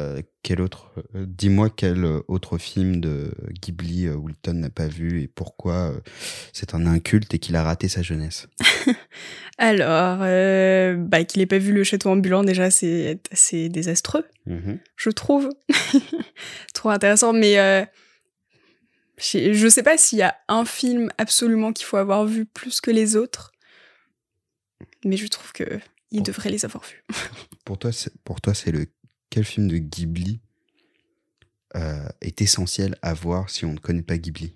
euh, quel autre euh, Dis-moi quel euh, autre film de Ghibli euh, Wilton n'a pas vu et pourquoi c'est un inculte et qu'il a raté sa jeunesse? Alors, bah, qu'il ait pas vu le château ambulant, déjà, c'est assez désastreux, Mhm. je trouve. Trop intéressant, mais je je sais pas s'il y a un film absolument qu'il faut avoir vu plus que les autres, mais je trouve que il devrait les avoir vus. Pour toi, pour toi, c'est le quel film de Ghibli euh, est essentiel à voir si on ne connaît pas Ghibli?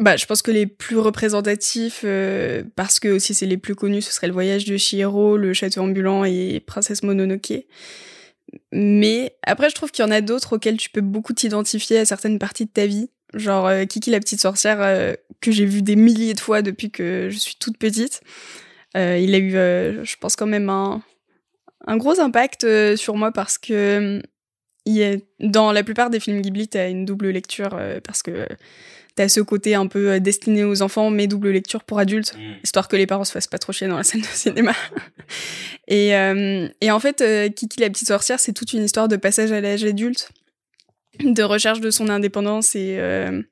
Bah, je pense que les plus représentatifs, euh, parce que aussi c'est les plus connus, ce serait le voyage de Chihiro, le château ambulant et Princesse Mononoke. Mais après, je trouve qu'il y en a d'autres auxquels tu peux beaucoup t'identifier à certaines parties de ta vie. Genre euh, Kiki la petite sorcière, que j'ai vu des milliers de fois depuis que je suis toute petite. Il a eu, je pense, quand même un, un gros impact euh, sur moi parce que il est, dans la plupart des films Ghibli, t'as une double lecture euh, parce que t'as ce côté un peu euh, destiné aux enfants, mais double lecture pour adultes, histoire que les parents se fassent pas trop chier dans la salle de cinéma. et, euh, et en fait, euh, Kiki la petite sorcière, c'est toute une histoire de passage à l'âge adulte, de recherche de son indépendance et euh,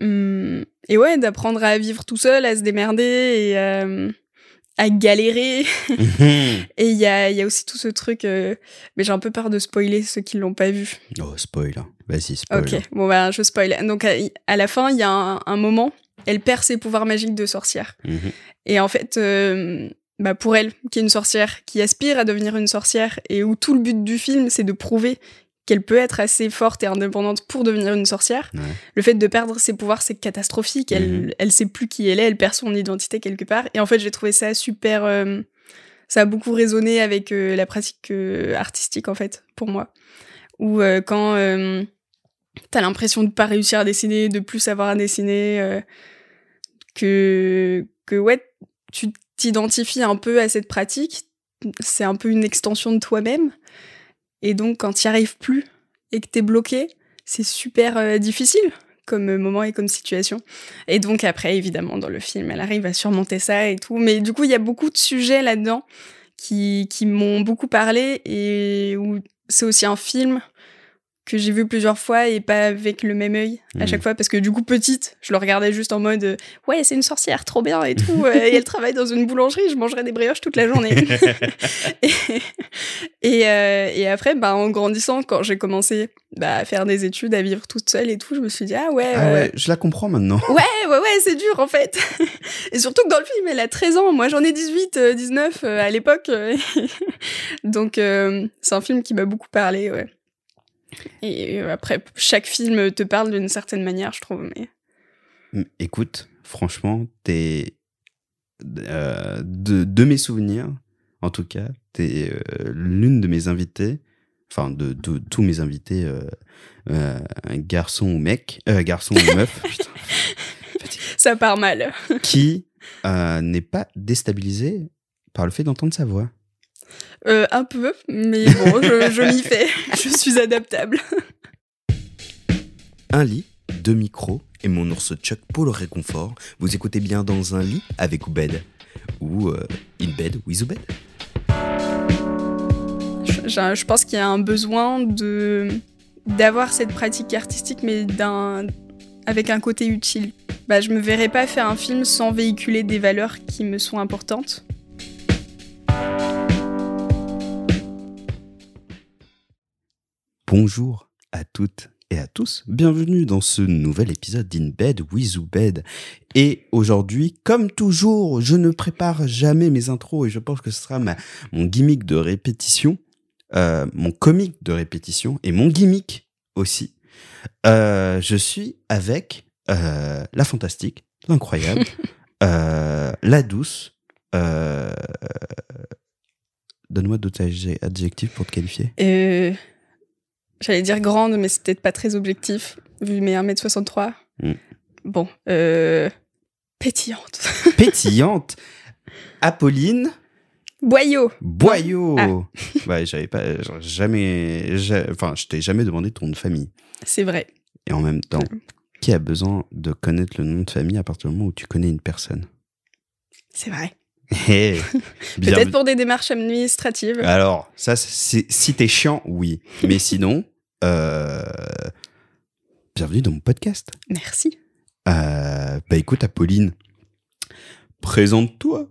hum, et ouais, d'apprendre à vivre tout seul, à se démerder et à galérer. Et il y a, y a aussi tout ce truc, euh, mais j'ai un peu peur de spoiler ceux qui l'ont pas vu. Oh, spoil. hein. Vas-y, spoil. Ok, bon bah je spoil. Donc à, à la fin, il y a un, un moment, elle perd ses pouvoirs magiques de sorcière. Mhm. Et en fait, euh, bah pour elle, qui est une sorcière, qui aspire à devenir une sorcière, et où tout le but du film, c'est de prouver qu'elle peut être assez forte et indépendante pour devenir une sorcière. Ouais. Le fait de perdre ses pouvoirs, c'est catastrophique. Elle, elle sait plus qui elle est, elle perd son identité quelque part. Et en fait, j'ai trouvé ça super. euh, ça a beaucoup résonné avec euh, la pratique euh, artistique, en fait, pour moi. Euh, quand t'as l'impression de pas réussir à dessiner, de plus savoir à dessiner, que, que ouais, tu t'identifies un peu à cette pratique, c'est un peu une extension de toi-même. Et donc, quand tu arrives plus et que t'es bloqué, c'est super euh, difficile comme moment et comme situation. Et donc après, évidemment, dans le film, elle arrive à surmonter ça et tout. Mais du coup, il y a beaucoup de sujets là-dedans qui, qui m'ont beaucoup parlé et où c'est aussi un film que j'ai vu plusieurs fois et pas avec le même œil à Mhm. chaque fois parce que du coup petite je le regardais juste en mode euh, ouais c'est une sorcière trop bien et tout euh, et elle travaille dans une boulangerie je mangerai des brioches toute la journée et, et, euh, et après, bah, en grandissant, quand j'ai commencé bah, à faire des études, à vivre toute seule et tout, je me suis dit, ah ouais, Ah ouais, je la comprends maintenant. ouais, ouais, ouais, c'est dur en fait. et surtout que dans le film, elle a 13 ans, moi j'en ai 18, euh, 19 euh, à l'époque. Donc c'est un film qui m'a beaucoup parlé, ouais. Et après, chaque film te parle d'une certaine manière, je trouve. Mais... Mm, Écoute, franchement, t'es euh, de, de mes souvenirs, en tout cas, t'es euh, l'une de mes invitées, enfin de, de tous mes invités, euh, euh, garçon ou mec, euh, garçon ou meuf, putain, Ça part mal. qui n'est pas déstabilisé par le fait d'entendre sa voix. Euh, un peu, mais bon, je, je m'y fais. Je suis adaptable. Un lit, deux micros et mon ours Chuck pour le réconfort. Vous écoutez bien dans un lit avec Oubed ou euh, in bed with Oubed. Je, je- je pense qu'il y a un besoin de d'avoir cette pratique artistique, mais d'un avec un côté utile. Bah, je me verrais pas faire un film sans véhiculer des valeurs qui me sont importantes. Bonjour à toutes et à tous, bienvenue dans ce nouvel épisode d'In Bed with Bed. Et aujourd'hui, comme toujours, je ne prépare jamais mes intros et je pense que ce sera ma, mon gimmick de répétition, euh, mon comique de répétition et mon gimmick aussi. Euh, je suis avec euh, la fantastique, l'incroyable, la douce. Donne-moi d'autres adje- adjectifs pour te qualifier. Euh, J'allais dire grande, mais c'est peut-être pas très objectif, vu mes 1m63. Mm. Bon, euh, pétillante. pétillante. Apolline Boyau. Boyau. Ah. Ouais, j'avais pas jamais j'a- enfin, je t'ai jamais demandé ton nom de famille. C'est vrai. Et en même temps, qui a besoin de connaître le nom de famille à partir du moment où tu connais une personne? C'est vrai. Eh, Peut-être pour des démarches administratives. Alors, ça, si t'es chiant, oui. Mais sinon, euh, bienvenue dans mon podcast. Merci. Euh, bah écoute, Apolline, présente-toi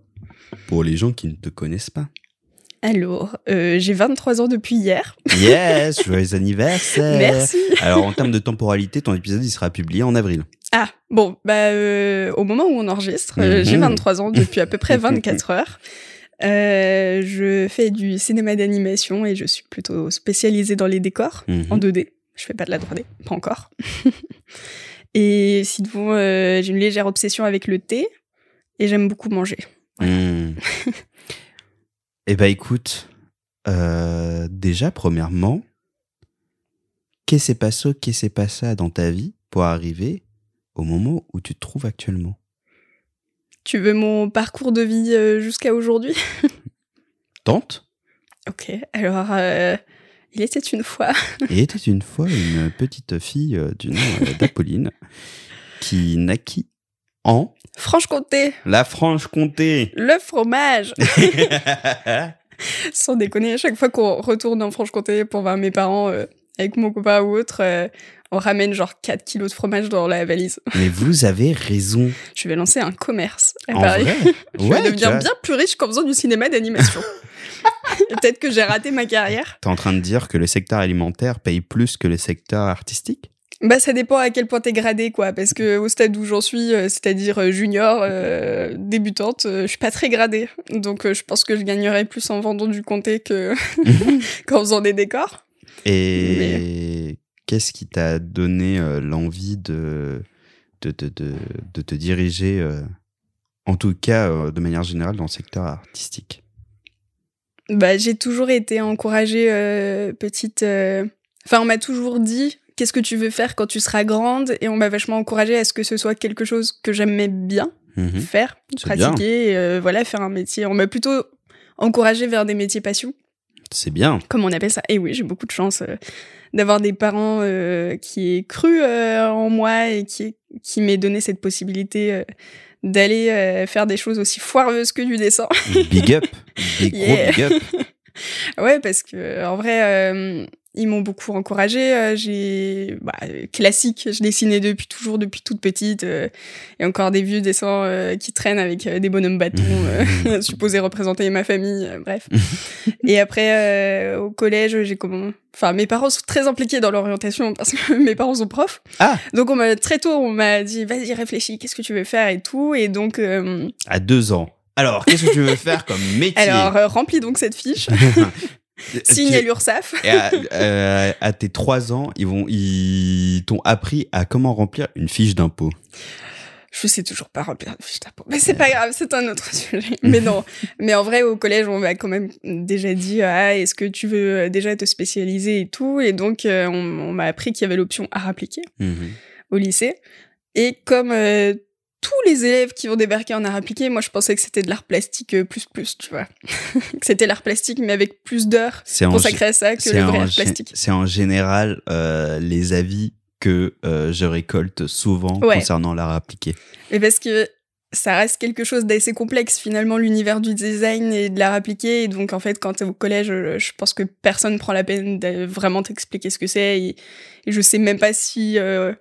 pour les gens qui ne te connaissent pas. Alors, euh, j'ai 23 ans depuis hier. Yes, joyeux anniversaire. Merci. Alors, en termes de temporalité, ton épisode, il sera publié en avril. Ah, bon, bah, euh, au moment où on enregistre, euh, j'ai Mhm. 23 ans depuis à peu près 24 heures. Euh, je fais du cinéma d'animation et je suis plutôt spécialisée dans les décors Mhm. en 2D. Je fais pas de la 3D, pas encore. et sinon, euh, j'ai une légère obsession avec le thé et j'aime beaucoup manger. Hmm. Eh ben écoute, euh, déjà premièrement, qu'est-ce qui passé, qu'est-ce qui passé dans ta vie pour arriver au moment où tu te trouves actuellement. Tu veux mon parcours de vie euh, jusqu'à aujourd'hui? Tente. Ok, alors, euh, il était une fois. Il était une fois une petite fille euh, du nom d'Apolline qui naquit en Franche-Comté, la Franche-Comté. le fromage. Sans déconner, à chaque fois qu'on retourne en Franche-Comté pour voir mes parents euh, avec mon copain ou autre, euh, on ramène genre 4 kilos de fromage dans la valise. Mais vous avez raison. Je vais lancer un commerce à En Paris. vrai, Je ouais, vais devenir vois. bien plus riche qu'en faisant du cinéma d'animation. Peut-être que j'ai raté ma carrière. T'es en train de dire que le secteur alimentaire paye plus que le secteur artistique? Bah ça dépend à quel point t'es gradé quoi, parce que au stade où j'en suis, euh, c'est-à-dire euh, junior, euh, débutante, je suis pas très gradée. Donc je pense que je gagnerais plus en vendant du comté que qu'en faisant des décors. Et qu'est-ce qui t'a donné euh, l'envie de, de, de, de, de te diriger, euh, en tout cas euh, de manière générale, dans le secteur artistique? Bah, j'ai toujours été encouragée petite. Enfin, on m'a toujours dit qu'est-ce que tu veux faire quand tu seras grande, et on m'a vachement encouragée à ce que ce soit quelque chose que j'aimais bien Mhm. faire, bien. pratiquer, et, voilà, faire un métier. On m'a plutôt encouragée vers des métiers passion, C'est bien. comme on appelle ça. Et oui, j'ai beaucoup de chance d'avoir des parents euh, qui aient cru euh, en moi et qui qui m'aient donné cette possibilité. euh, d'aller euh, faire des choses aussi foireuses que du dessin. Big up. Des gros Yeah. big up. Ouais, parce que en vrai, euh, ils m'ont beaucoup encouragé. Euh, j'ai bah, classique, je dessinais depuis toujours, depuis toute petite. euh, et encore des vieux dessins euh, qui traînent avec euh, des bonhommes bâtons euh, supposés représenter ma famille. bref. et après, au collège, j'ai comment Enfin, mes parents sont très impliqués dans l'orientation parce que mes parents sont profs. Ah. Donc on m'a très tôt, on m'a dit vas-y réfléchis, qu'est-ce que tu veux faire et tout. Et donc À deux ans. Alors, qu'est-ce que tu veux faire comme métier? Alors remplis donc cette fiche, signe à à, euh, à tes trois ans, ils vont, ils t'ont appris à comment remplir une fiche d'impôt. Je sais toujours pas remplir de fiche d'impôt. Mais c'est pas grave, c'est un autre sujet. Mais non. Mais en vrai, au collège, on m'a quand même déjà dit Ah, est-ce que tu veux euh, déjà te spécialiser et tout? Et donc, euh, on, on m'a appris qu'il y avait l'option art appliqué Mhm. au lycée. Et comme euh, tous les élèves qui vont débarquer en art appliqué, moi, je pensais que c'était de l'art plastique euh, plus plus, tu vois. que c'était l'art plastique, mais avec plus d'heures C'est en, consacrées à ça que le vrai art plastique. c'est en général euh, les avis que euh, je récolte souvent Ouais. concernant l'art appliqué. Mais parce que ça reste quelque chose d'assez complexe finalement l'univers du design et de l'art appliqué et donc en fait quand t'es au collège je, je pense que personne prend la peine de vraiment t'expliquer ce que c'est et, et je sais même pas si euh,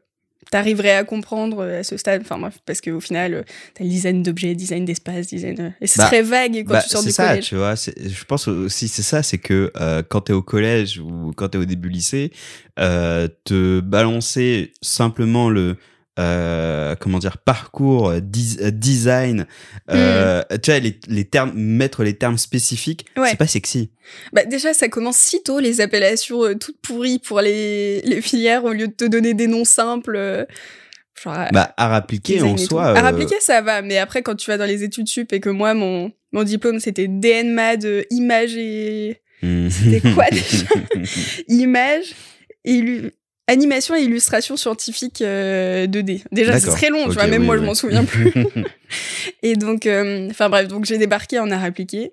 t'arriverais à comprendre euh, à ce stade enfin bref parce qu'au final euh, t'as le design d'objets design d'espace design euh, et c'est Bah, très vague quand Bah, tu sors c'est du ça, collège tu vois. c'est- Je pense aussi c'est ça, c'est que euh, quand t'es au collège ou quand t'es au début lycée, euh, te balancer simplement le euh, comment dire parcours euh, euh, design, euh, tu vois les, les termes mettre les termes spécifiques. Ouais. c'est pas sexy. bah déjà ça commence si tôt les appellations euh, toutes pourries pour les, les filières au lieu de te donner des noms simples genre Bah art appliqué en et soi. Art appliqué, ça va, mais après, quand tu vas dans les études sup et que moi, mon, mon diplôme, c'était DNMAD, image et. hmm. C'était quoi déjà? Image, illu- animation et illustration scientifique euh, 2D. Déjà, c'est très long, tu vois, même oui, moi, oui. je m'en souviens plus. et donc, euh, enfin bref, donc j'ai débarqué en art appliqué.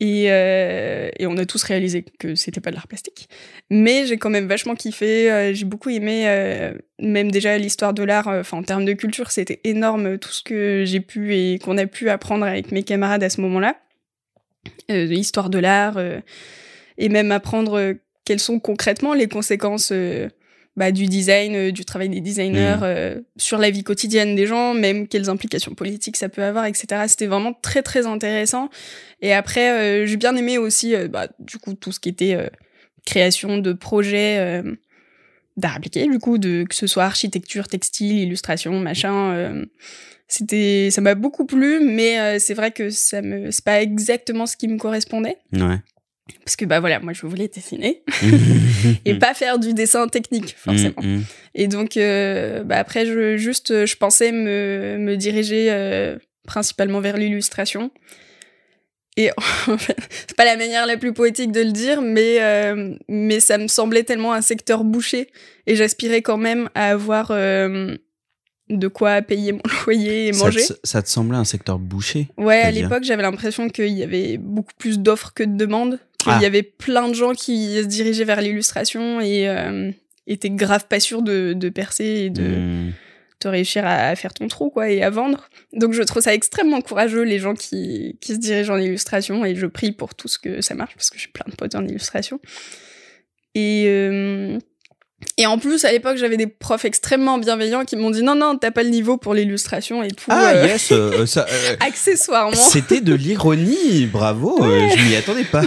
Et, euh, et, on a tous réalisé que c'était pas de l'art plastique. Mais j'ai quand même vachement kiffé. Euh, j'ai beaucoup aimé, euh, même déjà l'histoire de l'art. Enfin, en termes de culture, c'était énorme tout ce que j'ai pu et qu'on a pu apprendre avec mes camarades à ce moment-là. l'histoire de l'art et même apprendre quelles sont concrètement les conséquences bah, du design, euh, du travail des designers mmh. euh, sur la vie quotidienne des gens, même quelles implications politiques ça peut avoir, etc. C'était vraiment très très intéressant. Et après, euh, j'ai bien aimé aussi, bah, du coup, tout ce qui était création de projets d'art appliqué, du coup, de que ce soit architecture, textile, illustration, machin. c'était, ça m'a beaucoup plu, mais c'est vrai que ça me, c'est pas exactement ce qui me correspondait. Ouais. Parce que bah voilà, moi je voulais dessiner et pas faire du dessin technique forcément. Mm, mm. Et donc euh, bah après je juste je pensais me, me diriger euh, principalement vers l'illustration. Et en fait, c'est pas la manière la plus poétique de le dire, mais euh, mais ça me semblait tellement un secteur bouché et j'aspirais quand même à avoir de quoi payer mon loyer et manger. Ça te, semblait un secteur bouché Ouais, à l'époque, j'avais l'impression qu'il y avait beaucoup plus d'offres que de demandes, qu'il y ah. avait plein de gens qui se dirigeaient vers l'illustration et euh, étaient grave pas sûrs de, percer et de, hmm. réussir à, faire ton trou quoi et à vendre. Donc je trouve ça extrêmement courageux les gens qui, qui se dirigent en illustration et je prie pour tout ce que ça marche parce que j'ai plein de potes en illustration. Et euh, et en plus, à l'époque, j'avais des profs extrêmement bienveillants qui m'ont dit non, non, t'as pas le niveau pour l'illustration et tout. Ah, euh, yes, euh, ça, accessoirement. C'était de l'ironie, bravo, je m'y attendais pas.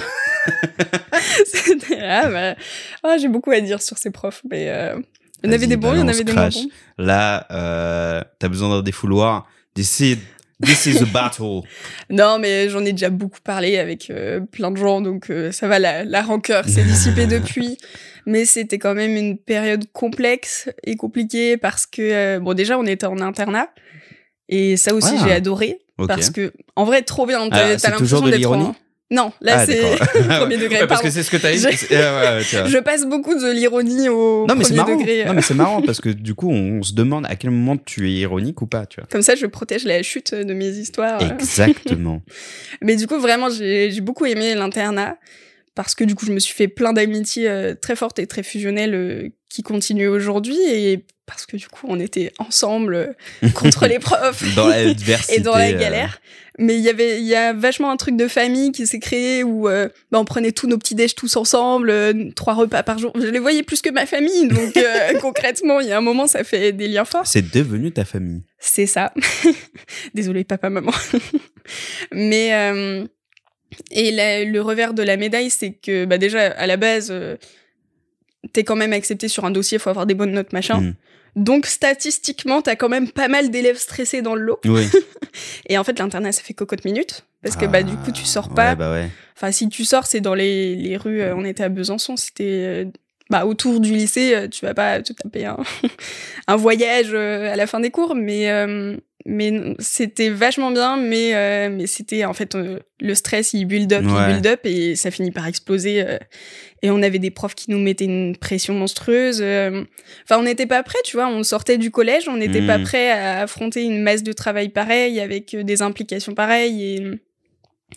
ah, bah, oh, j'ai beaucoup à dire sur ces profs, mais il y en avait des bons, il y en avait des moins bons. Là, t'as besoin d'un défouloir, d'essayer This is a battle. non, mais j'en ai déjà beaucoup parlé avec plein de gens, donc ça va, la, la rancœur s'est dissipée depuis. Mais c'était quand même une période complexe et compliquée parce que euh, bon déjà on était en internat. Et ça aussi j'ai adoré parce que en vrai trop bien. T'as ah, l'impression d'être en... Non, là ah, c'est premier degré. parce que c'est ce que t'as dit. Je... je passe beaucoup de l'ironie au non, mais premier degré. Non mais c'est marrant parce que du coup on se demande à quel moment tu es ironique ou pas, tu vois. Comme ça je protège la chute de mes histoires. Exactement. mais du coup vraiment j'ai beaucoup aimé l'internat parce que du coup je me suis fait plein d'amitiés euh, très fortes et très fusionnelles euh, qui continuent aujourd'hui et parce que du coup on était ensemble euh, contre les profs dans la et dans la galère. Mais il y avait il y a vachement un truc de famille qui s'est créé où bah, on prenait tous nos petits déj tous ensemble trois repas par jour. Je les voyais plus que ma famille donc concrètement il y a un moment ça fait des liens forts. C'est devenu ta famille. C'est ça. Désolé papa maman. Mais et le revers de la médaille, c'est que bah déjà, à la base, euh, t'es quand même accepté sur un dossier, faut avoir des bonnes notes, machin. Mm. Donc, statistiquement, t'as quand même pas mal d'élèves stressés dans le lot. Oui. et en fait, l'internat, ça fait cocotte minute. Parce que, bah, du coup, tu sors pas. bah ouais. Enfin, si tu sors, c'est dans les, les rues. Euh, on était à Besançon, c'était euh, bah, autour du lycée, tu vas pas te taper un, un voyage à la fin des cours, mais mais c'était vachement bien mais euh, mais c'était en fait euh, le stress il build up il build up et ça finit par exploser euh, et on avait des profs qui nous mettaient une pression monstrueuse enfin on n'était pas prêt tu vois on sortait du collège on n'était pas hmm. prêt à affronter une masse de travail pareille avec des implications pareilles et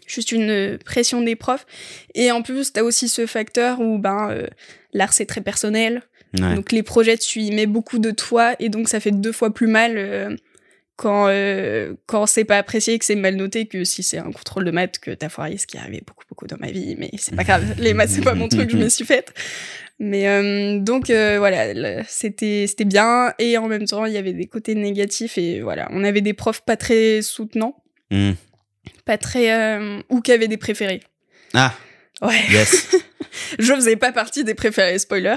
juste une pression des profs. Et en plus t'as aussi ce facteur où ben l'art c'est très personnel. Donc les projets tu y mets beaucoup de toi et donc ça fait deux fois plus mal quand euh, quand c'est pas apprécié que c'est mal noté que si c'est un contrôle de maths que t'as foiré ce qui est arrivé beaucoup beaucoup dans ma vie mais c'est pas grave. Les maths c'est pas mon truc je me suis faite. Mais euh, donc euh, voilà c'était c'était bien. Et en même temps il y avait des côtés négatifs et voilà on avait des profs pas très soutenants. Hmm. pas très ou qui avaient des préférés. Ah. Ouais. Yes. Je faisais pas partie des préférés spoiler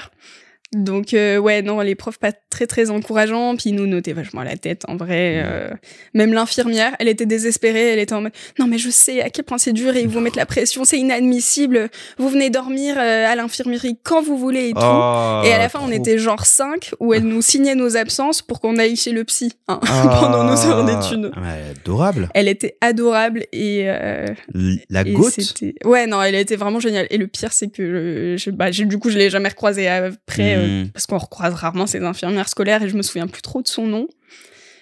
donc euh, ouais non les profs pas très très encourageants. Puis nous notaient vachement à la tête en vrai euh, même l'infirmière elle était désespérée elle était en mode non mais je sais à quel point c'est dur et ils vous mettent la pression c'est inadmissible. Vous venez dormir euh, à l'infirmerie quand vous voulez et tout oh, et à la fin on était genre 5 où elle nous signait nos absences pour qu'on aille chez le psy hein, pendant nos heures d'études. adorable. Elle était adorable et la goutte? ouais non elle était vraiment géniale. Et le pire c'est que je, bah, du coup je l'ai jamais recroisée après euh, hmm. parce qu'on recroise rarement ces infirmières scolaires et je me souviens plus trop de son nom.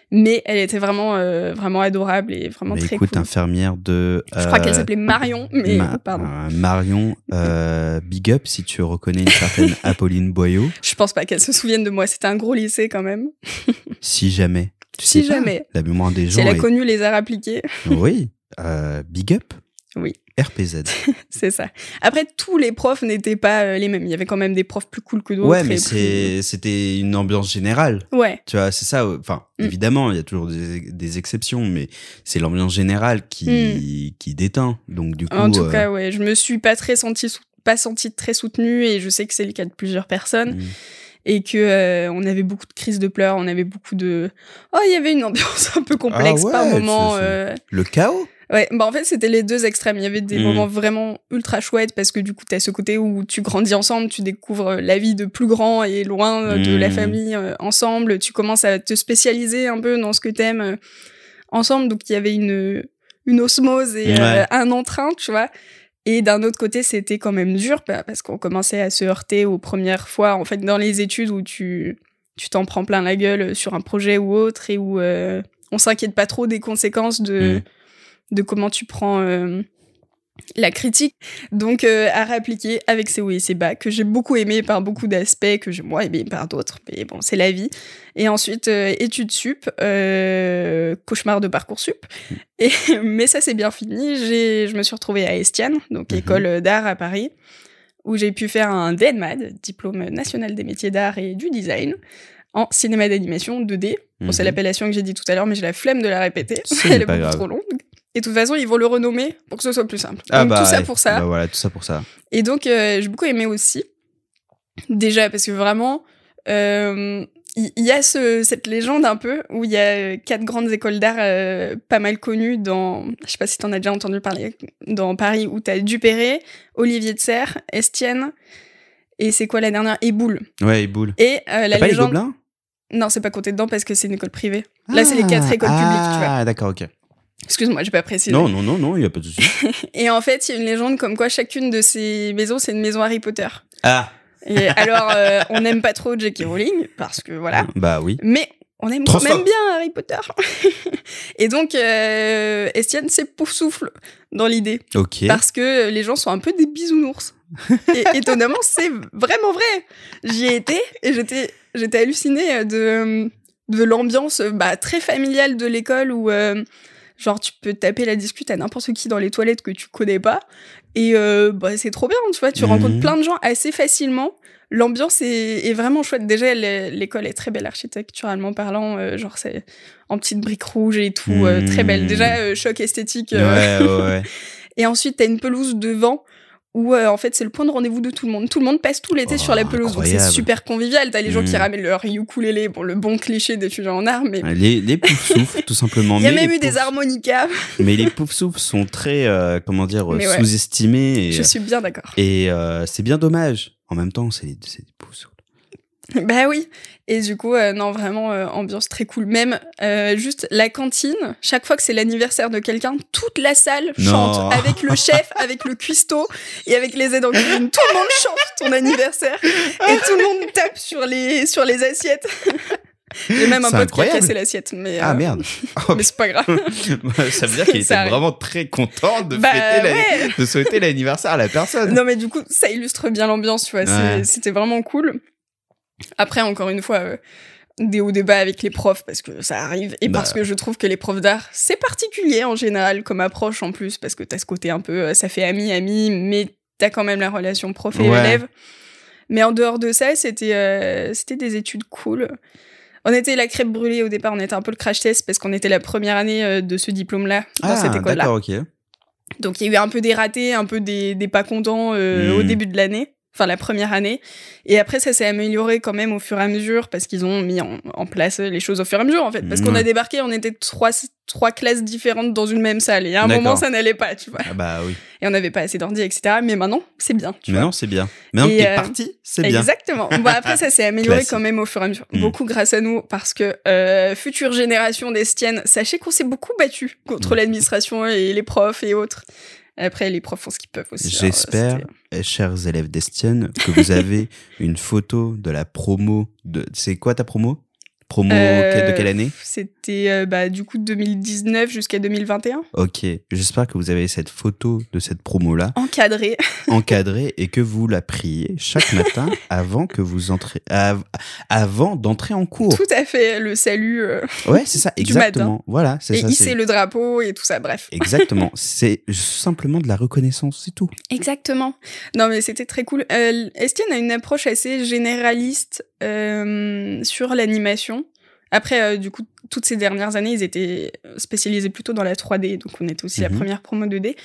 Mais elle était vraiment, euh, vraiment adorable et vraiment Bah, très écoute, cool. infirmière de. Je crois qu'elle euh, s'appelait Marion, mais Ma- pardon. euh, Marion, euh, big up si tu reconnais une certaine Apolline Boyau, Je pense pas qu'elle se souvienne de moi. C'était un gros lycée quand même. si jamais. Tu Si sais pas, jamais. La mémoire des Si gens. elle a est- connu les arts appliqués, Oui, euh, big up. Oui. RPZ. c'est ça. Après, tous les profs n'étaient pas euh, les mêmes. Il y avait quand même des profs plus cool que d'autres. Ouais, mais plus- c'était une ambiance générale. Ouais, Tu vois, c'est ça. Enfin, Mm. évidemment, il y a toujours des, des exceptions, mais c'est l'ambiance générale qui, qui déteint. Donc, du coup. Mm. en tout euh, cas, ouais. Je me suis pas très sentie, pas sentie très soutenue et je sais que c'est le cas de plusieurs personnes. mm. et que euh, on avait beaucoup de crises de pleurs, on avait beaucoup de oh il y avait une ambiance un peu complexe Ah ouais, par moment. euh, Le chaos Ouais, bah en fait c'était les deux extrêmes. Il y avait des Mm. moments vraiment ultra chouettes parce que du coup t'as ce côté où tu grandis ensemble, tu découvres la vie de plus grand et loin euh, de la Mm. famille euh, ensemble. Tu commences à te spécialiser un peu dans ce que t'aimes euh, ensemble. Donc il y avait une une osmose et euh, un entrain, tu vois. Et d'un autre côté, c'était quand même dur bah, parce qu'on commençait à se heurter aux premières fois, en fait, dans les études où tu tu t'en prends plein la gueule sur un projet ou autre et où euh, on s'inquiète pas trop des conséquences de Mm. De comment tu prends euh, la critique. Donc euh, à réappliquer avec ses hauts et ses bas que j'ai beaucoup aimé par beaucoup d'aspects que j'ai moins aimé par d'autres. Mais bon, c'est la vie. Et ensuite euh, études sup, euh, cauchemar de parcours sup. Et mais ça c'est bien fini. J'ai je me suis retrouvée à Estienne, donc Mhm. école d'art à Paris où j'ai pu faire un DENMAD, diplôme national des métiers d'art et du design, en cinéma d'animation 2D. Bon, c'est Mhm. l'appellation que j'ai dit tout à l'heure, mais j'ai la flemme de la répéter. Elle n'est est pas beaucoup grave. trop longue. Et de toute façon, ils vont le renommer pour que ce soit plus simple. Ah Donc, bah, tout ça ouais. pour ça. Bah voilà, tout ça pour ça. Et donc, euh, j'ai beaucoup aimé aussi. Déjà, parce que vraiment, euh, il y, a ce, cette légende un peu où il y a euh, quatre grandes écoles d'art euh, pas mal connues dans, je sais pas si t'en as déjà entendu parler, dans Paris, où t'as Dupéré, Olivier de Serres, Estienne, et c'est quoi la dernière? Et Boulle. Ouais, et boule. Et la T'as pas les légende. gobelins? Non, c'est pas compté dedans parce que c'est une école privée. Là, c'est les quatre écoles ah, publiques, tu vois. Ah, d'accord, ok. Excuse-moi, j'ai pas précisé. Non, non, non, non, il y a pas de souci. Et en fait, il y a une légende comme quoi chacune de ces maisons, c'est une maison Harry Potter. ah, Et alors, euh, on n'aime pas trop J.K. Rowling, parce que voilà. bah oui. Mais on aime Trop quand même bien Harry Potter. et donc, euh, Estienne, c'est pouf souffle dans l'idée. Ok. Parce que les gens sont un peu des bisounours. et étonnamment, c'est vraiment vrai. J'y ai été et j'étais, j'étais hallucinée de, de l'ambiance bah, très familiale de l'école où, euh, genre, tu peux taper la discute à n'importe qui dans les toilettes que tu connais pas. Et euh, bah, c'est trop bien, tu vois. Tu Mhm. rencontres plein de gens assez facilement. L'ambiance est, est vraiment chouette. Déjà, l'é- l'école est très belle architecturalement parlant. euh, genre, c'est en petites briques rouges et tout. euh, très belle. Mhm. Déjà, euh, choc esthétique. Ouais, ouais, ouais. et ensuite, t'as une pelouse devant où euh, en fait c'est le point de rendez-vous de tout le monde. Tout le monde passe tout l'été Oh, sur la pelouse, donc c'est super convivial. T'as les gens qui Mm. ramènent leur ukulélé, bon le bon cliché d'étudiant en art, mais Les, les poufs souffles, tout simplement. il y a Mais même eu des harmonicas. Mais les poufs souffles sont très, euh, comment dire, ouais. sous-estimés. Je suis bien d'accord. et euh, c'est bien dommage. En même temps, c'est des poufs souffles. Bah oui. Et du coup, euh, non vraiment euh, ambiance très cool. Même euh, juste la cantine. Chaque fois que c'est l'anniversaire de quelqu'un, toute la salle Non. chante avec le chef, avec le cuistot et avec les aides en cuisine. Tout le monde chante ton anniversaire et tout le monde tape sur les sur les assiettes. J'ai même un pote qui a incroyable. cassé l'assiette, mais Ah merde. Oh, mais c'est pas grave. ça veut dire qu'il était arrive. vraiment très content de Bah, fêter la- de souhaiter l'anniversaire à la personne. Non, mais du coup, ça illustre bien l'ambiance, tu vois. Ouais. C'était vraiment cool. Après, encore une fois, euh, des hauts débats avec les profs, parce que ça arrive, et Bah. parce que je trouve que les profs d'art, c'est particulier en général comme approche en plus, parce que t'as ce côté un peu, euh, ça fait ami-ami, mais t'as quand même la relation prof et Ouais. élève. Mais en dehors de ça, c'était euh, c'était des études cool. On était la crêpe brûlée au départ, on était un peu le crash test parce qu'on était la première année euh, de ce diplôme-là dans ah, cette école-là. d'accord, ok. Donc il y a eu un peu des ratés, un peu des, des pas contents euh, Mm. au début de l'année, enfin la première année. Et après ça s'est amélioré quand même au fur et à mesure parce qu'ils ont mis en, en place les choses au fur et à mesure en fait. Parce qu'on a débarqué, on était trois, trois classes différentes dans une même salle. Et à un moment ça n'allait pas, tu vois. Ah bah oui. Et on n'avait pas assez d'ordi, etc. Mais maintenant c'est bien, tu non, c'est bien. Maintenant que t'es euh, parti, c'est bien. Exactement. Bon, après, ça s'est amélioré quand même au fur et à mesure. Mm. Beaucoup grâce à nous, parce que euh, future génération d'Estienne, sachez qu'on s'est beaucoup battu contre Mm. l'administration et les profs et autres. Après, les profs font ce qu'ils peuvent aussi. Alors, J'espère, eh, chers élèves d'Estienne, que vous avez une photo de la promo de. C'est quoi ta promo? Promo Euh, de quelle année C'était euh, bah, du coup de 2019 jusqu'à 2021. Ok, j'espère que vous avez cette photo de cette promo-là Encadré. encadrée et que vous la priez chaque matin avant que vous entrez, av- avant d'entrer en cours. Tout à fait. Le salut. euh, Ouais, c'est ça, Du exactement. Voilà, c'est et ça. hisser c'est- le drapeau et tout ça. Bref. Exactement. C'est simplement de la reconnaissance, c'est tout. Exactement. Non, mais c'était très cool. Euh, Estienne a une approche assez généraliste euh, sur l'animation. Après, euh, du coup, toutes ces dernières années, ils étaient spécialisés plutôt dans la 3D, donc on était aussi la Mhm. première promo 2D.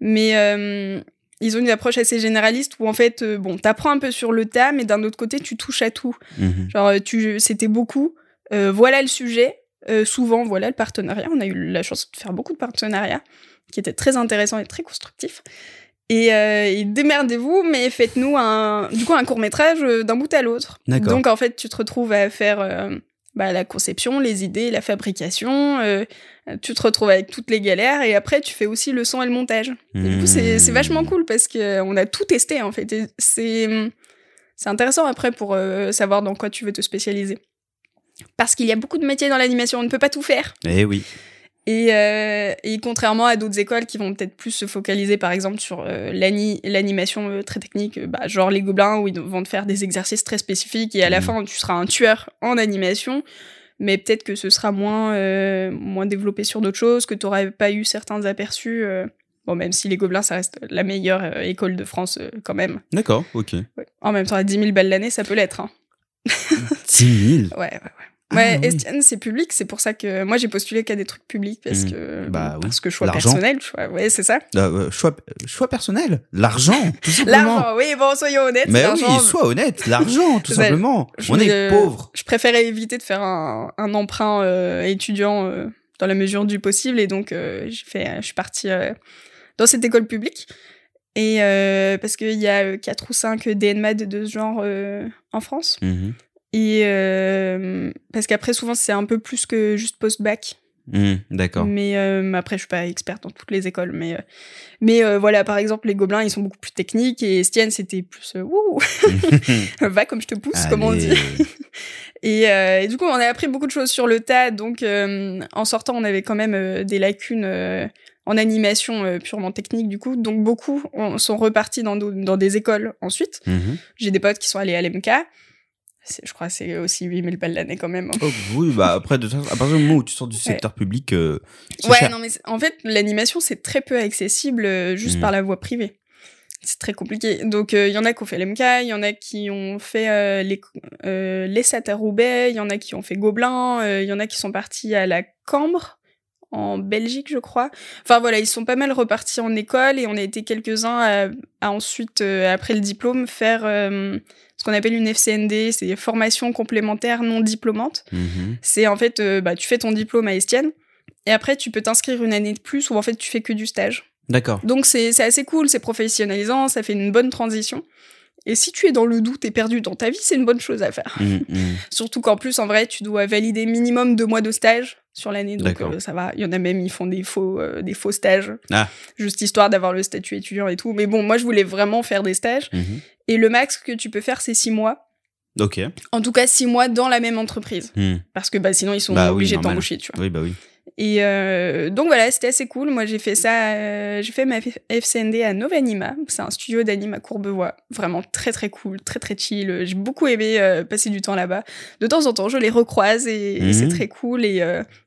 Mais euh, ils ont une approche assez généraliste où en fait, euh, bon, t'apprends un peu sur le tas, mais d'un autre côté, tu touches à tout. Mhm. Genre, euh, tu, c'était beaucoup. euh, voilà le sujet. euh, souvent, voilà le partenariat. On a eu la chance de faire beaucoup de partenariats qui étaient très intéressants et très constructifs. Et, euh, et démerdez-vous, mais faites-nous un, du coup, un court métrage d'un bout à l'autre. D'accord. Donc, en fait, tu te retrouves à faire euh, bah, la conception, les idées, la fabrication. euh, tu te retrouves avec toutes les galères et après, tu fais aussi le son et le montage. Et du coup, c'est c'est vachement Mmh. cool parce qu'on a tout testé en fait. Et C'est c'est intéressant après pour euh, savoir dans quoi tu veux te spécialiser. Parce qu'il y a beaucoup de métiers dans l'animation, on ne peut pas tout faire. Eh oui. Et, euh, et contrairement à d'autres écoles qui vont peut-être plus se focaliser par exemple sur euh, l'ani- l'animation euh, très technique, euh, bah, genre les gobelins où ils vont te faire des exercices très spécifiques et à la Mhm. fin tu seras un tueur en animation, mais peut-être que ce sera moins, moins développé sur d'autres choses, que tu n'aurais pas eu certains aperçus. Bon, même si les Gobelins, ça reste la meilleure école de France quand même. D'accord, ok. Ouais. En même temps, à 10 000 balles l'année, ça peut l'être. Hein. 10 000 Ouais, ouais, ouais. Ah, Ouais, oui. Estienne, c'est public, c'est pour ça que moi j'ai postulé qu'à des trucs publics parce Mm. que Bah oui. parce que choix personnel, choix, ouais, c'est ça. Euh, euh, choix, choix personnel, l'argent. L'argent, oui, bon, soyons honnêtes, Mais oui, sois honnête, l'argent, tout simplement. je On est voulais- pauvres. Je préférais éviter de faire un, un emprunt euh, étudiant euh, dans la mesure du possible et donc euh, j'ai fait, je suis partie euh, dans cette école publique et euh, parce qu'il y a euh, quatre ou cinq DNMAD de ce genre euh, en France. Mhm. Et euh, parce qu'après, souvent, c'est un peu plus que juste post-bac. Mhm, D'accord. Mais euh, après, je suis pas experte dans toutes les écoles. Mais, euh, mais euh, voilà, par exemple, les gobelins, ils sont beaucoup plus techniques. Et Estienne, c'était plus euh, Wouh Va comme je te pousse, comme on dit. Allez. Et, euh, et du coup, on a appris beaucoup de choses sur le tas. Donc, euh, en sortant, on avait quand même des lacunes euh, en animation euh, purement technique, du coup. Donc, beaucoup on- sont repartis dans, dans des écoles ensuite. Mhm. J'ai des potes qui sont allés à l'MK. Je crois que c'est aussi 8000 balles l'année quand même. hein. Oh, oui, bah après, de, à partir du moment où tu sors du secteur public, euh, Ouais, cher. non, mais en fait, l'animation, c'est très peu accessible euh, juste Mhm. par la voie privée. C'est très compliqué. Donc, euh, il y en a qui ont fait l'MK, il y en a qui ont fait les, les SAT à Roubaix, il y en a qui ont fait Gobelin, il y en a qui sont partis à la Cambre, en Belgique, je crois. Enfin, voilà, ils sont pas mal repartis en école et on a été quelques-uns à, à ensuite, euh, après le diplôme, faire euh, ce qu'on appelle une FCND, c'est formation complémentaire non diplômante. Mhm. C'est en fait, euh, bah, tu fais ton diplôme à Estienne et après tu peux t'inscrire une année de plus où en fait tu fais que du stage. D'accord. Donc c'est c'est assez cool, c'est professionnalisant, ça fait une bonne transition. Et si tu es dans le doute et perdu dans ta vie, c'est une bonne chose à faire. Mhm, mhm. Surtout qu'en plus, en vrai, tu dois valider minimum deux mois de stage sur l'année. Donc euh, ça va. Il y en a même, ils font des faux, euh, des faux stages. Ah. Juste histoire d'avoir le statut étudiant et tout. Mais bon, moi, je voulais vraiment faire des stages. Mhm. Et le max que tu peux faire, c'est six mois. Ok. En tout cas, six mois dans la même entreprise. Mhm. Parce que bah, sinon, ils sont Bah oui, obligés de t'embaucher, tu vois. Oui, bah oui. Et euh, donc voilà, c'était assez cool. Moi, j'ai fait ça, euh, j'ai fait ma FCND à Novanima. C'est un studio d'anime à Courbevoie. Vraiment très très cool, très très chill. J'ai beaucoup aimé euh, passer du temps là-bas. De temps en temps, je les recroise et, et Mhm. c'est très cool. Et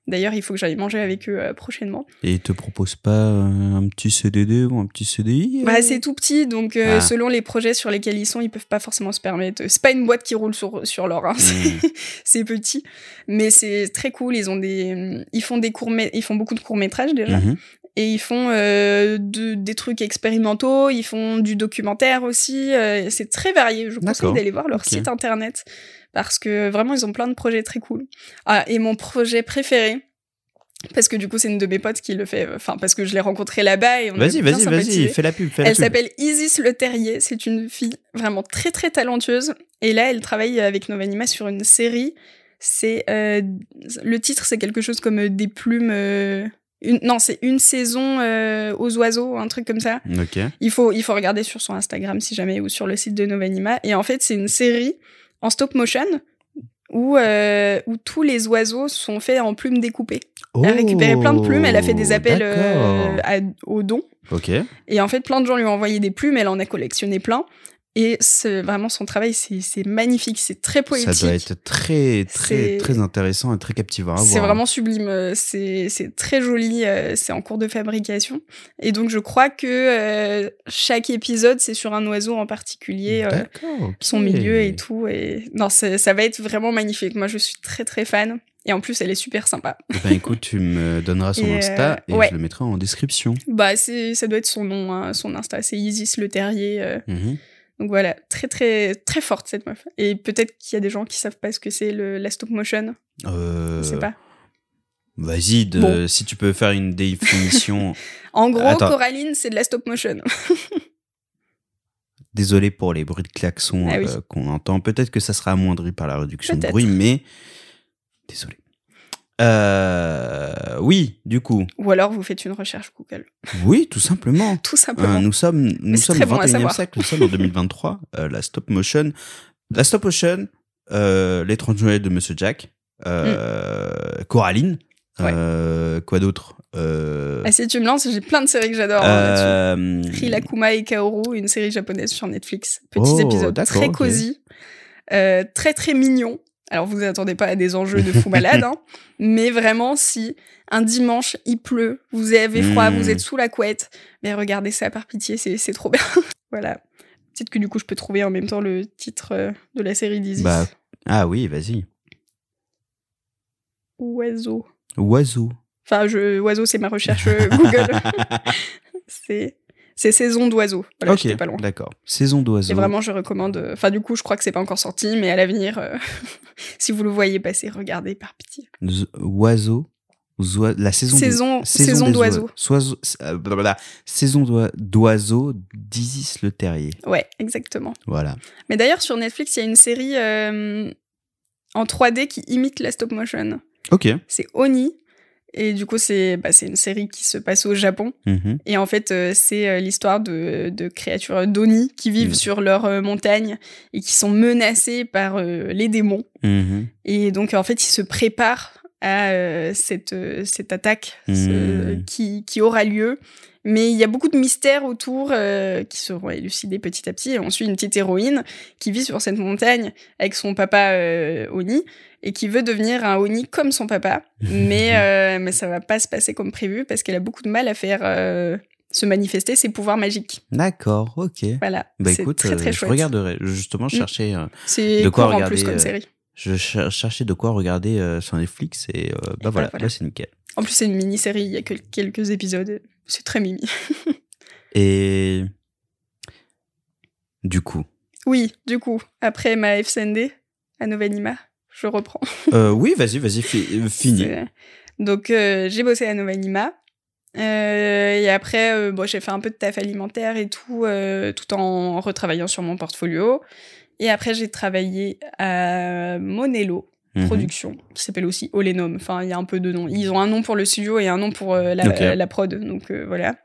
d'ailleurs, il faut que j'aille manger avec eux prochainement. Et ils te proposent pas un petit CDD ou un petit CDI Bah, c'est tout petit, donc Ah. selon les projets sur lesquels ils sont, ils peuvent pas forcément se permettre. C'est pas une boîte qui roule sur, sur l'or, hein. Mhm. c'est petit, mais c'est très cool. Ils ont des, ils font des courts, ils font beaucoup de courts métrages déjà. Mhm. Et ils font euh, de- des trucs expérimentaux, ils font du documentaire aussi. euh, c'est très varié. Je vous conseille d'aller voir leur site internet parce que vraiment ils ont plein de projets très cool. Ah, et mon projet préféré, parce que du coup c'est une de mes potes qui le fait, enfin parce que je l'ai rencontrée là-bas et on a Vas-y, vas-y, vas-y, fais la pub, fais Elle s'appelle Isis Le Terrier. C'est une fille vraiment très très talentueuse. Et là, elle travaille avec Novanima sur une série. C'est euh, le titre, c'est quelque chose comme euh, des plumes. euh, une- non, c'est une saison euh, aux oiseaux, un truc comme ça. Ok. Il faut il faut regarder sur son Instagram si jamais ou sur le site de Novanima. Et en fait, c'est une série en stop motion où, où tous les oiseaux sont faits en plumes découpées. Elle a récupéré plein de plumes, elle a fait des appels à- aux dons. Ok. Et en fait, plein de gens lui ont envoyé des plumes, elle en a collectionné plein. Et c'est vraiment son travail, c'est magnifique, c'est très poétique. Ça doit être très, très, très intéressant et très captivant à voir. C'est vraiment sublime, euh, c'est très joli, euh, c'est en cours de fabrication. Et donc je crois que euh, chaque épisode, c'est sur un oiseau en particulier, euh, son milieu et tout. Et non, ça va être vraiment magnifique. Moi, je suis très très fan. Et en plus, elle est super sympa. Eh Ben écoute, tu me donneras son Et, Insta euh, et ouais. je le mettrai en description. Bah, ça doit être son nom, hein, son Insta. C'est Isis le terrier. Mhm. Donc voilà, très très très forte cette meuf. Et peut-être qu'il y a des gens qui savent pas ce que c'est le la stop motion. Euh, Je sais pas. Vas-y, de- Bon. si tu peux faire une définition. En gros, Attends. Coraline, c'est de la stop motion. Désolé pour les bruits de klaxon Ah oui. euh, qu'on entend. Peut-être que ça sera amoindri par la réduction de bruit, mais désolé. Euh, oui, du coup, Ou alors vous faites une recherche Google. oui, tout simplement. Tout Euh, simplement. nous sommes, nous sommes au bon à 21e savoir. siècle, nous sommes en 2023. Euh, la stop motion, la stop motion, euh, l'étrange Noël de Monsieur Jack, euh, Coraline, euh, quoi d'autre euh, Ah, si tu me lances, j'ai plein de séries que j'adore hein, euh, Rilakuma et Kaoru, une série japonaise sur Netflix. Petits Oh, épisodes très cosy, euh, très très mignon. Alors vous attendez pas à des enjeux de fou malade, hein, mais vraiment si un dimanche il pleut, vous avez froid, vous êtes sous la couette, mais regardez ça par pitié, c'est c'est trop bien. voilà. Peut-être que du coup je peux trouver en même temps le titre euh, de la série d'Isis. Bah, ah oui, vas-y. Oiseau. Oiseau. Enfin, je, oiseau, c'est ma recherche euh, Google. c'est c'est saison d'oiseaux. Voilà, ok, pas loin. d'accord. Saison d'oiseau. Et vraiment, je recommande. euh, Enfin, du coup, je crois que c'est pas encore sorti, mais à l'avenir, euh, si vous le voyez passer, regardez par pitié. Z- Oiseau. Zoi- La saison. Saison- saison d'oiseaux. oiseaux. Euh. Saison d'oi- d'oiseaux d'Isis le terrier. Ouais, exactement. Voilà. Mais d'ailleurs, sur Netflix, il y a une série euh, en 3D qui imite la stop motion. Ok. C'est Oni. Et du coup, c'est bah, une série qui se passe au Japon. Mhm. Et en fait, euh, c'est euh, l'histoire de, de créatures d'Oni qui vivent Mhm. sur leur euh, montagne et qui sont menacées par les démons. Mhm. Et donc, en fait, ils se préparent à cette, cette attaque ce- qui, qui aura lieu. Mais il y a beaucoup de mystères autour euh, qui seront élucidés petit à petit. Et on suit une petite héroïne qui vit sur cette montagne avec son papa euh, Oni et qui veut devenir un Oni comme son papa. mais, euh, mais ça va pas se passer comme prévu parce qu'elle a beaucoup de mal à faire euh, se manifester ses pouvoirs magiques. D'accord, ok. Voilà. Bah écoute, très très je regarderai. Justement, je Mm. cherchais, euh, C'est de quoi court en regarder, plus comme série. je cher- cherchais de quoi regarder sur Netflix et bah bah voilà, voilà. là c'est nickel. En plus, c'est une mini-série, il y a que quelques épisodes. C'est très mimi. Et du coup, Oui, du coup, après ma FCND à Novanima, je reprends. euh, oui, vas-y, vas-y, fi- euh, fini. Donc, euh, j'ai bossé à Novanima. Euh, et après, bon, j'ai fait un peu de taf alimentaire et tout, tout en retravaillant sur mon portfolio. Et après, j'ai travaillé à Monello Mhm. Production, qui s'appelle aussi Olenum. Enfin, il y a un peu de noms. Ils ont un nom pour le studio et un nom pour euh, la, Ok. la prod. Donc euh, voilà.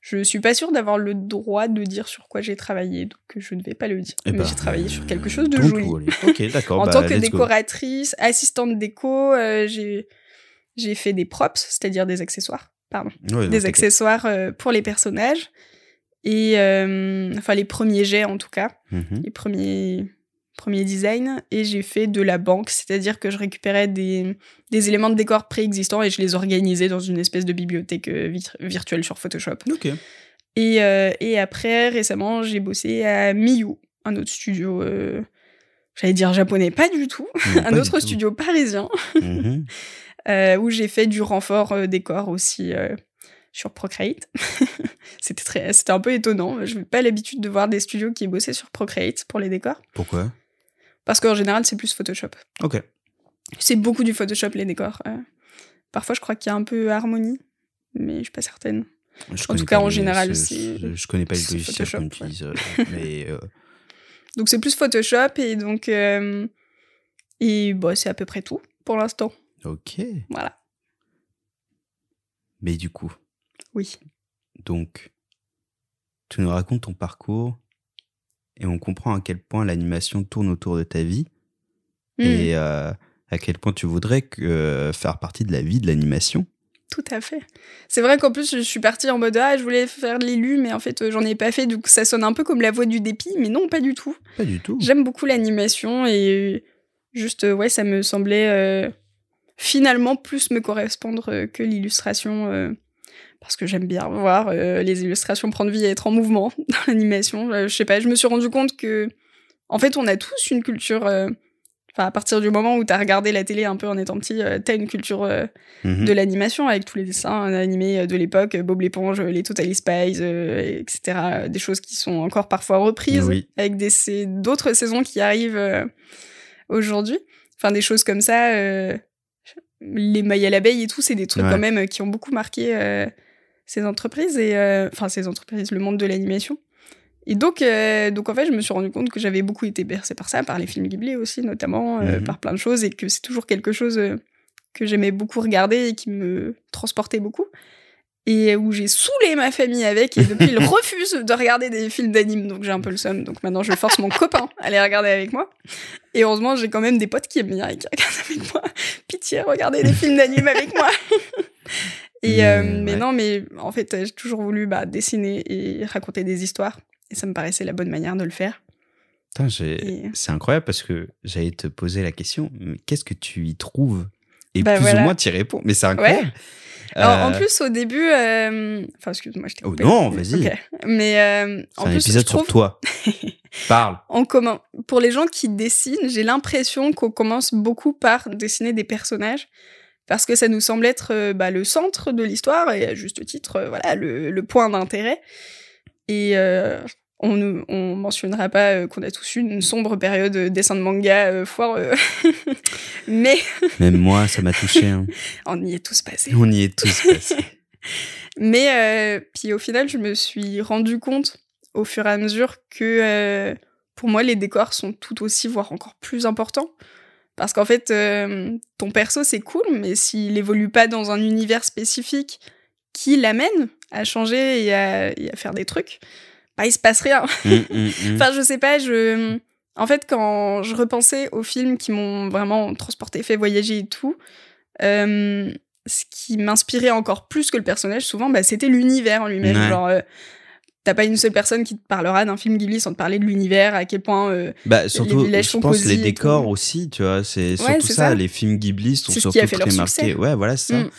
Je suis pas sûre d'avoir le droit de dire sur quoi j'ai travaillé, donc je ne vais pas le dire. Eh Mais ben, j'ai travaillé sur quelque chose de joli. worry. Ok, d'accord. En bah, tant que go. décoratrice, assistante déco, euh, j'ai j'ai fait des props, c'est-à-dire des accessoires. Pardon, Ouais, des accessoires euh, pour les personnages et euh, enfin les premiers jets en tout cas, Mhm. les premiers premiers designs. Et j'ai fait de la banque, c'est-à-dire que je récupérais des des éléments de décor préexistants et je les organisais dans une espèce de bibliothèque euh, vir- virtuelle sur Photoshop. Ok. Et, euh, et après, récemment, j'ai bossé à Miyu, un autre studio, euh, j'allais dire japonais, pas du tout, Non, un autre tout. studio parisien, Mhm. euh, où j'ai fait du renfort décor aussi sur Procreate. c'était très, c'était un peu étonnant. Je n'ai pas l'habitude de voir des studios qui bossaient sur Procreate pour les décors, Pourquoi? Parce qu'en général, c'est plus Photoshop. Ok. C'est beaucoup du Photoshop les décors. euh. Parfois, je crois qu'il y a un peu Harmonie, mais je suis pas certaine. Je En tout cas, en général, ce- c'est- Je, je connais pas les logiciels qu'on ouais. utilise, euh, mais euh, Donc c'est plus Photoshop et donc euh, et bah, c'est à peu près tout pour l'instant. ok. Voilà. Mais du coup, Oui. donc, tu nous racontes ton parcours et on comprend à quel point l'animation tourne autour de ta vie. Mm. et euh, à quel point tu voudrais que, euh, faire partie de la vie de l'animation. Tout à fait. C'est vrai qu'en plus, je suis partie en mode Ah, je voulais faire de l'élu, mais en fait, euh, j'en ai pas fait. Donc, ça sonne un peu comme la voix du dépit, mais non, pas du tout. Pas du tout. J'aime beaucoup l'animation et juste, ouais, ça me semblait euh, finalement plus me correspondre que l'illustration. euh, parce que j'aime bien voir euh, les illustrations prendre vie et être en mouvement dans l'animation. Euh, je sais pas, je me suis rendu compte que, en fait, on a tous une culture. euh, Enfin, à partir du moment où t'as regardé la télé un peu en étant petit, euh, t'as une culture Mhm. de l'animation avec tous les dessins animés de l'époque, Bob l'éponge, les Totally Spies, etc. Des choses qui sont encore parfois reprises Oui. avec des d'autres saisons qui arrivent aujourd'hui. Enfin, des choses comme ça. les mailles à l'abeille et tout, c'est des trucs Ouais. quand même qui ont beaucoup marqué euh, ces entreprises et euh, enfin ces entreprises, le monde de l'animation. Et donc, euh, donc en fait, je me suis rendu compte que j'avais beaucoup été bercée par ça, par les films Ghibli aussi notamment, euh, Mhm. par plein de choses, et que c'est toujours quelque chose euh, que j'aimais beaucoup regarder et qui me transportait beaucoup. Et où j'ai saoulé ma famille avec, et depuis, ils refusent de regarder des films d'anime, donc j'ai un peu le seum. Donc maintenant, je force mon copain à les regarder avec moi. Et heureusement, j'ai quand même des potes qui aiment bien et qui regardent avec moi. Pitié, regardez des films d'anime avec moi. Et Mais, euh, mais ouais. non, mais en fait, j'ai toujours voulu bah, dessiner et raconter des histoires. Et ça me paraissait la bonne manière de le faire. Et- C'est incroyable parce que j'allais te poser la question, mais qu'est-ce que tu y trouves? Et Bah, plus voilà. ou moins, tu y réponds. Mais c'est incroyable. Alors, en Euh, plus, au début, euh, enfin, excuse-moi, je t'ai Oh coupé. non, vas-y. Ok. Mais euh, c'est en un plus, épisode je trouve, sur toi. Parle. en commun, pour les gens qui dessinent, j'ai l'impression qu'on commence beaucoup par dessiner des personnages parce que ça nous semble être euh, bah, le centre de l'histoire et à juste titre, euh, voilà, le, le point d'intérêt. Et euh, on ne on mentionnera pas qu'on a tous eu une sombre période de dessin de manga euh, foireux, mais Même moi, ça m'a touché. hein. on y est tous passés. On y est tous passés. Mais euh, puis au final, je me suis rendu compte au fur et à mesure que pour moi, les décors sont tout aussi, voire encore plus importants. Parce qu'en fait, euh, ton perso, c'est cool, mais s'il évolue pas dans un univers spécifique qui l'amène à changer et à, et à faire des trucs, bah, il se passe rien. Hum, hum, hum. Enfin, je sais pas, je. En fait, quand je repensais aux films qui m'ont vraiment transporté, fait voyager et tout, euh, ce qui m'inspirait encore plus que le personnage, souvent, bah, c'était l'univers en lui-même. Ouais. Genre, euh, t'as pas une seule personne qui te parlera d'un film Ghibli sans te parler de l'univers, à quel point. euh, Bah, surtout, villages je sont pense cosy les décors aussi, tu vois. C'est Ouais, surtout c'est ça, ça. Les films Ghibli sont surtout qui a fait leur très succès. marqués. Ouais, voilà, c'est ça. Mm.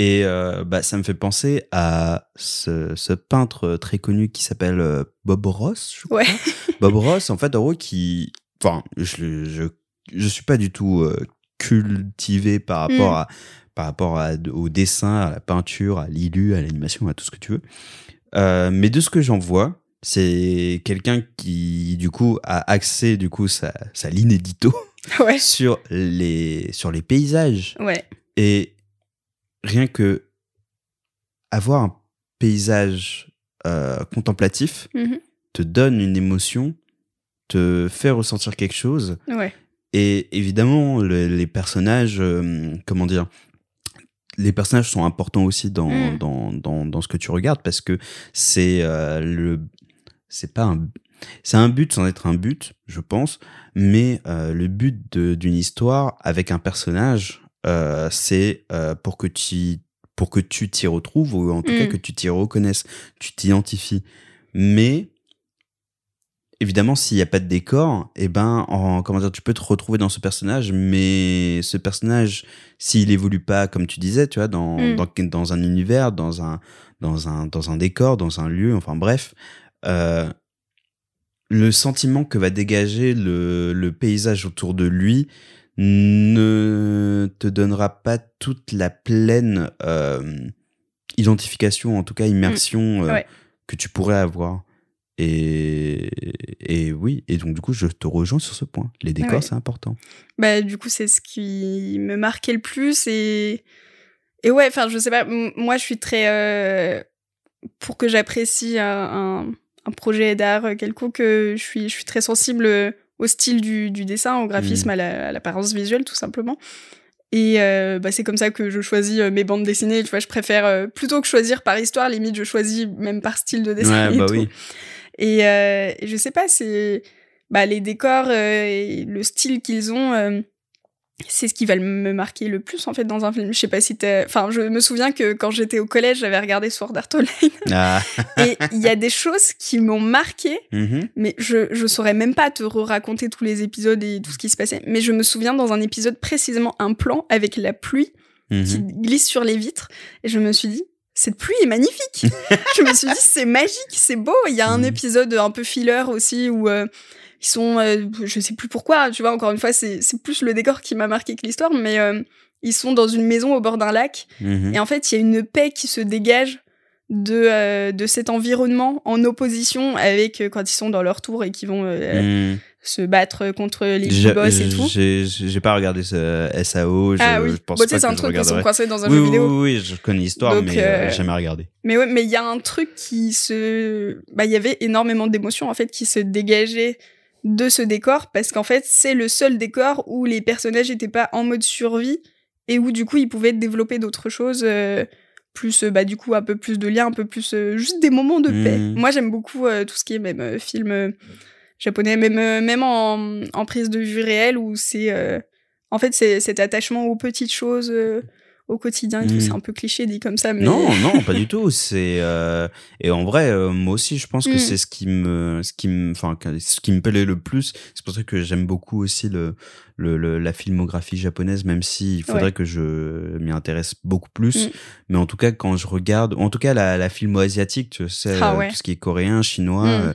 Et euh, bah, ça me fait penser à ce, ce peintre très connu qui s'appelle euh, Bob Ross, je crois. Ouais. Bob Ross, en fait, en gros, qui. Enfin, je, je, je suis pas du tout euh, cultivé par rapport Mm. à par rapport à, au dessin, à la peinture, à l'illu, à l'animation, à tout ce que tu veux. Euh, mais de ce que j'en vois, c'est quelqu'un qui, du coup, a axé, du coup, sa, sa ligne édito Ouais. sur les, sur les paysages. Ouais. Et rien que avoir un paysage euh, contemplatif Mhm. te donne une émotion, te fait ressentir quelque chose. Ouais. Et évidemment, le- les personnages, euh, comment dire, les personnages sont importants aussi dans, Mm. dans, dans, dans ce que tu regardes parce que c'est euh, le. C'est pas un. C'est un but sans être un but, je pense, mais euh, le but d'une histoire avec un personnage, euh, c'est pour que tu pour que tu t'y retrouves ou en tout Mm. cas que tu t'y reconnaisses, tu t'identifies. Mais évidemment, s'il n'y a pas de décor, eh ben, en, comment dire, tu peux te retrouver dans ce personnage, mais ce personnage, s'il évolue pas, comme tu disais, tu vois, dans, Mm. dans, dans un univers, dans un, dans un, dans un décor, dans un lieu, enfin bref, euh, le sentiment que va dégager le, le paysage autour de lui ne te donnera pas toute la pleine euh, identification, en tout cas immersion euh, Ouais. que tu pourrais avoir. Et, et oui, et donc du coup, je te rejoins sur ce point. Les décors, Ouais. c'est important. Bah, du coup, c'est ce qui me marquait le plus. Et, et ouais, enfin, je sais pas, moi, je suis très. euh, Pour que j'apprécie un, un, un projet d'art quelconque, euh, je suis, je suis très sensible au style du, du dessin, au graphisme, Mhm. à la- à l'apparence visuelle, tout simplement. Et euh, bah, c'est comme ça que je choisis mes bandes dessinées. Tu vois, je préfère, euh, plutôt que choisir par histoire, limite, je choisis même par style de dessin. Ouais, et bah tout. oui. Et, euh, je sais pas, c'est bah, les décors euh, et le style qu'ils ont. euh, c'est ce qui va me marquer le plus en fait dans un film. Je sais pas si t'as... Enfin, je me souviens que quand j'étais au collège, j'avais regardé Sword Art Online. Ah. et il y a des choses qui m'ont marqué, Mhm. mais je, je saurais même pas te raconter tous les épisodes et tout ce qui se passait. Mais je me souviens dans un épisode précisément un plan avec la pluie qui Mhm. glisse sur les vitres. Et je me suis dit, cette pluie est magnifique. je me suis dit, c'est magique, c'est beau. Il y a un Mhm. épisode un peu filler aussi où euh, ils sont, euh, je sais plus pourquoi, tu vois, encore une fois, c'est plus le décor qui m'a marqué que l'histoire, mais euh, ils sont dans une maison au bord d'un lac. Mhm. Et en fait, il y a une paix qui se dégage de, euh, de cet environnement en opposition avec quand ils sont dans leur tour et qui vont Mhm. Se battre contre les J'ai- boss et tout. J'ai pas regardé ce SAO. Je, ah oui, je pense Bon, pas c'est un truc, ils sont coincés dans un oui, jeu oui, vidéo. oui, oui, je connais l'histoire, mais euh, euh, j'ai jamais regardé. Mais ouais, mais il y a un truc qui se, bah, il y avait énormément d'émotions en fait qui se dégageaient de ce décor parce qu'en fait c'est le seul décor où les personnages n'étaient pas en mode survie et où du coup ils pouvaient développer d'autres choses, euh, plus euh, bah du coup un peu plus de liens, un peu plus euh, juste des moments de paix. Mhm. Moi j'aime beaucoup euh, tout ce qui est même euh, film euh, japonais, même euh, même en, en prise de vue réelle où c'est euh, en fait c'est cet attachement aux petites choses. Au quotidien et tout, Mhm. c'est un peu cliché dit comme ça, mais Non, non, pas du tout. C'est euh, et en vrai, euh, moi aussi, je pense que Mm. c'est ce qui me, ce qui me, enfin, ce qui me plaît le plus. C'est pour ça que j'aime beaucoup aussi le, le, le- la filmographie japonaise, même si il faudrait Ouais. que je m'y intéresse beaucoup plus. Mm. Mais en tout cas, quand je regarde, en tout cas la, la filmo asiatique, tu sais, Ah euh, ouais. tout ce qui est coréen, chinois, Mm. euh,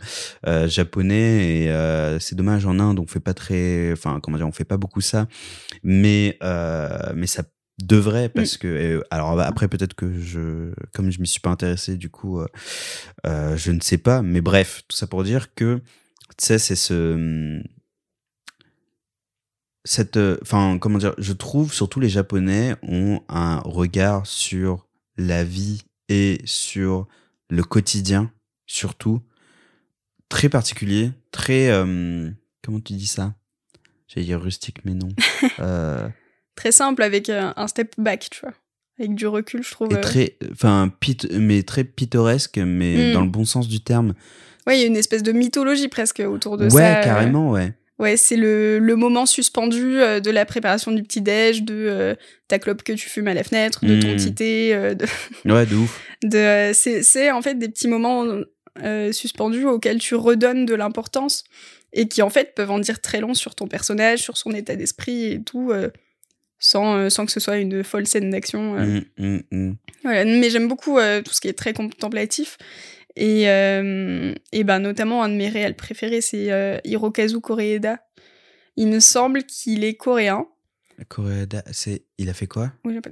euh, japonais, et euh, c'est dommage en Inde, on fait pas très, enfin, comment dire, on fait pas beaucoup ça, mais euh, mais ça devrait parce que euh, alors bah, après peut-être que je comme je m'y suis pas intéressé du coup euh, euh, je ne sais pas mais bref tout ça pour dire que tu sais c'est ce cette euh, enfin comment dire je trouve surtout les japonais ont un regard sur la vie et sur le quotidien surtout très particulier très euh, comment tu dis ça? J'allais dire rustique mais non très simple avec euh, un step back, tu vois. Avec du recul, je trouve. et euh. très enfin pit- mais très pittoresque mais Mm. dans le bon sens du terme Ouais, il y a une espèce de mythologie presque autour de ouais ça. euh. carrément ouais Ouais, c'est le, le moment suspendu euh, de la préparation du petit-déj, de euh, ta clope que tu fumes à la fenêtre, de ton Mm. tité, euh, de, ouais de ouf de c'est c'est en fait des petits moments suspendus auxquels tu redonnes de l'importance et qui en fait peuvent en dire très long sur ton personnage, sur son état d'esprit et tout, sans, euh, sans que ce soit une folle scène d'action. euh. Mm, mm, mm. Voilà, mais j'aime beaucoup euh, tout ce qui est très contemplatif. Et, et ben notamment un de mes réels préférés, c'est Hirokazu Koreeda. Il me semble qu'il est coréen. Koreeda, c'est il a fait quoi?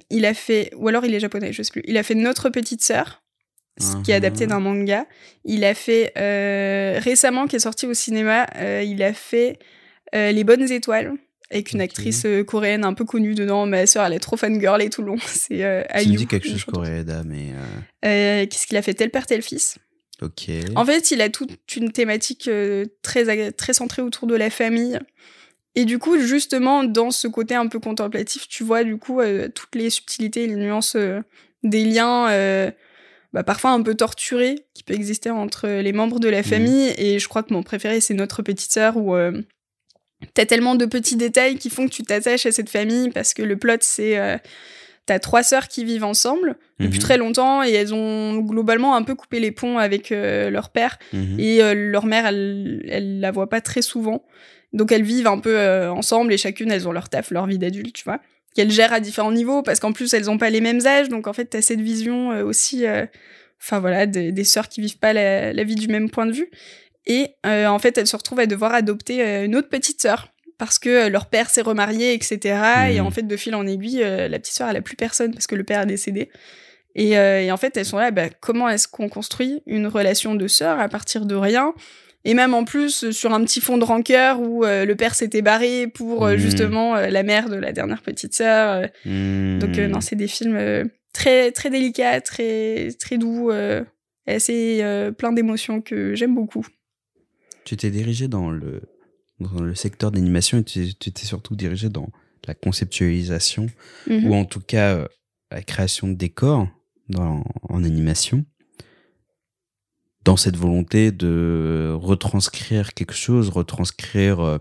Il a fait, ou alors il est japonais, je sais plus. Il a fait Notre petite sœur, ce qui est adapté Mhm. d'un manga. Il a fait euh, récemment, qui est sorti au cinéma, euh, il a fait euh, Les Bonnes Étoiles avec une actrice euh, coréenne un peu connue dedans. Ma sœur, elle est trop fangirl et tout le long. C'est euh, ça me dit quelque chose. Koreeda mais euh, Euh, Qu'est-ce qu'il a fait? Tel père, tel fils. ok En fait, il a toute une thématique très, très centrée autour de la famille. Et du coup, justement, dans ce côté un peu contemplatif, tu vois du coup toutes les subtilités, les nuances des liens, bah, parfois un peu torturés, qui peut exister entre les membres de la famille. Et je crois que mon préféré, c'est notre petite sœur, où euh, t'as tellement de petits détails qui font que tu t'attaches à cette famille, parce que le plot, c'est... euh, T'as trois sœurs qui vivent ensemble depuis Mhm, très longtemps et elles ont globalement un peu coupé les ponts avec euh, leur père. mhm. Et euh, leur mère, elle, elle la voit pas très souvent. Donc elles vivent un peu euh, ensemble et chacune, elles ont leur taf, leur vie d'adulte, tu vois. Qu'elles gèrent à différents niveaux parce qu'en plus, elles ont pas les mêmes âges. Donc en fait, t'as cette vision aussi, enfin voilà, des, des sœurs qui vivent pas la, la vie du même point de vue. Et euh, en fait, elles se retrouvent à devoir adopter euh, une autre petite sœur parce que euh, leur père s'est remarié, etc. Et Mhm. en fait, de fil en aiguille, euh, la petite sœur, elle a plus personne parce que le père est décédé. Et, euh, et en fait, elles sont là, bah, comment est-ce qu'on construit une relation de sœur à partir de rien? Et même en plus, sur un petit fond de rancœur où le père s'était barré pour Mhm. justement la mère de la dernière petite sœur. euh. Donc, non, c'est des films très, très délicats, très, très doux, assez plein d'émotions que j'aime beaucoup. Tu t'es dirigé dans le dans le secteur d'animation et tu t'es surtout dirigé dans la conceptualisation Mhm. ou en tout cas euh, la création de décors dans, en animation, dans cette volonté de retranscrire quelque chose, retranscrire euh,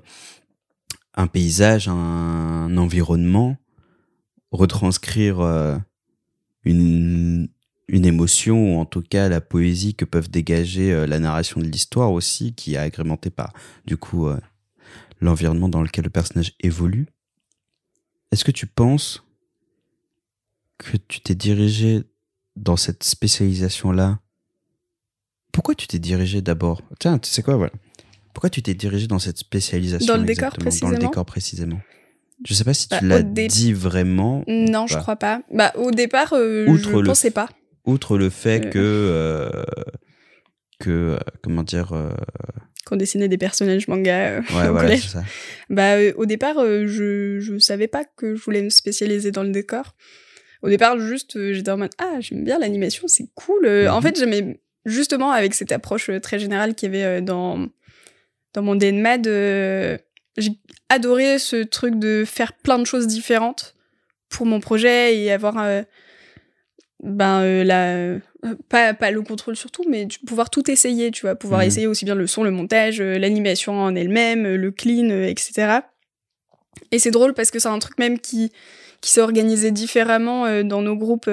un paysage, un, environnement, retranscrire euh, une, une émotion, ou en tout cas la poésie que peuvent dégager euh, la narration de l'histoire aussi, qui est agrémentée par, du coup, euh, l'environnement dans lequel le personnage évolue. Est-ce que tu penses que tu t'es dirigé dans cette spécialisation-là? Pourquoi tu t'es dirigé d'abord? Tiens, tu sais quoi, voilà. Pourquoi tu t'es dirigé dans cette spécialisation Dans le décor précisément Dans le décor précisément. Je sais pas si tu bah, l'as dit vraiment. Non, je crois pas. Bah, au départ, euh, je ne pensais pas. Outre le fait euh. que. Euh, que. comment dire. Qu'on dessinait des personnages manga. ouais, voilà, ça. Bah, au départ, je, je savais pas que je voulais me spécialiser dans le décor. Au départ, juste, j'étais en mode Ah, j'aime bien l'animation, c'est cool. En mhm. fait, j'aimais justement avec cette approche très générale qu'il y avait dans dans mon DNMAD, euh, j'ai adoré ce truc de faire plein de choses différentes pour mon projet et avoir euh, ben euh, la pas, pas le contrôle surtout mais pouvoir tout essayer tu vois pouvoir mhm. essayer aussi bien le son le montage l'animation en elle-même le clean etc et c'est drôle parce que c'est un truc même qui qui s'est organisé différemment dans nos groupes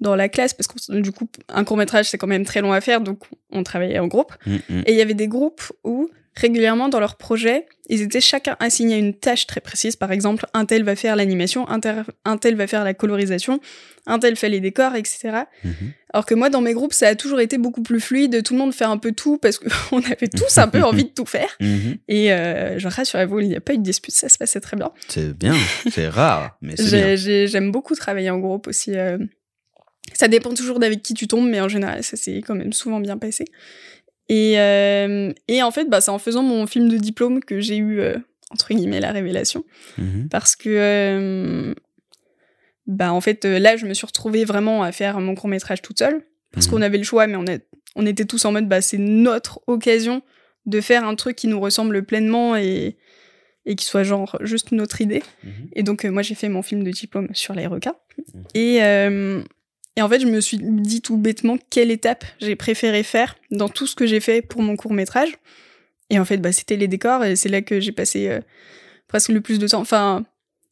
dans la classe parce que du coup un court métrage c'est quand même très long à faire donc on travaillait en groupe mm, mm. et il y avait des groupes où régulièrement dans leur projet ils étaient chacun assigné une tâche très précise. Par exemple un tel va faire l'animation un, tel va faire la colorisation un tel fait les décors etc mm-hmm. alors que moi dans mes groupes ça a toujours été beaucoup plus fluide. Tout le monde fait un peu tout parce qu'on avait tous un peu envie de tout faire. Mm-hmm. et euh, je rassurez-vous il n'y a pas eu de dispute. Ça se passait très bien. C'est bien. C'est rare mais c'est j'aime beaucoup travailler en groupe aussi euh, ça dépend toujours d'avec qui tu tombes, mais en général, ça s'est quand même souvent bien passé. Et, euh, et en fait, bah, c'est en faisant mon film de diplôme que j'ai eu, euh, entre guillemets, la révélation. Mhm. Parce que, euh, bah, en fait, là, je me suis retrouvée vraiment à faire mon court métrage toute seule. Parce mhm. qu'on avait le choix, mais on, est, on était tous en mode, bah, c'est notre occasion de faire un truc qui nous ressemble pleinement et, et qui soit genre juste notre idée. Mhm. Et donc, moi, j'ai fait mon film de diplôme sur les requins. Et et en fait, je me suis dit tout bêtement quelle étape j'ai préféré faire dans tout ce que j'ai fait pour mon court métrage. Et en fait, bah, c'était les décors et c'est là que j'ai passé euh, presque le plus de temps. Enfin,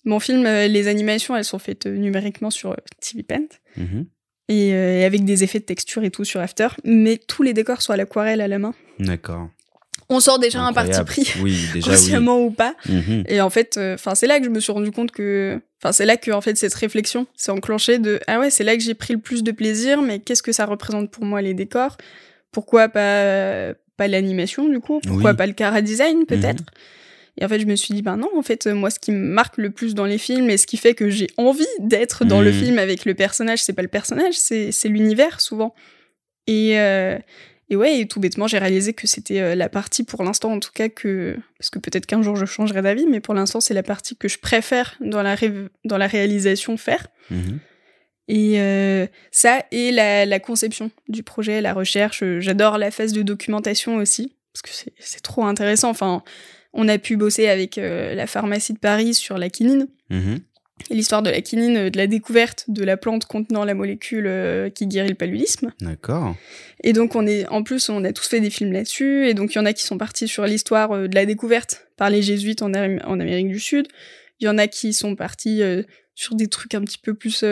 mon film, euh, les animations, elles sont faites euh, numériquement sur TV Paint. Mhm. Et, avec des effets de texture et tout sur After. Mais tous les décors sont à l'aquarelle à la main. D'accord on sort déjà un parti pris, oui, déjà, consciemment ou pas. Mhm. Et en fait, enfin, c'est là que je me suis rendu compte que, enfin, c'est là que en fait cette réflexion s'est enclenchée de ah ouais, c'est là que j'ai pris le plus de plaisir, mais qu'est-ce que ça représente pour moi les décors? Pourquoi pas pas l'animation du coup? Pourquoi pas le cara design peut-être? Mhm. Et en fait, je me suis dit, ben non, en fait, moi, ce qui me marque le plus dans les films et ce qui fait que j'ai envie d'être dans le mhm. film avec le personnage, c'est pas le personnage, c'est l'univers souvent. Et, euh, et ouais, et tout bêtement, j'ai réalisé que c'était euh, la partie, pour l'instant en tout cas, que. Parce que peut-être qu'un jour je changerai d'avis, mais pour l'instant, c'est la partie que je préfère dans la, dans la réalisation faire. Mhm. Et euh, ça, et la, la, conception du projet, la recherche. Euh, j'adore la phase de documentation aussi, parce que c'est trop intéressant. Enfin, on a pu bosser avec la pharmacie de Paris sur la quinine. Mhm l'histoire de la quinine, euh, de la découverte de la plante contenant la molécule euh, qui guérit le paludisme. D'accord. Et donc on est, en plus, on a tous fait des films là-dessus, et donc il y en a qui sont partis sur l'histoire euh, de la découverte par les jésuites en, en, Amérique du Sud. Il y en a qui sont partis sur des trucs un petit peu plus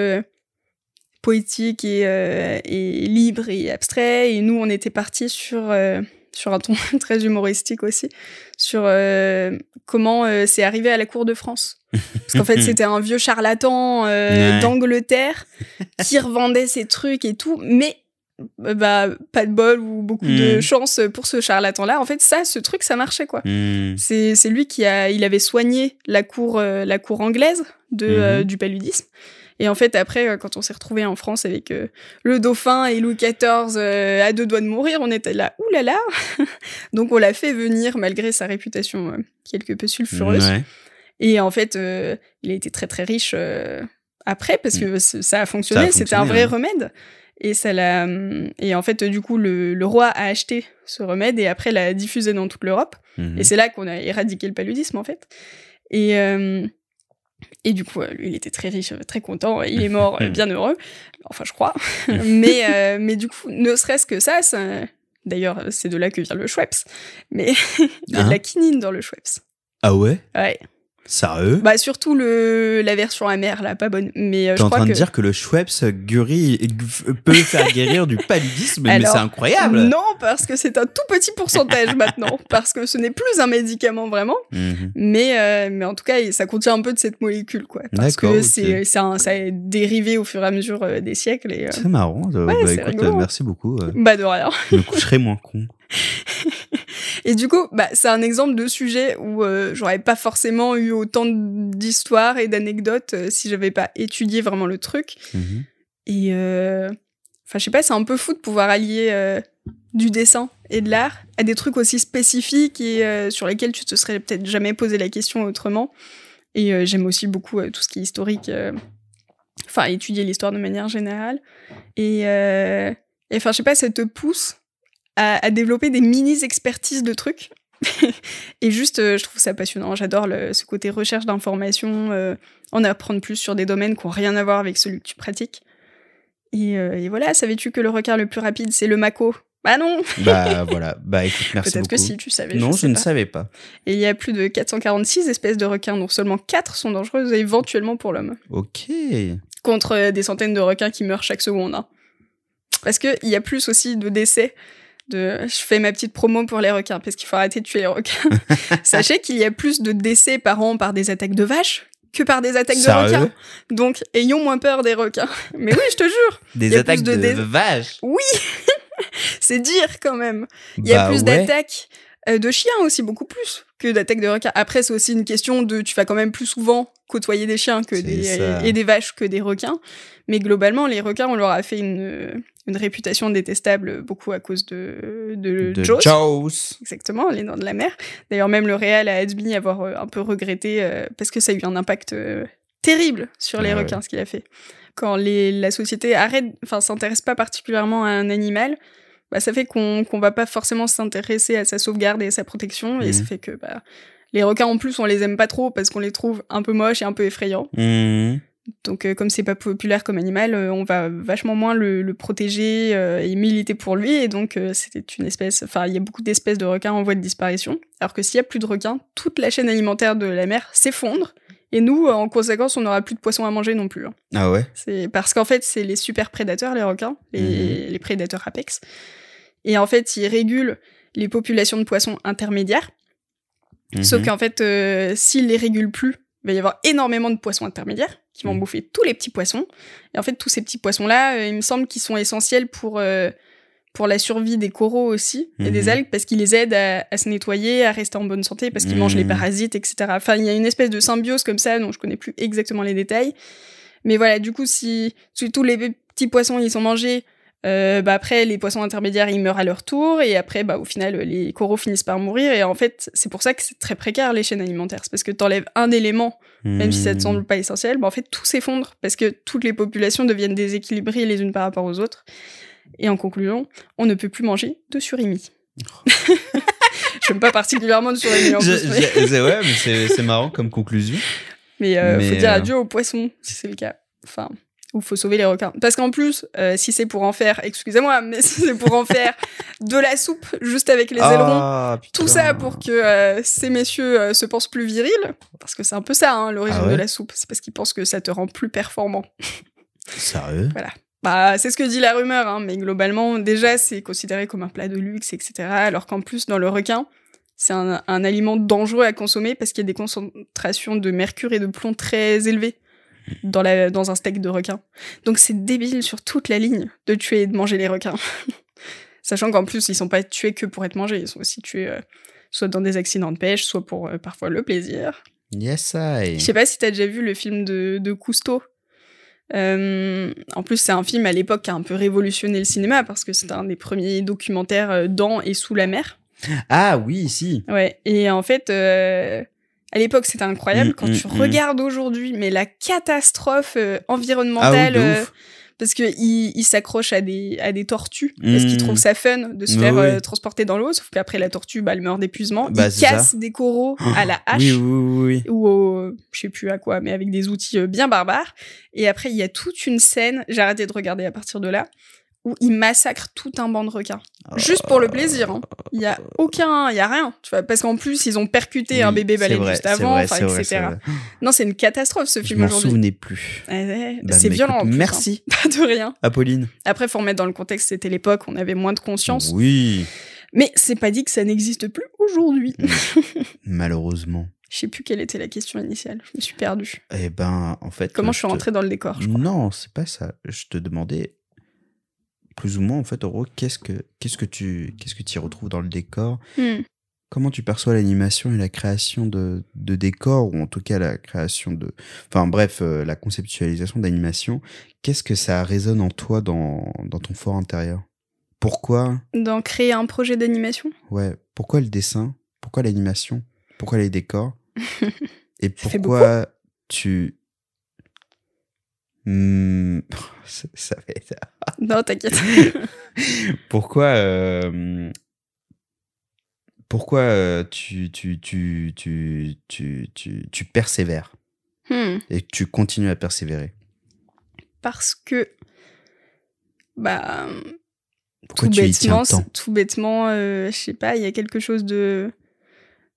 poétiques et, et libres et abstraits. Et nous, on était partis sur sur un ton très humoristique aussi, sur euh, comment euh, c'est arrivé à la cour de France. Parce qu'en fait, c'était un vieux charlatan euh, d'Angleterre qui revendait ses trucs et tout, mais bah pas de bol ou beaucoup de hmm. chance pour ce charlatan là en fait ça ce truc ça marchait quoi hmm. c'est lui qui a il avait soigné la cour la cour anglaise de hmm. du paludisme et en fait, après, euh, quand on s'est retrouvé en France avec euh, le dauphin et Louis XIV euh, à deux doigts de mourir, on était là, oulala Donc on l'a fait venir malgré sa réputation quelque peu sulfureuse. Et en fait, il a été très très riche après parce que mm. ça a fonctionné, c'était un vrai remède. Et ça l'a et en fait du coup le, roi a acheté ce remède et après l'a diffusé dans toute l'Europe. Mm-hmm. Et c'est là qu'on a éradiqué le paludisme en fait. Et et du coup, lui, il était très riche, très content. Il est mort bien heureux. Enfin, je crois. mais, euh, mais du coup, ne serait-ce que ça, ça... d'ailleurs, c'est de là que vient le Schweppes. Mais il y a de la hein quinine dans le Schweppes. Ah ouais? Ouais. Sérieux Bah surtout le la version amère là, pas bonne. Mais euh, je en crois train que de dire que le Schweppes guérit, peut faire guérir du paludisme, mais c'est incroyable non parce que c'est un tout petit pourcentage maintenant, parce que ce n'est plus un médicament vraiment. Mhm. Mais euh, mais en tout cas, ça contient un peu de cette molécule quoi. Parce que ok. c'est c'est un- ça a dérivé au fur et à mesure euh, des siècles euh, C'est marrant. euh, bah, c'est écoute, rigolo, merci beaucoup. bah de rien. je me coucherai moins con. Et du coup, bah, c'est un exemple de sujet où euh, j'aurais pas forcément eu autant d'histoires et d'anecdotes euh, si j'avais pas étudié vraiment le truc. Mhm. Et euh, enfin, je sais pas, c'est un peu fou de pouvoir allier du dessin et de l'art à des trucs aussi spécifiques et sur lesquels tu te serais peut-être jamais posé la question autrement. Et j'aime aussi beaucoup tout ce qui est historique, enfin, étudier l'histoire de manière générale. Et euh, et enfin, je sais pas, ça te pousse à, à développer des mini-expertises de trucs. et juste, euh, je trouve ça passionnant. J'adore ce côté recherche d'informations, euh, en apprendre plus sur des domaines qui n'ont rien à voir avec celui que tu pratiques. Et, euh, et voilà, savais-tu que le requin le plus rapide, c'est le mako Bah non Bah voilà. Bah écoute, merci Peut-être que si, tu savais. non, je, ne pas. savais pas. Et il y a plus de 446 espèces de requins, dont seulement 4 sont dangereuses éventuellement pour l'homme. Ok. Contre euh, des centaines de requins qui meurent chaque seconde. hein. Parce qu'il y a plus aussi de décès. De... Je fais ma petite promo pour les requins, parce qu'il faut arrêter de tuer les requins. Sachez qu'il y a plus de décès par an par des attaques de vaches que par des attaques de requins. Donc, ayons moins peur des requins. Mais oui, je te jure, Des attaques de de, dé- vaches. c'est dire quand même. Il y a Bah plus ouais. d'attaques de chiens aussi, beaucoup plus que d'attaques de requins. Après, c'est aussi une question de tu vas quand même plus souvent côtoyer des chiens que des, ça. et des vaches que des requins. Mais globalement, les requins, on leur a fait une, une réputation détestable beaucoup à cause de, de, De Jaws. Jaws. Exactement, les dents de la mer. D'ailleurs, même le réel a admis avoir euh, un peu regretté euh, parce que ça a eu un impact euh, terrible sur les Ah ouais. requins, ce qu'il a fait. Quand les, la société arrête, enfin, s'intéresse pas particulièrement à un animal, bah, ça fait qu'on qu'on va pas forcément s'intéresser à sa sauvegarde et à sa protection, et Mhm. ça fait que bah, les requins en plus, on les aime pas trop parce qu'on les trouve un peu moches et un peu effrayants. Mhm. Donc, euh, comme c'est pas populaire comme animal, euh, on va vachement moins le, le protéger euh, et militer pour lui. Et donc, euh, c'était une espèce. Enfin, il y a beaucoup d'espèces de requins en voie de disparition. Alors que s'il y a plus de requins, toute la chaîne alimentaire de la mer s'effondre. Et nous, en conséquence, on n'aura plus de poissons à manger non plus. hein. Ah ouais? C'est parce qu'en fait, c'est les super prédateurs, les requins, les, les prédateurs apex. Et en fait, ils régulent les populations de poissons intermédiaires. Sauf Mhm. qu'en fait, euh, s'ils les régulent plus, il va y avoir énormément de poissons intermédiaires qui vont Mhm. bouffer tous les petits poissons. Et en fait, tous ces petits poissons-là, euh, il me semble qu'ils sont essentiels pour, euh, pour la survie des coraux aussi, et Mhm. des algues, parce qu'ils les aident à, à se nettoyer, à rester en bonne santé, parce qu'ils mangent les Mhm. parasites, etc. Enfin, il y a une espèce de symbiose comme ça, dont je connais plus exactement les détails. Mais voilà, du coup, si, si tous les petits poissons, ils sont mangés, euh, bah après, les poissons intermédiaires, ils meurent à leur tour, et après, bah, au final, les coraux finissent par mourir, et en fait, c'est pour ça que c'est très précaire, les chaînes alimentaires. C'est parce que t'enlèves un élément, même si ça te Mhm. semble pas essentiel, bah, en fait, tout s'effondre, parce que toutes les populations deviennent déséquilibrées les unes par rapport aux autres. Et en conclusion, on ne peut plus manger de surimi. Je n'aime pas particulièrement de surimi en plus, mais, ouais, mais c'est marrant comme conclusion. mais, euh, mais, faut dire euh, adieu aux poissons, si c'est le cas. Enfin, ou faut sauver les requins. Parce qu'en plus, euh, si c'est pour en faire, excusez-moi, mais si c'est pour en faire de la soupe juste avec les ailerons, Ah, tout putain. ça pour que euh, ces messieurs euh, se pensent plus virils, parce que c'est un peu ça hein, l'origine Ah ouais de la soupe, c'est parce qu'ils pensent que ça te rend plus performant. Sérieux? Bah, c'est ce que dit la rumeur, hein, mais globalement, déjà, c'est considéré comme un plat de luxe, etc. Alors qu'en plus, dans le requin, c'est un, un aliment dangereux à consommer parce qu'il y a des concentrations de mercure et de plomb très élevées dans, la, dans un steak de requin. Donc c'est débile sur toute la ligne de tuer et de manger les requins. Sachant qu'en plus, ils sont pas tués que pour être mangés, ils sont aussi tués euh, soit dans des accidents de pêche, soit pour euh, parfois le plaisir. Yes, I. Je sais pas si t'as déjà vu le film de, de Cousteau. Euh, en plus, c'est un film à l'époque qui a un peu révolutionné le cinéma parce que c'est un des premiers documentaires dans et sous la mer. Ah oui, si. Ouais. Et en fait, à l'époque, c'était incroyable. Mm, Quand mm, tu mm. regardes aujourd'hui, mais la catastrophe euh, Ah oui, environnementale, euh, parce que il, il s'accroche à des à des tortues parce qu'il trouve ça fun de se Oui, faire oui. euh, transporter dans l'eau. Sauf qu'après la tortue, bah, elle meurt d'épuisement. Bah, il ça. casse des coraux à la hache Oui, oui, oui. oui. ou au, je sais plus à quoi, mais avec des outils bien barbares. Et après, il y a toute une scène, j'ai arrêté de regarder à partir de là, où ils massacrent tout un banc de requins. Juste pour le plaisir. hein. Il y a aucun, il y a rien. Tu vois, parce qu'en plus, ils ont percuté un bébé vrai, juste avant, vrai, etc. vrai. Non, c'est une catastrophe ce Je film m'en aujourd'hui. souvenais plus. Ouais, Bah, c'est violent. écoute, hein. merci. Pas de rien. Apolline. Après, faut remettre dans le contexte, c'était l'époque, on avait moins de conscience. Oui. Mais c'est pas dit que ça n'existe plus aujourd'hui. Malheureusement. Je sais plus quelle était la question initiale. Je me suis perdue. Eh ben, en fait. Comment euh, je suis te- rentrée dans le décor je crois. Non, c'est pas ça. Je te demandais plus ou moins en fait, en gros, qu'est-ce que qu'est-ce que tu qu'est-ce que tu y retrouves dans le décor? Hmm. Comment tu perçois l'animation et la création de, de décors ou en tout cas la création de enfin bref euh, la conceptualisation d'animation? Qu'est-ce que ça résonne en toi dans dans ton fort intérieur? Pourquoi? D'en créer un projet d'animation? Ouais Pourquoi le dessin? Pourquoi l'animation? Pourquoi les décors? Et pourquoi tu Hmm, ça, va être Non, t'inquiète. pourquoi euh, pourquoi euh, tu, tu, tu, tu, tu, tu, tu persévères Hmm. et tu continues à persévérer? Parce que. Bah. Pourquoi tout tu y tiens bêtement, tant? c'est- tout bêtement, euh, je sais pas, il y a quelque chose de.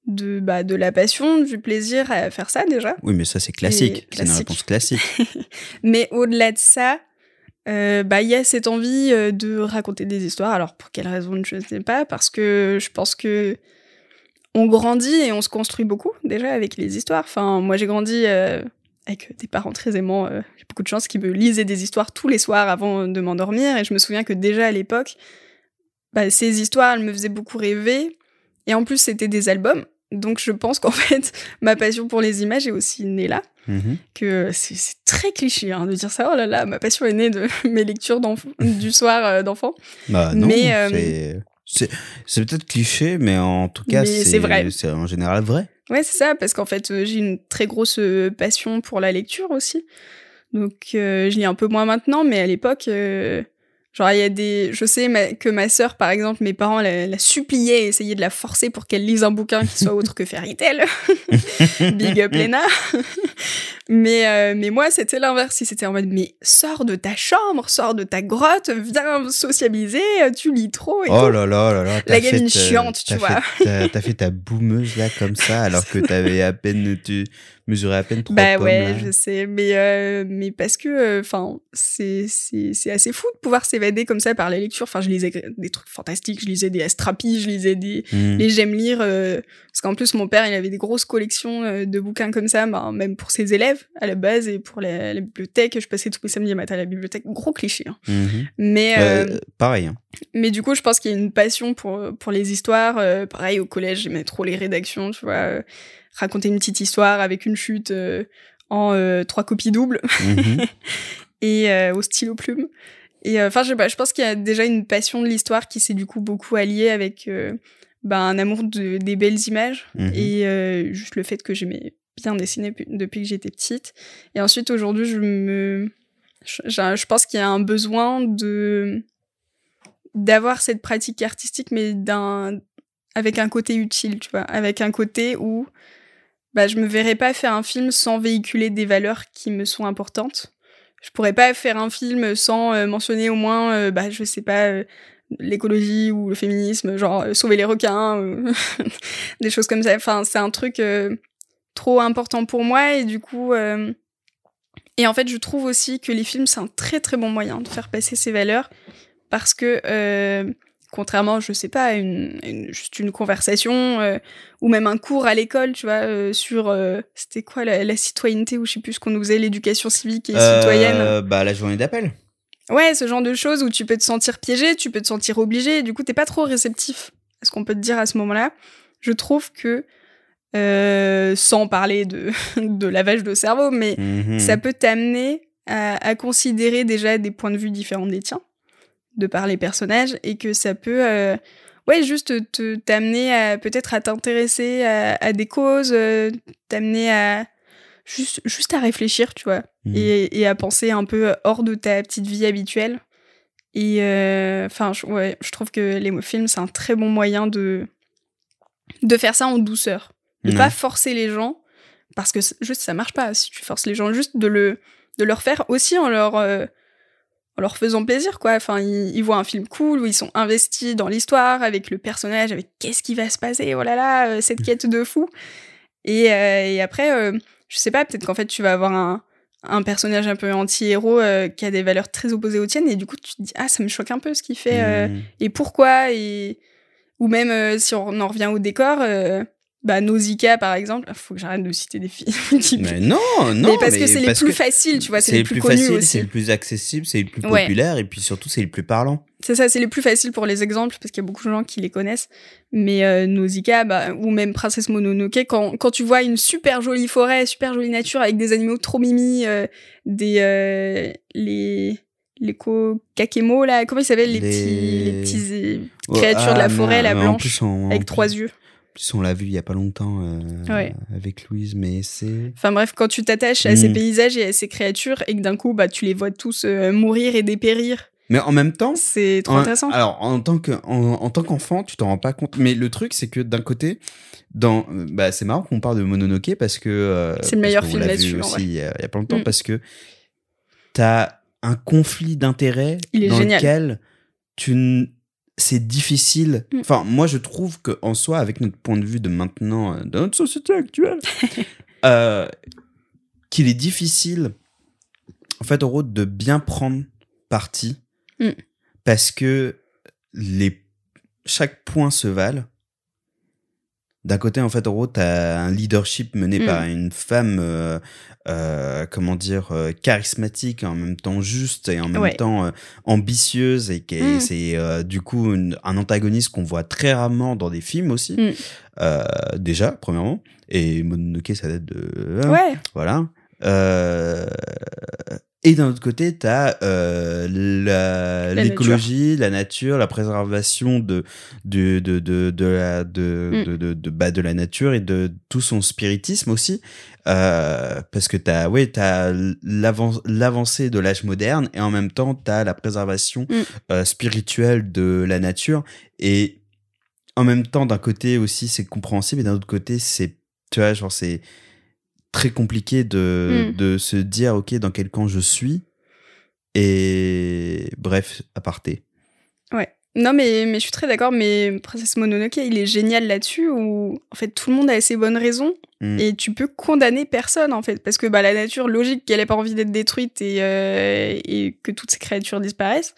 De, bah, de la passion, du plaisir à faire ça déjà. Oui, mais ça c'est classique, c'est une réponse classique. Mais au-delà de ça, euh, bah, il y a cette envie euh, de raconter des histoires. Alors, pour quelle raison, je ne sais pas, parce que je pense que on grandit et on se construit beaucoup déjà avec les histoires. Enfin, moi, j'ai grandi euh, avec des parents très aimants. j'ai beaucoup de chance qui me lisaient des histoires tous les soirs avant de m'endormir. Et je me souviens que déjà à l'époque, bah, ces histoires, elles me faisaient beaucoup rêver. Et en plus, c'était des albums. Donc, je pense qu'en fait, ma passion pour les images est aussi née là Mhm. que c'est c'est très cliché hein, de dire ça. Oh là là, ma passion est née de mes lectures du soir euh, d'enfant. Bah non, Mais, euh, c'est peut-être cliché, mais en tout cas c'est vrai. C'est en général vrai. Ouais, c'est ça, parce qu'en fait, euh, j'ai une très grosse euh, passion pour la lecture aussi. Donc, euh, je lis un peu moins maintenant, mais à l'époque, euh, genre, il y a des. Je sais ma- que ma sœur, par exemple, mes parents la, la suppliaient, essayaient de la forcer pour qu'elle lise un bouquin qui soit autre que Fairy Tail. Big up Lena. mais, euh, mais moi, c'était l'inverse. C'était en mode, mais sors de ta chambre, sors de ta grotte, viens sociabiliser, tu lis trop et Oh là là là là. t'as La gamine chiante, tu vois. T'as t'as fait ta boumeuse là comme ça, alors que t'avais à peine tu mesurais à peine trois Bah pommes. ouais, là. je sais, mais euh, mais parce que enfin c'est c'est c'est assez fou de pouvoir s'évader comme ça par la lecture. Enfin, je lisais des trucs fantastiques, je lisais des Astrapi, je lisais des Mhm. les j'aime lire euh, parce qu'en plus mon père, il avait des grosses collections euh, de bouquins comme ça, ben, même pour ses élèves à la base et pour la, la bibliothèque, je passais tous les samedis matin à la bibliothèque, gros cliché. hein. Mhm. Mais Euh, euh, pareil. hein. mais du coup, je pense qu'il y a une passion pour, pour les histoires. Euh, pareil, au collège, j'aimais trop les rédactions, tu vois. Raconter une petite histoire avec une chute euh, en euh, trois copies doubles Mhm. et euh, au stylo plume. Et enfin, je sais pas, je pense qu'il y a déjà une passion de l'histoire qui s'est du coup beaucoup alliée avec bah, un amour de, des belles images Mhm. et juste le fait que j'aimais bien dessiner pu- depuis que j'étais petite. Et ensuite, aujourd'hui, je me. Je, je- je pense qu'il y a un besoin de d'avoir cette pratique artistique, mais d'un avec un côté utile, tu vois, avec un côté où bah, je me verrais pas faire un film sans véhiculer des valeurs qui me sont importantes. Je pourrais pas faire un film sans euh, mentionner au moins, euh, bah, je sais pas, euh, l'écologie ou le féminisme, genre euh, sauver les requins, des choses comme ça. Enfin, c'est un truc trop important pour moi et du coup. Et en fait, je trouve aussi que les films, c'est un très très bon moyen de faire passer ces valeurs parce que, contrairement, je sais pas, une, une- juste une conversation euh, ou même un cours à l'école, tu vois, euh, sur. euh, C'était quoi la, la citoyenneté ou je sais plus ce qu'on nous faisait, l'éducation civique et citoyenne. Bah la journée d'appel. Ouais, ce genre de choses où tu peux te sentir piégé, tu peux te sentir obligé, et du coup, t'es pas trop réceptif à ce qu'on peut te dire à ce moment-là. Je trouve que, sans parler de, de lavage de cerveau, mais Mhm. ça peut t'amener à, à considérer déjà des points de vue différents des tiens, de par les personnages, et que ça peut, euh, ouais, juste te t'amener à peut-être à t'intéresser à, à des causes, euh, t'amener à juste, juste à réfléchir, tu vois, Mhm. et, et à penser un peu hors de ta petite vie habituelle. Et euh, enfin, je, ouais, je trouve que les films, c'est un très bon moyen de, de faire ça en douceur. De pas forcer les gens, parce que juste ça marche pas si tu forces les gens, juste de, le, de leur faire aussi en leur, en leur faisant plaisir, quoi. Enfin, ils, ils voient un film cool où ils sont investis dans l'histoire, avec le personnage, avec qu'est-ce qui va se passer, oh là là, euh, cette quête de fou. Et, euh, et après, euh, je sais pas, peut-être qu'en fait, tu vas avoir un, un personnage un peu anti-héros euh, qui a des valeurs très opposées aux tiennes, et du coup, tu te dis, ah, ça me choque un peu ce qu'il fait, Mm. et pourquoi, et... ou même si on en revient au décor, bah, Nausicaa, par exemple, faut que j'arrête de citer des films. Mais non, non. mais parce que c'est les plus faciles, tu vois, c'est les le plus, plus connus c'est le plus accessible, c'est le plus Ouais. populaire, et puis surtout, c'est le plus parlant. C'est ça, c'est les plus faciles pour les exemples parce qu'il y a beaucoup de gens qui les connaissent. Mais euh, Nausicaa, bah, ou même Princesse Mononoke, quand, quand tu vois une super jolie forêt, super jolie nature avec des animaux trop mimi, euh, des euh, les les kakemo là, comment ils s'appellent les, Les- petits les petits euh, Ouais, créatures de la ah, forêt mais la en blanche plus, on- en avec plus- trois yeux. On l'a vu il y a pas longtemps euh, Ouais. avec Louise, mais c'est. Enfin bref, quand tu t'attaches à ces Mm. paysages et à ces créatures et que d'un coup bah tu les vois tous euh, mourir et dépérir, Mais en même temps, c'est trop en- intéressant. alors en tant que en, en tant qu'enfant, tu t'en rends pas compte. Mais le truc, c'est que d'un côté, dans euh, bah c'est marrant qu'on parle de Mononoke parce que euh, C'est le meilleur film là-dessus, aussi il y, a, il y a pas longtemps Mm. parce que t'as un conflit d'intérêts dans génial. lequel tu c'est difficile. Mm. Enfin, moi, je trouve que en soi, avec notre point de vue de maintenant, euh, dans notre société actuelle, euh, qu'il est difficile, en fait, en gros, de bien prendre parti Mm. parce que les chaque point se valent. D'un côté, en fait, en gros, t'as un leadership mené Mm. par une femme, euh, euh, comment dire, euh, charismatique, en même temps juste et en même Ouais. temps euh, ambitieuse, et qui est- Mm. c'est euh, du coup une- un antagoniste qu'on voit très rarement dans des films aussi. Mm. Euh, déjà, premièrement. Et Mononoke, ça date de... Ouais. Voilà. Euh, Et d'un autre côté, tu as La l'écologie, la, nature, la préservation de, de, de, de, de, la, de, Mm. de, de, de, bah, de la nature et de tout son spiritisme aussi. Euh, parce que tu as, ouais, as l'avancée de l'âge moderne et en même temps, tu as la préservation Mm. euh, spirituelle de la nature. Et en même temps, d'un côté aussi, c'est compréhensible et d'un autre côté, c'est, tu vois, genre, c'est très compliqué de, Mm. de se dire, OK, dans quel camp je suis. Et bref, aparté. Ouais. Non, mais, mais je suis très d'accord, mais Princesse Mononoke, il est génial là-dessus où, en fait, tout le monde a ses bonnes raisons Mm. et tu peux condamner personne, en fait, parce que bah, la nature, logique qu'elle ait pas envie d'être détruite et, euh, et que toutes ces créatures disparaissent.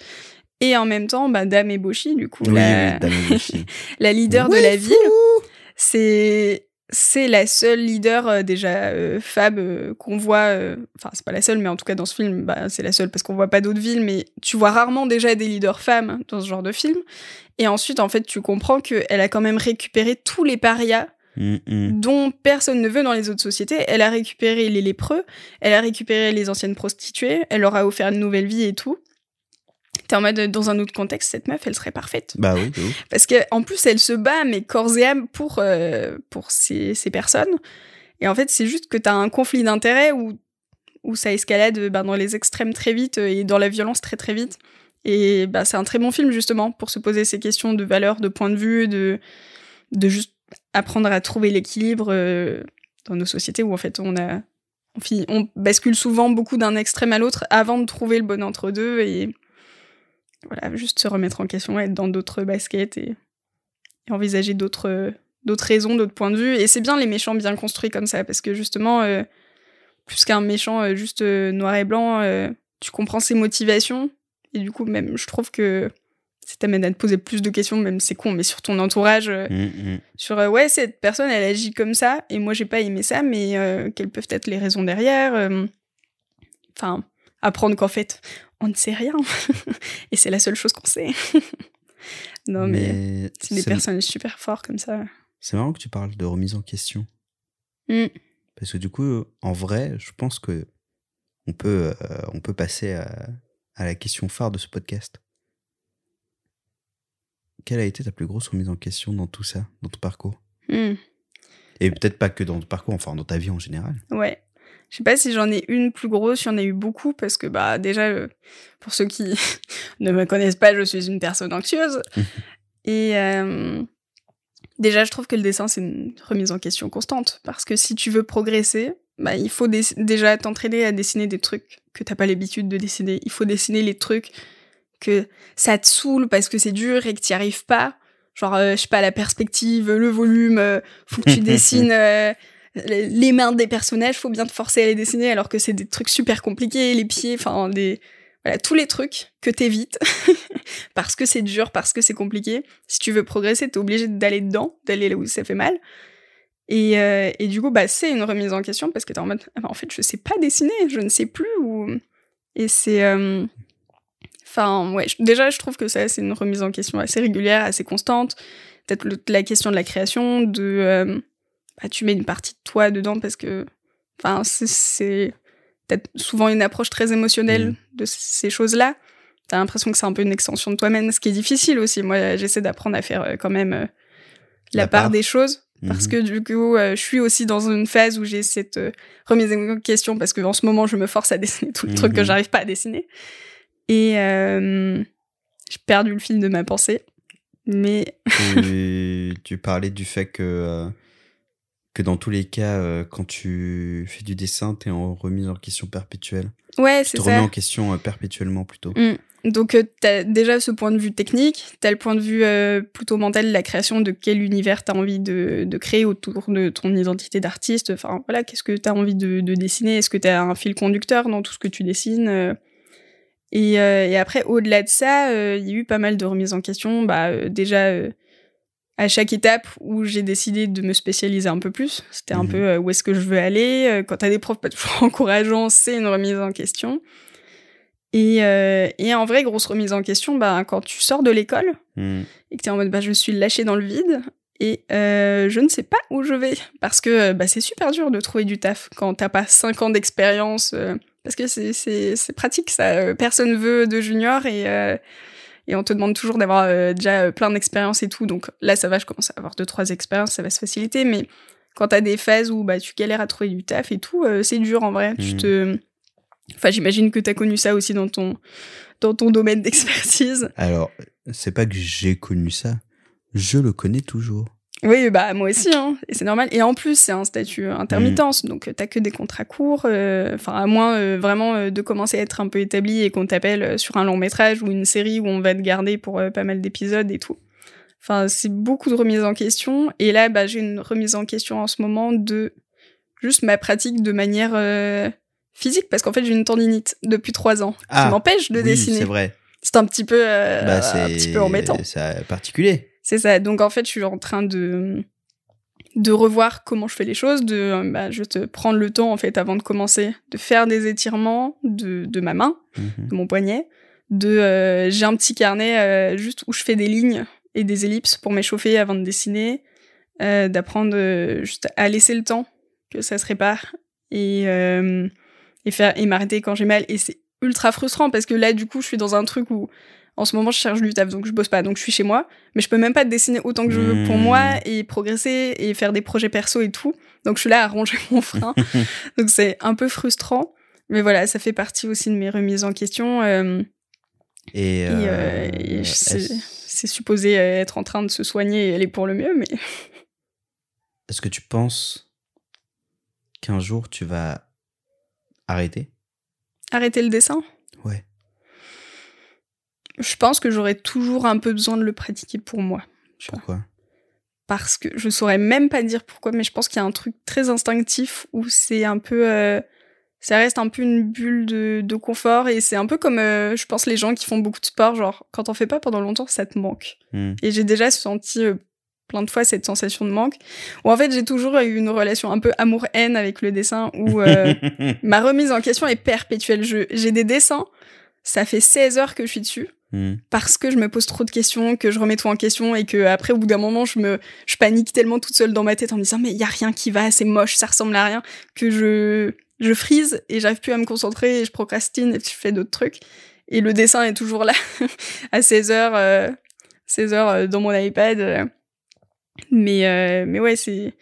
Et en même temps, bah, Dame Eboshi, du coup, Oui, la, oui, Dame Eboshi. la leader de la fou ville, c'est c'est la seule leader euh, déjà euh, femme euh, qu'on voit euh, enfin c'est pas la seule mais en tout cas dans ce film bah, c'est la seule parce qu'on voit pas d'autres villes mais tu vois rarement déjà des leaders femmes dans ce genre de film. Et ensuite en fait tu comprends qu'elle a quand même récupéré tous les parias Mm, dont personne ne veut dans les autres sociétés. Elle a récupéré les lépreux elle a récupéré les anciennes prostituées elle leur a offert une nouvelle vie et tout T'es en mode, dans un autre contexte, cette meuf, elle serait parfaite. Bah oui, de ouf. Parce que en plus, elle se bat, mais corps et âme pour, euh, pour ces, ces personnes. Et en fait, c'est juste que t'as un conflit d'intérêts où, où ça escalade bah, dans les extrêmes très vite euh, et dans la violence très très vite. Et bah, c'est un très bon film, justement, pour se poser ces questions de valeur, de point de vue, de, de juste apprendre à trouver l'équilibre euh, dans nos sociétés où, en fait, on a. On bascule souvent beaucoup d'un extrême à l'autre avant de trouver le bon entre-deux et voilà, juste se remettre en question, être dans d'autres baskets et, et envisager d'autres d'autres raisons, d'autres points de vue. Et c'est bien les méchants bien construits comme ça, parce que justement, euh, plus qu'un méchant euh, juste euh, noir et blanc, tu comprends ses motivations. Et du coup, même, je trouve que ça t'amène à te poser plus de questions, même c'est con, mais sur ton entourage, euh, Mm, mm. sur ouais, cette personne, elle agit comme ça, et moi, j'ai pas aimé ça, mais quelles peuvent être les raisons derrière Enfin, apprendre qu'en fait, on ne sait rien. et c'est la seule chose qu'on sait. non, mais, c'est des personnages super forts comme ça. C'est marrant que tu parles de remise en question. Mm. Parce que du coup, en vrai, je pense que on peut, euh, on peut passer à, à la question phare de ce podcast. Quelle a été ta plus grosse remise en question dans tout ça, dans ton parcours? Mm. Et peut-être pas que dans ton parcours, enfin dans ta vie en général. Ouais. Je sais pas si j'en ai une plus grosse, il y en a eu beaucoup parce que bah déjà euh, pour ceux qui ne me connaissent pas, je suis une personne anxieuse et euh, déjà je trouve que le dessin c'est une remise en question constante parce que si tu veux progresser, bah, il faut déjà t'entraîner à dessiner des trucs que t'as pas l'habitude de dessiner. Il faut dessiner les trucs que ça te saoule parce que c'est dur et que t'y arrives pas. Genre, euh, je sais pas, la perspective, le volume, euh, faut que tu dessines euh, les mains des personnages, faut bien te forcer à les dessiner alors que c'est des trucs super compliqués, les pieds, enfin, des, voilà, tous les trucs que t'évites parce que c'est dur, parce que c'est compliqué. Si tu veux progresser, t'es obligé d'aller dedans, d'aller là où ça fait mal. Et, euh, du coup, bah, c'est une remise en question parce que t'es en mode, ah bah, en fait, je sais pas dessiner, je ne sais plus. Ou... Et c'est. Euh, enfin, ouais, déjà, je trouve que ça, c'est une remise en question assez régulière, assez constante. Peut-être la question de la création, de. Euh, bah, tu mets une partie de toi dedans parce que. Enfin, c'est peut-être souvent une approche très émotionnelle mmh. de ces choses-là. T'as l'impression que c'est un peu une extension de toi-même, ce qui est difficile aussi. Moi, j'essaie d'apprendre à faire quand même la, part, des choses. Parce mhm. que du coup, euh, je suis aussi dans une phase où j'ai cette euh, remise en question parce que en ce moment, je me force à dessiner tout le truc que mhm. j'arrive pas à dessiner. Et euh, j'ai perdu le fil de ma pensée. Mais. tu parlais du fait que, que dans tous les cas, quand tu fais du dessin, tu es en remise en question perpétuelle. Ouais, c'est ça. Tu te remets en question perpétuellement plutôt. Mm. Donc, euh, tu as déjà ce point de vue technique, tu as le point de vue euh, plutôt mental de la création, de quel univers tu as envie de, de, créer autour de ton identité d'artiste. Enfin, voilà, qu'est-ce que tu as envie de, de dessiner? Est-ce que tu as un fil conducteur dans tout ce que tu dessines euh? et, et, après, au-delà de ça, il y a eu pas mal de remises en question. Bah, déjà, à chaque étape où j'ai décidé de me spécialiser un peu plus, c'était un mmh peu où est-ce que je veux aller. Quand tu as des profs pas toujours encourageants, c'est une remise en question. Et, euh, et, en vrai, grosse remise en question, bah, quand tu sors de l'école hmm. et que tu es en mode bah, je suis lâché dans le vide et euh, je ne sais pas où je vais. Parce que bah, c'est super dur de trouver du taf quand t'as pas 5 ans d'expérience. Euh, parce que c'est pratique, ça. Personne veut de junior et, et on te demande toujours d'avoir déjà plein d'expérience et tout. Donc là, ça va, je commence à avoir 2-3 expériences, ça va se faciliter. Mais quand t'as des phases où bah, tu galères à trouver du taf et tout, c'est dur en vrai. Tu hmm. te Enfin, j'imagine que tu as connu ça aussi dans ton, dans ton domaine d'expertise. Alors, c'est pas que j'ai connu ça, je le connais toujours. Oui, bah moi aussi, hein. et c'est normal. Et en plus, c'est un statut intermittence, donc donc t'as que des contrats courts. Euh, enfin, à moins euh, vraiment euh, de commencer à être un peu établi et qu'on t'appelle sur un long métrage ou une série où on va te garder pour pas mal d'épisodes et tout. Enfin, c'est beaucoup de remises en question. Et là, bah, j'ai une remise en question en ce moment de juste ma pratique de manière physique parce qu'en fait j'ai une tendinite depuis trois ans qui ah, m'empêche de dessiner. C'est vrai. C'est un petit peu, euh, bah, un petit peu embêtant. C'est particulier. C'est ça. Donc en fait je suis en train de de revoir comment je fais les choses, de euh, bah, je te prendre le temps en fait avant de commencer, de faire des étirements de, de ma main, mhm. de mon poignet, de euh, j'ai un petit carnet juste où je fais des lignes et des ellipses pour m'échauffer avant de dessiner, d'apprendre juste à laisser le temps que ça se répare et et faire et m'arrêter quand j'ai mal et c'est ultra frustrant parce que là du coup je suis dans un truc où en ce moment je cherche du taf donc je bosse pas donc je suis chez moi. Mais je peux même pas dessiner autant que je veux pour moi mmh. et progresser et faire des projets perso et tout. Donc je suis là à ranger mon frein. Donc c'est un peu frustrant. Mais voilà ça fait partie aussi de mes remises en question euh, et, euh, euh, c'est supposé être en train de se soigner et aller pour le mieux mais est-ce que tu penses qu'un jour tu vas Arrêter? Arrêter le dessin? Je pense que j'aurais toujours un peu besoin de le pratiquer pour moi. Pourquoi? Parce que je saurais même pas dire pourquoi, mais je pense qu'il y a un truc très instinctif où c'est un peu. Euh, ça reste un peu une bulle de, confort et c'est un peu comme, euh, je pense, les gens qui font beaucoup de sport, genre, quand t'en fais pas pendant longtemps, ça te manque. Hmm. Et j'ai déjà senti euh, plein de fois cette sensation de manque. Ou en fait, j'ai toujours eu une relation un peu amour-haine avec le dessin où euh, ma remise en question est perpétuelle. J'ai des dessins, ça fait 16 heures que je suis dessus. Hmm. Parce que je me pose trop de questions, que je remets tout en question et que après au bout d'un moment je me je panique tellement toute seule dans ma tête en me disant mais il y a rien qui va, c'est moche, ça ressemble à rien que je je frise et j'arrive plus à me concentrer et je procrastine et je fais d'autres trucs et le dessin est toujours là à 16 heures 16 euh, heures euh, dans mon iPad mais, euh, mais ouais, c'est.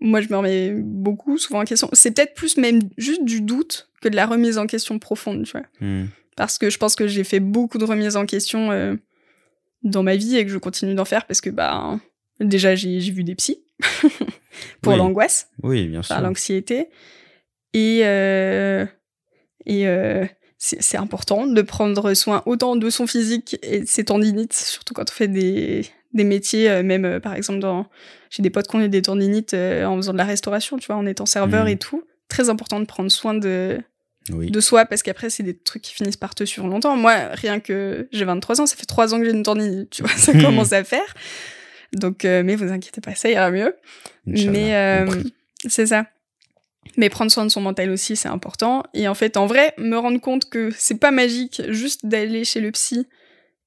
Moi, je me remets beaucoup, souvent en question. C'est peut-être plus même juste du doute que de la remise en question profonde, tu vois. Hmm. Parce que je pense que j'ai fait beaucoup de remises en question euh, dans ma vie et que je continue d'en faire parce que, bah, déjà, j'ai vu des psys pour l'angoisse. Oui, bien sûr. L'anxiété. Et, euh, et euh, c'est important de prendre soin autant de son physique et de ses tendinites, surtout quand on fait des, des métiers, même par exemple dans j'ai des potes qui ont eu des tendinites en faisant de la restauration, tu vois, en étant serveur Mhm. et tout. Très important de prendre soin de, Oui. de soi parce qu'après c'est des trucs qui finissent par te suivre longtemps. Moi, rien que j'ai 23 ans, ça fait 3 ans que j'ai une tendinite, tu vois, ça Mhm. commence à faire. Donc, euh, mais vous inquiétez pas, ça ira mieux. Inch'Allah, Mais euh, c'est ça. Mais prendre soin de son mental aussi, c'est important. Et en fait, en vrai, me rendre compte que c'est pas magique juste d'aller chez le psy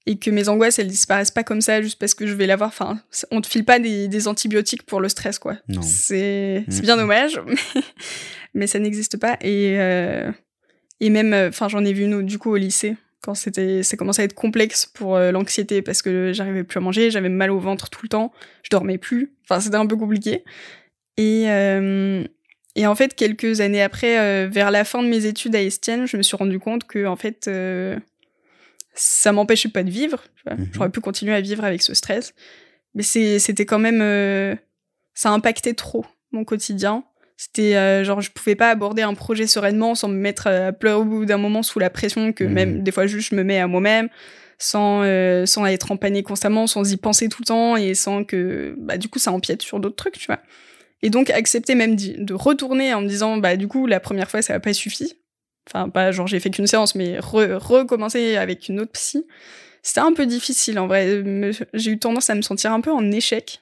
et que mes angoisses, elles disparaissent pas comme ça juste parce que je vais l'avoir. Enfin, on te file pas des, des antibiotiques pour le stress, quoi. Non. C'est c'est Mhm. bien dommage, mais, mais ça n'existe pas. Et, euh, et même, euh, enfin, j'en ai vu une autre, du coup au lycée quand c'était, ça commençait à être complexe pour euh, l'anxiété parce que j'arrivais plus à manger, j'avais mal au ventre tout le temps, je dormais plus. Enfin, c'était un peu compliqué. Et, euh, et en fait, quelques années après, euh, vers la fin de mes études à Estienne, je me suis rendu compte que en fait, ça m'empêchait pas de vivre. Mhm. J'aurais pu continuer à vivre avec ce stress, mais c'est- c'était quand même, ça impactait trop mon quotidien. C'était euh, genre, je pouvais pas aborder un projet sereinement sans me mettre à pleurer au bout d'un moment sous la pression que Mhm. même des fois juste je me mets à moi-même, sans euh, sans être en panique constamment, sans y penser tout le temps et sans que bah du coup ça empiète sur d'autres trucs, tu vois. Et donc accepter même de retourner en me disant bah du coup la première fois ça a pas suffi. Enfin pas genre j'ai fait qu'une séance mais re- recommencer avec une autre psy. C'était un peu difficile en vrai. Me- J'ai eu tendance à me sentir un peu en échec.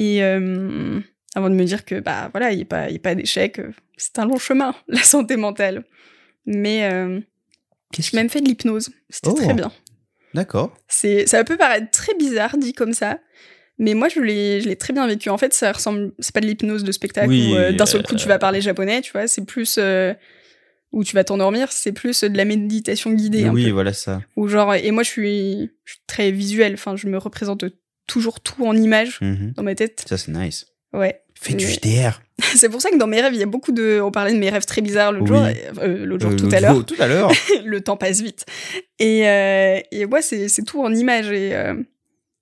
Et euh, avant de me dire que bah voilà, il n'y a pas, y a pas d'échec, euh, c'est un long chemin, la santé mentale. Mais euh, j'ai même fait de l'hypnose. C'était Oh. très bien. D'accord. C'est, ça peut paraître très bizarre dit comme ça, mais moi je l'ai, je l'ai très bien vécu. En fait, ça ressemble, c'est pas de l'hypnose de spectacle Oui, où euh, d'un seul coup tu vas parler japonais, tu vois. C'est plus euh, où tu vas t'endormir, c'est plus de la méditation guidée. un Oui, peu. voilà ça. Ou genre, et moi je suis, je suis très visuelle. Enfin, je me représente toujours tout en images Mhm. dans ma tête. Ça, c'est nice. Ouais. Fais du JDR. C'est pour ça que dans mes rêves, il y a beaucoup de. On parlait de mes rêves très bizarres l'autre Oui. jour, et- euh, l'autre jour, Euh, tout l'autre à l'heure. jour- Tout à l'heure. le temps passe vite. Et, euh, et moi, c'est tout en images. Et euh,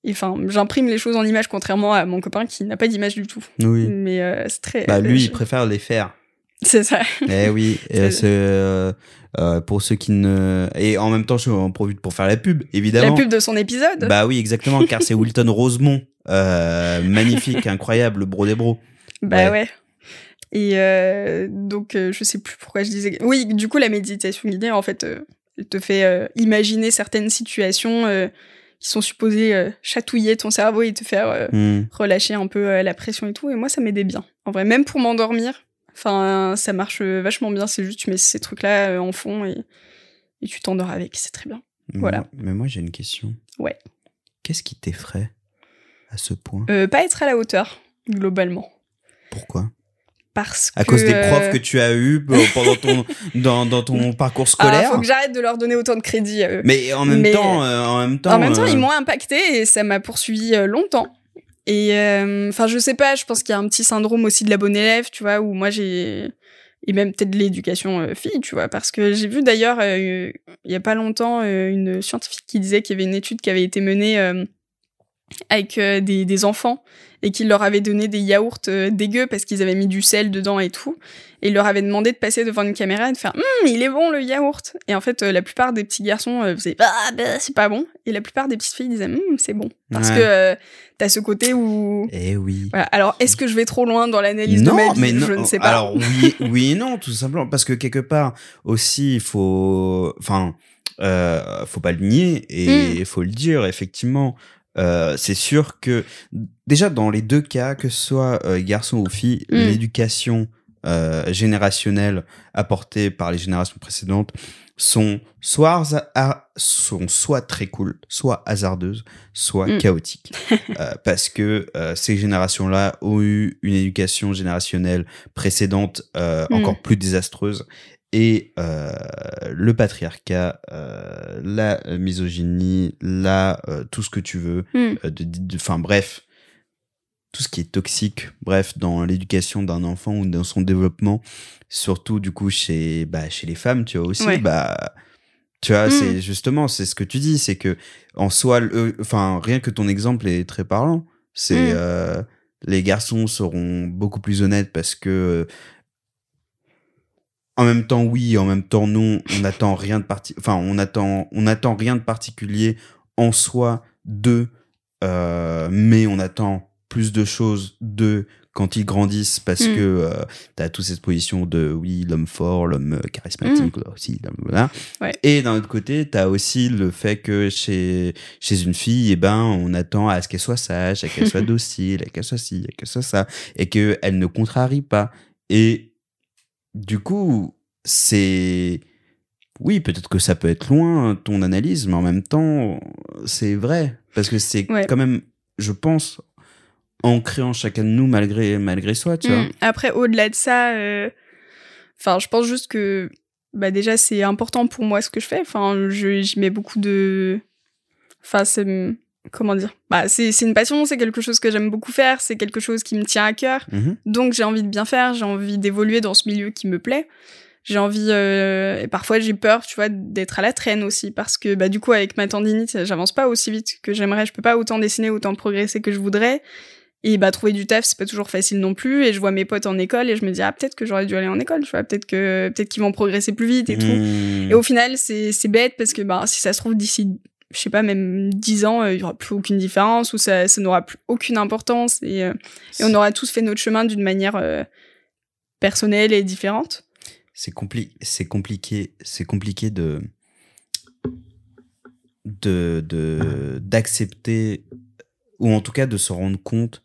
enfin, j'imprime les choses en images, contrairement à mon copain qui n'a pas d'image du tout. oui. Mais euh, c'est très. Bah, lui, je- il préfère les faire. C'est ça. Eh oui, euh, euh, pour ceux qui ne et en même temps je en profite pour faire la pub La évidemment. pub de son épisode. Bah oui, exactement, car c'est Wilton Rosemont, euh, magnifique, incroyable, le bro des bros. Bah ouais. ouais. Et euh, donc, euh, je sais plus pourquoi je disais. Oui, du coup, la méditation guidée, en fait, euh, elle te fait imaginer certaines situations qui sont supposées chatouiller ton cerveau et te faire Hmm. relâcher un peu la pression et tout. Et moi, ça m'aidait bien. En vrai, même pour m'endormir, enfin, ça marche vachement bien. C'est juste, tu mets ces trucs-là en fond et, et tu t'endors avec. C'est très bien. Voilà. Mais moi j'ai une question. Ouais. Qu'est-ce qui t'effraie? À ce point Euh, pas être à la hauteur, globalement. Pourquoi? Parce À que, cause des euh, profs que tu as eu pendant ton dans, dans ton parcours ah, scolaire. faut que j'arrête de leur donner autant de crédit à eux. Mais en même Mais- temps, euh, en même temps, en même temps, euh, ils m'ont impacté et ça m'a poursuivi euh, longtemps. Et euh, enfin, je sais pas, je pense qu'il y a un petit syndrome aussi de la bonne élève, tu vois, où moi j'ai et même peut-être de l'éducation euh, fille, tu vois, parce que j'ai vu d'ailleurs euh, il y a pas longtemps euh, une scientifique qui disait qu'il y avait une étude qui avait été menée euh, avec euh, des, des enfants et qu'il leur avait donné des yaourts euh, dégueux parce qu'ils avaient mis du sel dedans et tout. Et il leur avait demandé de passer devant une caméra et de faire Hum, il est bon le yaourt. Et en fait, euh, la plupart des petits garçons euh, faisaient Ah, bah, c'est pas bon. Et la plupart des petites filles disaient Hum, c'est bon. Parce Ouais. que t'as ce côté où. Eh oui. Voilà. Alors, est-ce que je vais trop loin dans l'analyse de ma vie mais non. Je ne sais pas. Alors oui, oui et non, tout simplement parce que quelque part aussi il faut, enfin, euh, faut pas le nier et il faut le dire effectivement. Euh, c'est sûr que déjà dans les deux cas, que ce soit euh, garçon ou fille, Mm. l'éducation euh, générationnelle apportée par les générations précédentes sont soit sont soit très cool, soit hasardeuses, soit Mm. chaotiques. Euh, parce que euh, ces générations-là ont eu une éducation générationnelle précédente euh, Mm. encore plus désastreuse et euh, le patriarcat, euh, la misogynie, la euh, tout ce que tu veux, Hmm. de, enfin bref, tout ce qui est toxique, bref, dans l'éducation d'un enfant ou dans son développement, surtout du coup chez bah, chez les femmes, tu vois aussi, Ouais. bah tu vois, Mm. c'est justement c'est ce que tu dis, c'est que en soi, enfin rien que ton exemple est très parlant. C'est Mm. euh, les garçons seront beaucoup plus honnêtes parce que en même temps oui, en même temps non. On n'attend rien de parti, enfin on attend, on attend rien de particulier en soi de, euh, mais on attend plus de choses de quand ils grandissent parce Mm. que euh, t'as toute cette position de oui l'homme fort l'homme euh, charismatique là aussi voilà Mm. Ouais. et d'un autre côté t'as aussi le fait que chez chez une fille eh ben on attend à ce qu'elle soit sage à qu'elle soit docile à qu'elle soit ci à qu'elle soit ça et que elle ne contrarie pas et du coup c'est oui peut-être que ça peut être loin ton analyse mais en même temps c'est vrai parce que c'est Ouais. quand même je pense ancré en chacun de nous malgré malgré soi tu vois Mm. Après, au-delà de ça, euh, je pense juste que bah, déjà, c'est important pour moi ce que je fais. Enfin, je- j'y mets beaucoup de. Enfin, c'est. Comment dire bah, C'est c'est une passion, c'est quelque chose que j'aime beaucoup faire, c'est quelque chose qui me tient à cœur. Mhm. Donc, j'ai envie de bien faire, j'ai envie d'évoluer dans ce milieu qui me plaît. J'ai envie. euh, Et parfois, j'ai peur, tu vois, d'être à la traîne aussi. Parce que, bah, du coup, avec ma tendinite, j'avance pas aussi vite que j'aimerais. Je peux pas autant dessiner, autant progresser que je voudrais. Et bah trouver du taf, c'est pas toujours facile non plus. Et je vois mes potes en école et je me dis ah peut-être que j'aurais dû aller en école, tu vois, peut-être que peut-être qu'ils vont progresser plus vite et tout. Mhm. Et au final, c'est c'est bête parce que bah si ça se trouve d'ici je sais pas même 10 ans, euh, il y aura plus aucune différence ou ça ça n'aura plus aucune importance et, euh, et on aura tous fait notre chemin d'une manière euh, personnelle et différente. c'est compli c'est compliqué c'est compliqué de de d'accepter ou en tout cas de se rendre compte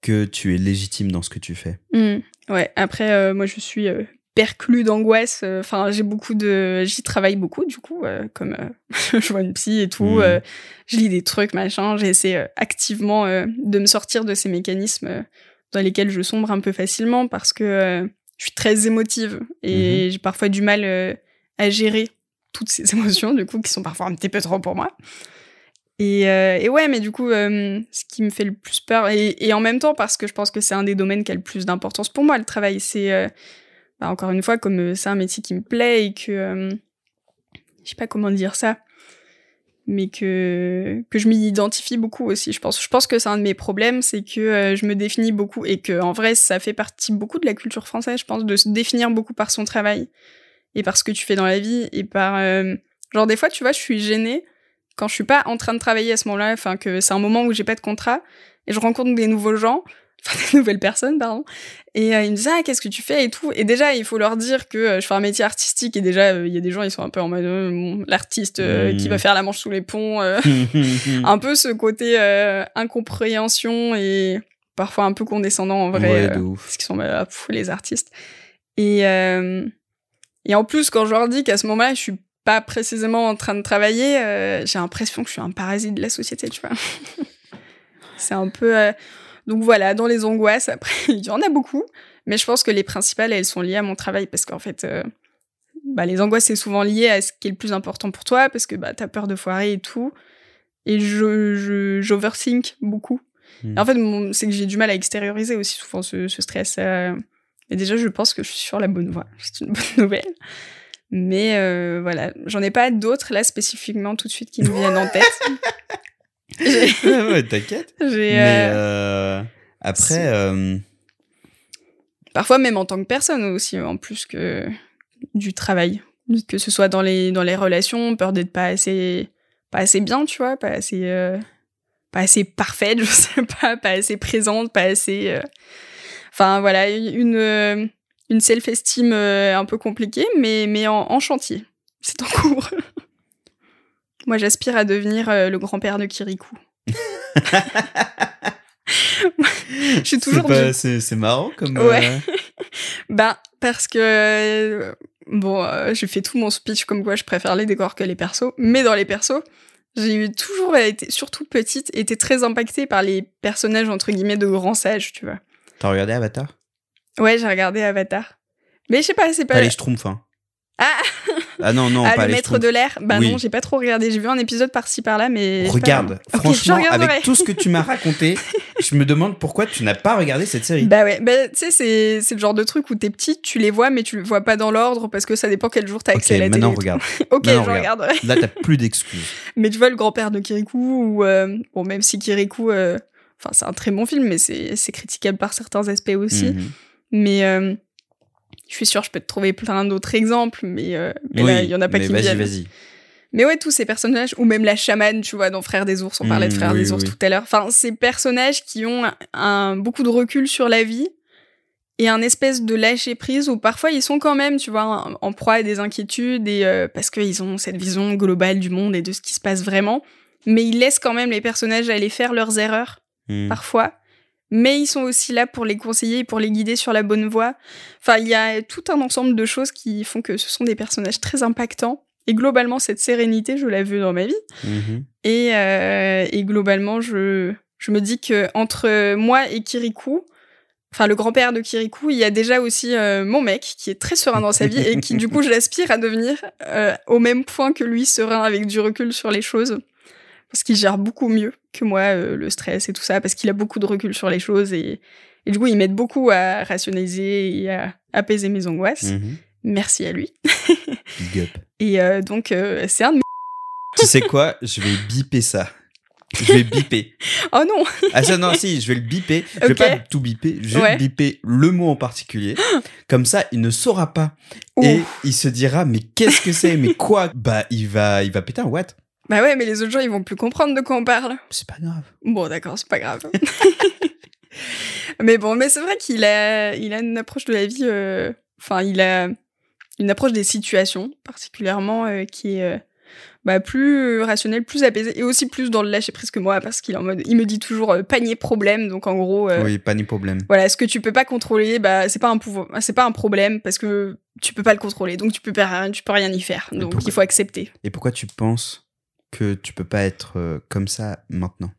que tu es légitime dans ce que tu fais Hmm. Ouais, après, euh, moi, je suis euh, perclue d'angoisse. euh, Enfin, j'ai beaucoup de. J'y travaille beaucoup, du coup, euh, comme euh, je vois une psy et tout. Mhm. euh, je lis des trucs, machin. J'essaie activement de me sortir de ces mécanismes dans lesquels je sombre un peu facilement parce que je suis très émotive et j'ai parfois du mal à gérer toutes ces émotions, du coup, qui sont parfois un petit peu trop pour moi. Et, et ouais, mais du coup, ce qui me fait le plus peur, et, et en même temps, parce que je pense que c'est un des domaines qui a le plus d'importance pour moi, le travail, c'est, bah, encore une fois, comme euh, c'est un métier qui me plaît et que, euh, je sais pas comment dire ça, mais que, que je m'y identifie beaucoup aussi, je pense. Je pense que c'est un de mes problèmes, c'est que euh, je me définis beaucoup et que, en vrai, ça fait partie beaucoup de la culture française, je pense, de se définir beaucoup par son travail et par ce que tu fais dans la vie et par, genre, des fois, tu vois, je suis gênée quand je suis pas en train de travailler à ce moment-là, enfin que c'est un moment où j'ai pas de contrat et je rencontre des nouveaux gens, enfin des nouvelles personnes pardon, et euh, ils me disent ah qu'est-ce que tu fais et tout et déjà il faut leur dire que euh, je fais un métier artistique et déjà euh, il y a des gens ils sont un peu en mode bon, l'artiste qui va faire la manche sous les ponts, un peu ce côté incompréhension et parfois un peu condescendant en vrai. ouais parce qu'ils sont bah, pff, les artistes. Et, et en plus, quand je leur dis qu'à ce moment-là, je suis pas précisément en train de travailler, j'ai l'impression que je suis un parasite de la société, tu vois. c'est un peu... Donc voilà, dans les angoisses, après, il y en a beaucoup, mais je pense que les principales, elles sont liées à mon travail, parce qu'en fait, euh, bah, les angoisses, c'est souvent lié à ce qui est le plus important pour toi, parce que bah, t'as peur de foirer et tout. Et je, j'overthink beaucoup. Mm. Et en fait, c'est que j'ai du mal à extérioriser aussi souvent ce, ce stress. euh, et déjà, je pense que je suis sur la bonne voie. C'est une bonne nouvelle. Mais euh, voilà, j'en ai pas d'autres là spécifiquement tout de suite qui me viennent en tête. J'ai- ouais, t'inquiète mais euh, euh, après euh, Parfois même en tant que personne aussi, en plus que du travail. Que ce soit dans les, dans les relations, peur d'être pas assez, pas assez bien, tu vois, pas assez, euh, pas assez parfaite, je sais pas, pas assez présente, pas assez... Enfin voilà, une, une self-esteem un peu compliquée, mais, mais en, en chantier. C'est en cours. Moi, j'aspire à devenir euh, le grand-père de Kirikou. Je suis toujours c'est, du- marrant comme Ouais. euh, Ben, parce que. euh, Bon, euh, j'ai fait tout mon speech comme quoi je préfère les décors que les persos. Mais dans les persos, j'ai eu toujours été, surtout petite, été très impactée par les personnages, entre guillemets, de grands sages, tu vois. t'as regardé Avatar? Ouais, j'ai regardé Avatar. Mais je sais pas, c'est pas. pas les Schtroumpfs hein. Ah ah non non ah, pas le les maître de l'air Bah Oui. non, j'ai pas trop regardé. J'ai vu un épisode par-ci par-là, mais. pas- Regarde, franchement, avec tout ce que tu m'as raconté, je me demande pourquoi tu n'as pas regardé cette série. Bah ouais, bah, tu sais, c'est le genre de truc où t'es petit, tu les vois, mais tu le vois pas dans l'ordre parce que ça dépend quel jour t'as accès à la télé. maintenant regarde. Ok, Maintenant, je regarde. Là, t'as plus d'excuses. Mais tu vois, le grand-père de Kirikou, ou. euh, bon, même si Kirikou. euh, Enfin, c'est un très bon film, mais c'est c'est critiquable par certains aspects aussi. Mhm. Mais. euh, Je suis sûre, je peux te trouver plein d'autres exemples, mais, euh, mais là, il y en a pas mais qui me vas-y, viennent. vas-y. Mais ouais, tous ces personnages, ou même la chamane, tu vois, dans Frères des ours, on parlait de Mm, Frères oui, des ours oui. tout à l'heure. Enfin, ces personnages qui ont un, un- beaucoup de recul sur la vie et un espèce de lâcher prise où parfois ils sont quand même, tu vois, en, en proie à des inquiétudes et euh, parce qu'ils ont cette vision globale du monde et de ce qui se passe vraiment. Mais ils laissent quand même les personnages aller faire leurs erreurs Hmm. parfois. Mais ils sont aussi là pour les conseiller et pour les guider sur la bonne voie. Enfin, il y a tout un ensemble de choses qui font que ce sont des personnages très impactants. Et globalement, cette sérénité, je l'ai vue dans ma vie. Mhm. Et, euh, et globalement, je, je me dis que entre moi et Kirikou, enfin le grand-père de Kirikou, il y a déjà aussi euh, mon mec qui est très serein dans sa vie et qui du coup j'aspire à devenir euh, au même point que lui serein avec du recul sur les choses parce qu'il gère beaucoup mieux que moi euh, le stress et tout ça parce qu'il a beaucoup de recul sur les choses et, et du coup il m'aide beaucoup à rationaliser et à apaiser mes angoisses. Mhm. Merci à lui. Big up. Et euh, donc euh, c'est un de mes... Tu sais quoi? Je vais biper ça. Je vais biper. Oh non Ah ça non si, je vais le biper. Je vais pas tout biper, je vais Ouais. biper le mot en particulier. Comme ça, il ne saura pas et il se dira mais qu'est-ce que c'est? Mais quoi? Bah il va il va péter un what? Bah ouais, mais les autres gens, ils vont plus comprendre de quoi on parle. C'est pas grave. Bon, d'accord, c'est pas grave. mais bon, mais c'est vrai qu'il a, il a une approche de la vie. euh, Enfin, il a une approche des situations, particulièrement, euh, qui est euh, bah, plus rationnelle, plus apaisée, et aussi plus dans le lâcher prise que moi, parce qu'il est en mode, il me dit toujours euh, panier problème. Donc en gros, euh, Oui, pas ni problème. voilà, ce que tu peux pas contrôler, bah c'est pas un pouvoir, c'est pas un problème parce que tu peux pas le contrôler, donc tu peux pas, rien- tu peux rien y faire. Donc pourquoi- il faut accepter. Et pourquoi tu penses que tu peux pas être euh, comme ça maintenant?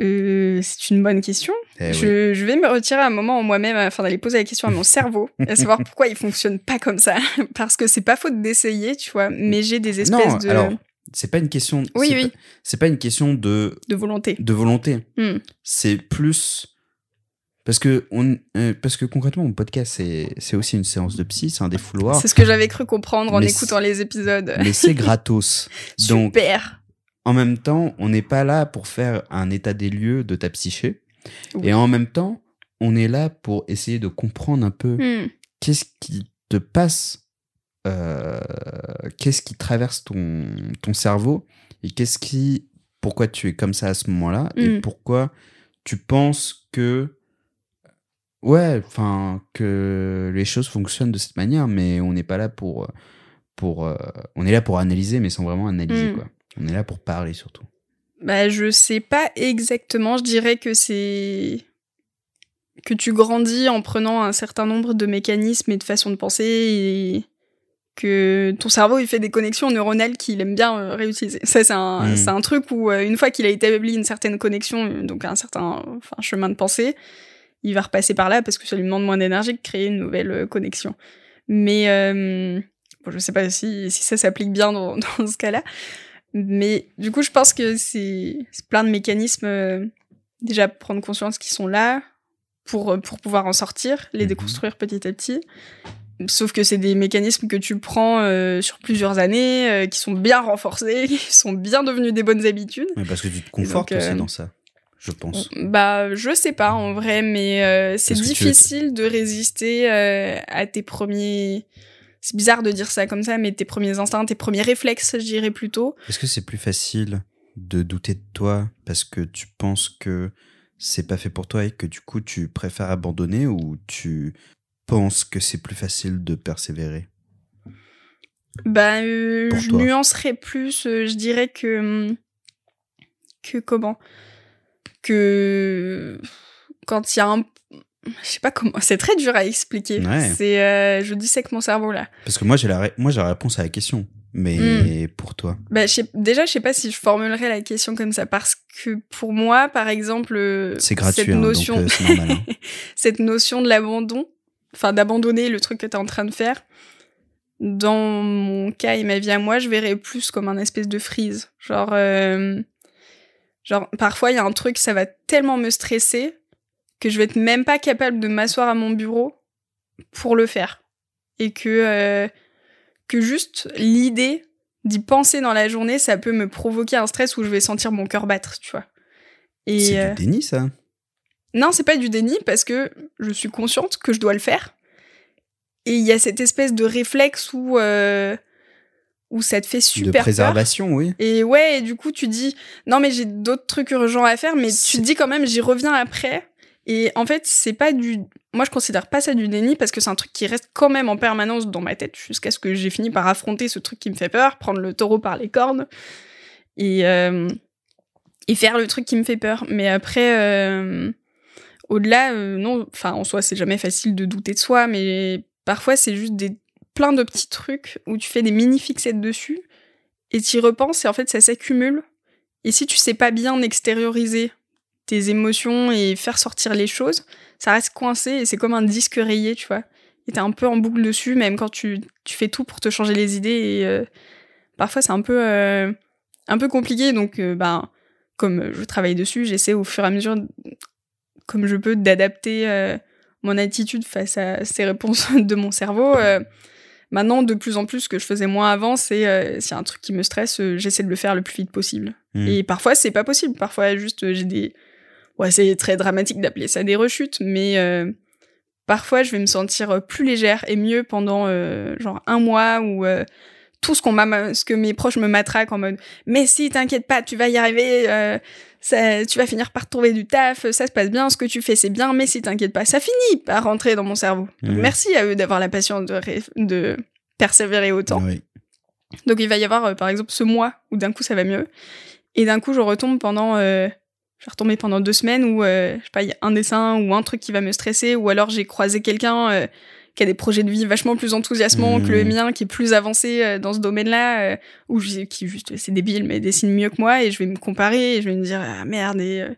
Euh, c'est une bonne question. Eh oui. je, vais me retirer un moment en moi-même afin d'aller poser la question à mon cerveau, à savoir pourquoi il fonctionne pas comme ça. Parce que c'est pas faute d'essayer, tu vois, mais j'ai des espèces Non, de, alors c'est pas une question. Oui, c'est oui. pas- C'est pas une question de de volonté. de volonté. Hmm. C'est plus parce que on euh, parce que concrètement mon podcast c'est aussi une séance de psy, c'est un défouloir, C'est ce que j'avais cru comprendre en Mais écoutant les épisodes. mais c'est gratos. Donc Super. en même temps, on n'est pas là pour faire un état des lieux de ta psyché. Oui. Et en même temps, on est là pour essayer de comprendre un peu Hmm. qu'est-ce qui te passe, euh, qu'est-ce qui traverse ton, ton cerveau et qu'est-ce qui, pourquoi tu es comme ça à ce moment-là et Mm. pourquoi tu penses que, ouais, enfin, que les choses fonctionnent de cette manière, mais on n'est pas là pour, pour, euh, on est là pour analyser, mais sans vraiment analyser, Mm. quoi. On est là pour parler surtout. Bah, je sais pas exactement. Je dirais que c'est que tu grandis en prenant un certain nombre de mécanismes et de façons de penser et que ton cerveau il fait des connexions neuronales qu'il aime bien euh, réutiliser. Ça c'est un Mm. c'est un truc où euh, une fois qu'il a établi une certaine connexion, donc un certain enfin chemin de pensée, il va repasser par là parce que ça lui demande moins d'énergie de créer une nouvelle euh, connexion. Mais euh, bon, je sais pas si si ça s'applique bien dans, dans ce cas-là. Mais du coup, je pense que c'est plein de mécanismes. euh, déjà, prendre conscience qu'ils sont là pour, euh, pour pouvoir en sortir, les Mhm. déconstruire petit à petit. Sauf que c'est des mécanismes que tu prends euh, sur plusieurs années, euh, qui sont bien renforcés, qui sont bien devenus des bonnes habitudes. Mais parce que tu te confortes donc, aussi dans ça, je pense. Bah, je sais pas en vrai, mais euh, c'est difficile de résister euh, à tes premiers. C'est bizarre de dire ça comme ça, mais tes premiers instincts, tes premiers réflexes, je dirais plutôt. Est-ce que c'est plus facile de douter de toi parce que tu penses que c'est pas fait pour toi et que du coup tu préfères abandonner ou tu penses que c'est plus facile de persévérer? Bah, euh, je nuancerais plus, je dirais que. Que comment? Que. Quand il y a un. Je sais pas comment. C'est très dur à expliquer. Ouais. C'est. euh, je dissèque mon cerveau là. Parce que moi j'ai la, ré- moi, j'ai la réponse à la question, mais pour toi. Bah, je sais- déjà, je sais pas si je formulerais la question comme ça parce que pour moi, par exemple, euh, C'est gratuit, cette hein, notion, donc euh, c'est normal. hein. cette notion de l'abandon, enfin d'abandonner le truc que t'es en train de faire. Dans mon cas et ma vie à moi, je verrais plus comme un espèce de freeze. Genre, euh, genre parfois il y a un truc, ça va tellement me stresser que je vais être même pas capable de m'asseoir à mon bureau pour le faire. Et que, euh, que juste l'idée d'y penser dans la journée, ça peut me provoquer un stress où je vais sentir mon cœur battre, tu vois. Et c'est euh, du déni ça non, c'est pas du déni parce que je suis consciente que je dois le faire. Et il y a cette espèce de réflexe où, euh, où ça te fait super De préservation, oui. Et ouais, et du coup, tu dis, non, mais j'ai d'autres trucs urgents à faire, mais tu te dis quand même, j'y reviens après. Et en fait, c'est pas du. Moi, je considère pas ça du déni parce que c'est un truc qui reste quand même en permanence dans ma tête jusqu'à ce que j'ai fini par affronter ce truc qui me fait peur, prendre le taureau par les cornes et, euh, et faire le truc qui me fait peur. Mais après, euh, au-delà, euh, non, enfin, en soi, c'est jamais facile de douter de soi, mais parfois, c'est juste des plein de petits trucs où tu fais des mini fixettes dessus et tu y repenses et en fait, ça s'accumule. Et si tu sais pas bien extérioriser tes émotions et faire sortir les choses, ça reste coincé et c'est comme un disque rayé, tu vois. Et t'es un peu en boucle dessus, même quand tu, tu fais tout pour te changer les idées. Et euh, parfois, c'est un peu, euh, un peu compliqué. Donc, ben, comme je travaille dessus, j'essaie au fur et à mesure, comme je peux, d'adapter mon attitude face à ces réponses de mon cerveau. Maintenant, de plus en plus, ce que je faisais moins avant, c'est s'il y a un truc qui me stresse, j'essaie de le faire le plus vite possible. Mmh. Et parfois, c'est pas possible. Parfois, juste, j'ai des ouais, c'est très dramatique d'appeler ça des rechutes, mais euh, parfois je vais me sentir plus légère et mieux pendant euh, genre un mois où euh, tout ce qu'on m'a, ce que mes proches me matraquent en mode, mais si t'inquiète pas, tu vas y arriver, ça, tu vas finir par trouver du taf, ça se passe bien, ce que tu fais c'est bien, mais si t'inquiète pas, ça finit par rentrer dans mon cerveau. Merci à eux d'avoir la patience de, ré- de persévérer autant. Oui. Donc il va y avoir euh, par exemple ce mois où d'un coup ça va mieux et d'un coup je retombe pendant euh, je vais retomber pendant deux semaines où euh, je sais pas il y a un dessin ou un truc qui va me stresser ou alors j'ai croisé quelqu'un euh, qui a des projets de vie vachement plus enthousiasmants que le mien qui est plus avancé euh, dans ce domaine-là euh, j'ai- qui juste c'est débile mais dessine mieux que moi et je vais me comparer et je vais me dire ah merde et euh,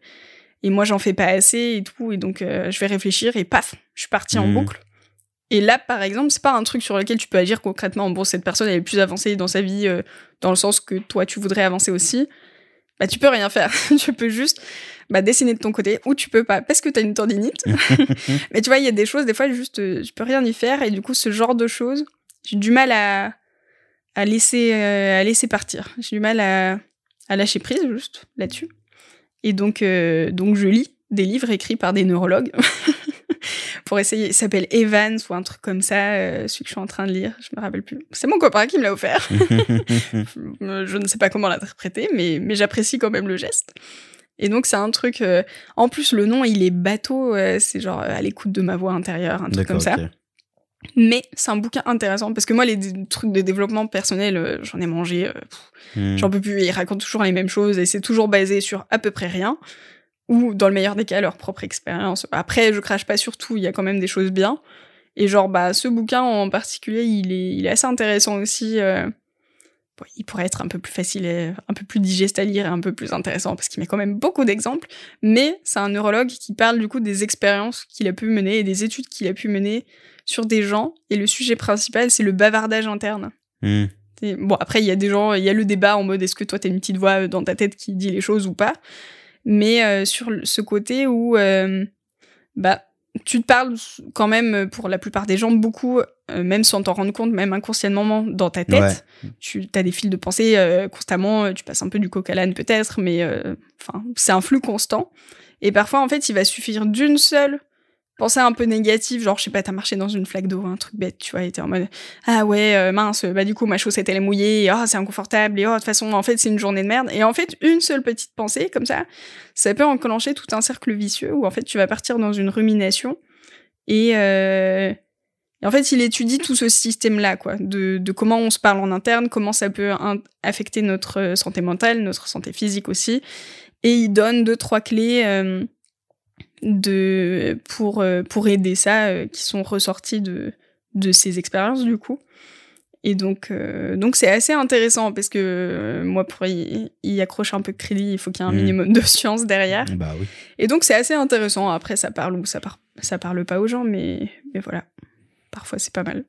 et moi j'en fais pas assez et tout et donc euh, je vais réfléchir et paf je suis partie en Mhm. boucle et là, par exemple, c'est pas un truc sur lequel tu peux agir concrètement. Bon, cette personne elle est plus avancée dans sa vie, euh, dans le sens que toi tu voudrais avancer aussi. Bah, tu peux rien faire. tu peux juste bah, dessiner de ton côté, ou tu peux pas, parce que t'as une tendinite. Mais tu vois, il y a des choses, des fois, juste, euh, tu peux rien y faire, et du coup, ce genre de choses, j'ai du mal à, à laisser, euh, à laisser partir. J'ai du mal à, à lâcher prise, juste, là-dessus. Et donc, euh, donc, je lis des livres écrits par des neurologues. pour essayer. Il s'appelle Evans ou un truc comme ça, euh, celui que je suis en train de lire. Je me rappelle plus. C'est mon copain qui me l'a offert. Je ne sais pas comment l'interpréter, mais, mais j'apprécie quand même le geste. Et donc, c'est un truc. euh, en plus, le nom, il est bateau. euh, c'est genre euh, à l'écoute de ma voix intérieure, un truc comme ça. Mais c'est un bouquin intéressant parce que moi, les trucs de développement personnel, euh, j'en ai mangé. euh, Hmm. J'en peux plus. Ils racontent toujours les mêmes choses et c'est toujours basé sur à peu près rien. Ou dans le meilleur des cas, leur propre expérience. Après, je crache pas sur tout. Il y a quand même des choses bien. Et genre, bah, ce bouquin en particulier, il est, il est assez intéressant aussi. Il pourrait être un peu plus facile, et un peu plus digeste à lire et un peu plus intéressant parce qu'il met quand même beaucoup d'exemples. Mais c'est un neurologue qui parle du coup des expériences qu'il a pu mener et des études qu'il a pu mener sur des gens. Et le sujet principal, c'est le bavardage interne. Hmm. Bon, après, il y a des gens, il y a le débat en mode est-ce que toi, t'as une petite voix dans ta tête qui dit les choses ou pas? Mais euh, sur ce côté où, euh, bah, tu te parles quand même, euh, pour la plupart des gens, beaucoup, euh, même sans t'en rendre compte, même inconsciemment dans ta tête. Tu as des fils de pensée euh, constamment, tu passes un peu du coq à l'âne peut-être, mais euh, enfin, c'est un flux constant. Et parfois, en fait, il va suffire d'une seule pensée un peu négative, genre, je sais pas, t'as marché dans une flaque d'eau, un truc bête, tu vois, et t'es en mode, ah ouais, euh, mince, bah du coup, ma chaussette, elle est mouillée, et oh, c'est inconfortable, et oh, de toute façon, en fait, c'est une journée de merde. Et en fait, une seule petite pensée, comme ça, ça peut enclencher tout un cercle vicieux où, en fait, tu vas partir dans une rumination. Et, euh, en fait, il étudie tout ce système-là, quoi, de, de comment on se parle en interne, comment ça peut affecter notre santé mentale, notre santé physique aussi. Et il donne deux, trois clés euh, de, pour, euh, pour aider ça, euh, qui sont ressorties de, de ces expériences, du coup. Et donc, euh, donc c'est assez intéressant parce que euh, moi, pour y, y accrocher un peu de crédit, il faut qu'il y ait un Mm. minimum de science derrière. Bah oui. Et donc, c'est assez intéressant. Après, ça parle ou ça, par- ça parle pas aux gens, mais, mais voilà. Parfois, c'est pas mal.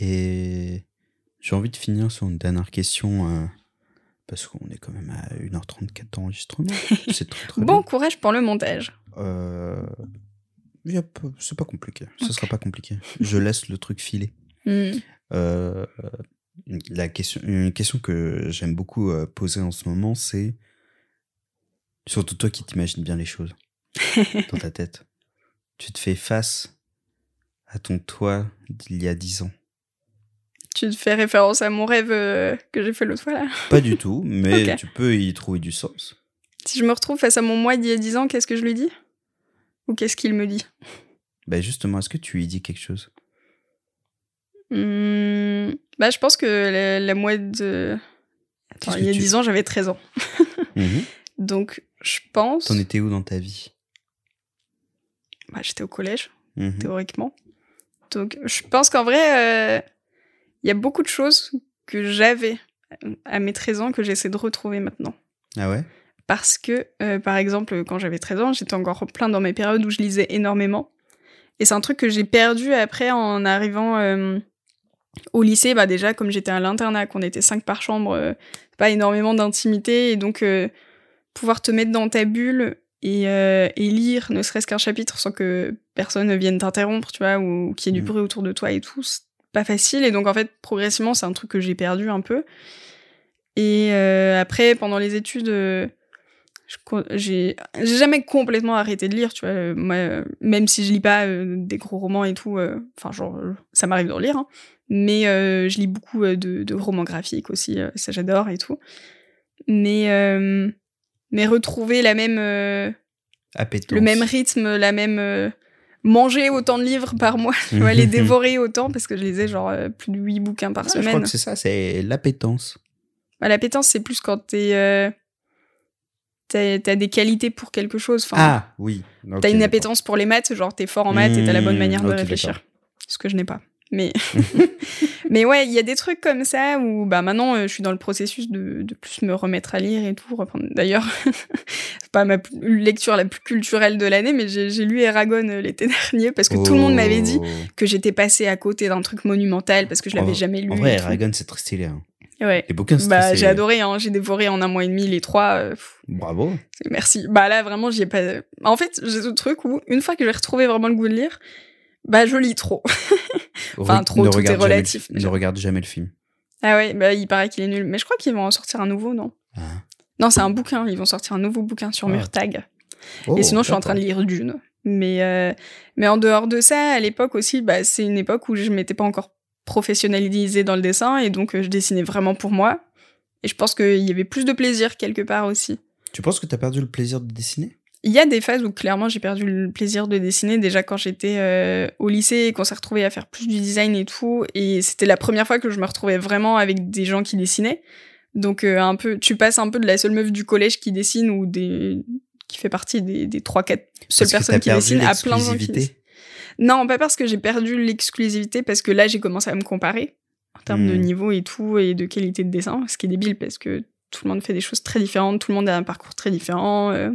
Et j'ai envie de finir sur une dernière question, euh, parce qu'on est quand même à 1h34 d'enregistrement. C'est très très Bon courage pour le montage. Euh, C'est pas compliqué. Ce sera pas compliqué. Je laisse le truc filer. Hmm. Euh, la question, une question que j'aime beaucoup euh, poser en ce moment, c'est surtout toi qui t'imagines bien les choses. dans ta tête. Tu te fais face à ton toi d'il y a dix ans. Tu te fais référence à mon rêve euh, que j'ai fait l'autre fois là Pas du tout, mais tu peux y trouver du sens. Si je me retrouve face à mon moi d'il y a 10 ans, qu'est-ce que je lui dis? Ou qu'est-ce qu'il me dit? Ben justement, est-ce que tu lui dis quelque chose? Hmm, Bah, je pense que la, la moi de. Attends, il y a tu- 10 ans, j'avais 13 ans. Mhm. Donc, je pense. T'en étais où dans ta vie? Bah, j'étais au collège, Mhm. théoriquement. Donc, je pense qu'en vrai, euh, il y a beaucoup de choses que j'avais à mes 13 ans que j'essaie de retrouver maintenant. Ah ouais? Parce que, euh, par exemple, quand j'avais 13 ans, j'étais encore plein dans mes périodes où je lisais énormément. Et c'est un truc que j'ai perdu après en arrivant euh, au lycée. Bah déjà, comme j'étais à l'internat, qu'on était 5 par chambre, euh, pas énormément d'intimité. Et donc, euh, pouvoir te mettre dans ta bulle et, euh, et lire ne serait-ce qu'un chapitre sans que personne ne vienne t'interrompre, tu vois, ou qu'il y ait du Mhm. bruit autour de toi et tout, pas facile. Et donc, en fait, progressivement, c'est un truc que j'ai perdu un peu. Et euh, après, pendant les études, euh, j'ai jamais complètement arrêté de lire, tu vois. euh, moi, même si je lis pas des gros romans et tout, enfin, genre, ça m'arrive d'en lire, hein, mais je lis beaucoup de, de romans graphiques aussi, ça j'adore et tout. Mais, mais retrouver la même, le même rythme, la même. Manger autant de livres par mois, tu vois, les dévorer autant, parce que je lisais genre euh, plus de 8 bouquins par Ah, je crois semaine. que c'est ça, c'est l'appétence. Bah, la pétence, c'est plus quand t'es. Euh, t'as, t'as des qualités pour quelque chose. Enfin, Ah oui. T'as une appétence pour les maths, genre t'es fort en maths et t'as la bonne Mmh, manière de réfléchir. d'accord. Ce que je n'ai pas. Mais, mais ouais, il y a des trucs comme ça où bah maintenant euh, je suis dans le processus de, de plus me remettre à lire et tout. reprendre. D'ailleurs, c'est pas ma lecture la plus culturelle de l'année, mais j'ai, lu Eragon euh, l'été dernier parce que tout le monde m'avait dit Oh. que j'étais passée à côté d'un truc monumental parce que je l'avais En- jamais lu. En vrai. Eragon, c'est très stylé. hein. Ouais. Les bouquins, Bah, j'ai adoré, hein. j'ai dévoré en un mois et demi les trois. euh, Bravo. Merci. Bah là, vraiment, j'y ai pas. En fait, j'ai ce truc où, une fois que j'ai retrouvé vraiment le goût de lire, bah je lis trop. Enfin, trop, ne tout est le- relatif, Ne regarde jamais le film. ah ouais, bah il paraît qu'il est nul. Mais je crois qu'ils vont en sortir un nouveau, non? Ah. Non, c'est un bouquin. Ils vont sortir un nouveau bouquin sur Ah. Murtag. Oh, et sinon, je suis en train de lire Dune. Mais, euh, mais en dehors de ça, à l'époque aussi, bah, c'est une époque où je m'étais pas encore professionnalisée dans le dessin et donc euh, je dessinais vraiment pour moi. Et je pense qu'il y avait plus de plaisir quelque part aussi. Tu penses que t'as perdu le plaisir de dessiner? Il y a des phases où clairement j'ai perdu le plaisir de dessiner déjà quand j'étais euh, au lycée et qu'on s'est retrouvé à faire plus du design et tout et c'était la première fois que je me retrouvais vraiment avec des gens qui dessinaient donc euh, un peu tu passes un peu de la seule meuf du collège qui dessine ou des qui fait partie des des trois quatre seules Parce que personnes qui dessinent à plein de gens qui l'exclusivité. dessinent. non pas parce que j'ai perdu l'exclusivité parce que là j'ai commencé à me comparer en termes de Hmm. niveau et tout et de qualité de dessin ce qui est débile parce que tout le monde fait des choses très différentes tout le monde a un parcours très différent euh,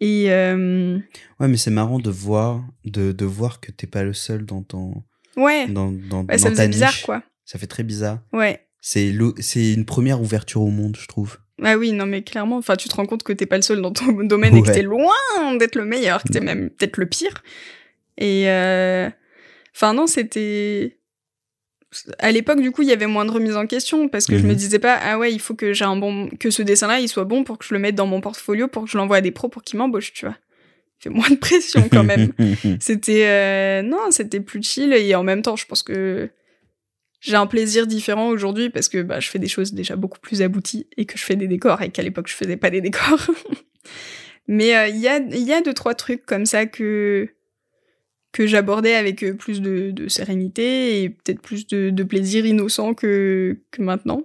et euh, Ouais, mais c'est marrant de voir, de, de voir que t'es pas le seul dans ton, ouais, dans, dans, ouais ça dans ta bizarre niche. quoi. Ça fait très bizarre. Ouais. C'est c'est une première ouverture au monde, je trouve. Ah oui, non mais clairement, enfin tu te rends compte que t'es pas le seul dans ton domaine et que t'es loin d'être le meilleur, que t'es même peut-être le pire. Et euh... enfin non, c'était à l'époque du coup il y avait moins de remise en question parce que je Mhm. me disais pas ah ouais il faut que j'ai un bon que ce dessin là il soit bon pour que je le mette dans mon portfolio pour que je l'envoie à des pros pour qu'ils m'embauchent tu vois. Fait moins de pression quand même. C'était euh, non, c'était plus chill et en même temps, je pense que j'ai un plaisir différent aujourd'hui parce que bah, je fais des choses déjà beaucoup plus abouties et que je fais des décors et qu'à l'époque je faisais pas des décors. Mais euh, il y a il y a deux trois trucs comme ça que que j'abordais avec euh, plus de, de sérénité et peut-être plus de, de plaisir innocent que que maintenant.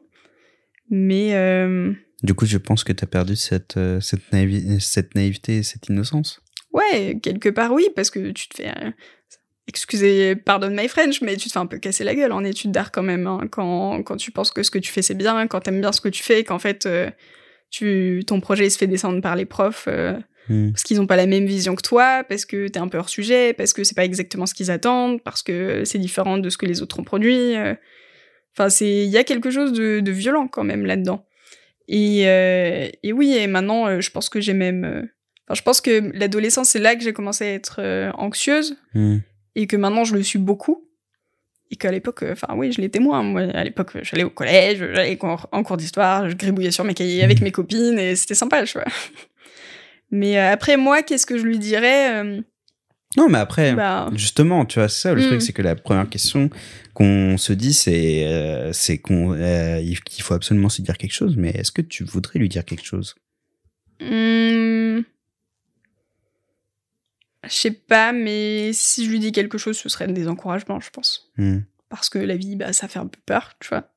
Mais euh, Du coup, je pense que t'as perdu cette, euh, cette, naïvi- cette naïveté et cette innocence. Ouais, quelque part oui, parce que tu te fais. euh, excusez, pardonne my French, mais tu te fais un peu casser la gueule en études d'art quand même. hein, quand, quand tu penses que ce que tu fais c'est bien, quand t'aimes bien ce que tu fais, qu'en fait euh, tu, ton projet il se fait descendre par les profs Hmm. parce qu'ils ont pas la même vision que toi, parce que t'es un peu hors sujet, parce que c'est pas exactement ce qu'ils attendent, parce que c'est différent de ce que les autres ont produit. euh. Enfin, c'est il y a quelque chose de, de violent quand même là-dedans. Et, euh, et oui, et maintenant, euh, je pense que j'ai même. euh, Enfin, je pense que l'adolescence, c'est là que j'ai commencé à être euh, anxieuse Hmm. et que maintenant je le suis beaucoup. Et qu'à l'époque, euh, enfin oui, je l'étais moins. Moi, à l'époque, j'allais au collège, j'allais en cours d'histoire, je gribouillais sur mes cahiers avec mes copines et c'était sympa, tu vois. Mais euh, après, moi, qu'est-ce que je lui dirais euh, Non, mais après, bah, justement, tu vois, ça le Mm. truc, c'est que la première question qu'on se dit, c'est euh, c'est qu'on euh, il- qu'il faut absolument se dire quelque chose. Mais est-ce que tu voudrais lui dire quelque chose? Hmm, Je sais pas, mais si je lui dis quelque chose, ce serait des encouragements, je pense. Hmm. Parce que la vie, bah, ça fait un peu peur, tu vois.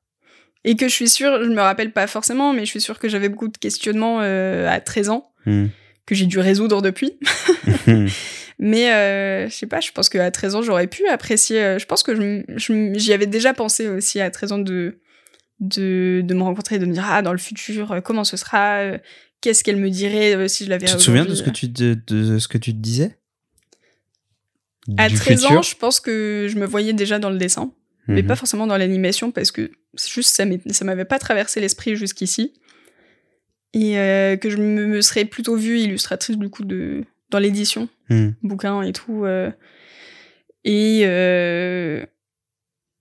Et que je suis sûre, je me rappelle pas forcément, mais je suis sûre que j'avais beaucoup de questionnements euh, à 13 ans, Hmm. Que j'ai dû résoudre depuis. Mais euh, je sais pas, je pense qu'à 13 ans, j'aurais pu apprécier. euh, je pense que j'y avais déjà pensé aussi à 13 ans de, de, de me rencontrer et de me dire, ah, dans le futur, euh, comment ce sera euh, Qu'est-ce qu'elle me dirait si je la Tu te souviens de ce que tu de, de ce que tu te disais? À Du 13 ans, je pense que je me voyais déjà dans le dessin, mais Mhm. pas forcément dans l'animation parce que c'est juste ça m'avait pas traversé l'esprit jusqu'ici. Et euh, que je me, serais plutôt vue illustratrice du coup de, dans l'édition. Hmm. bouquins et tout. euh, et, euh,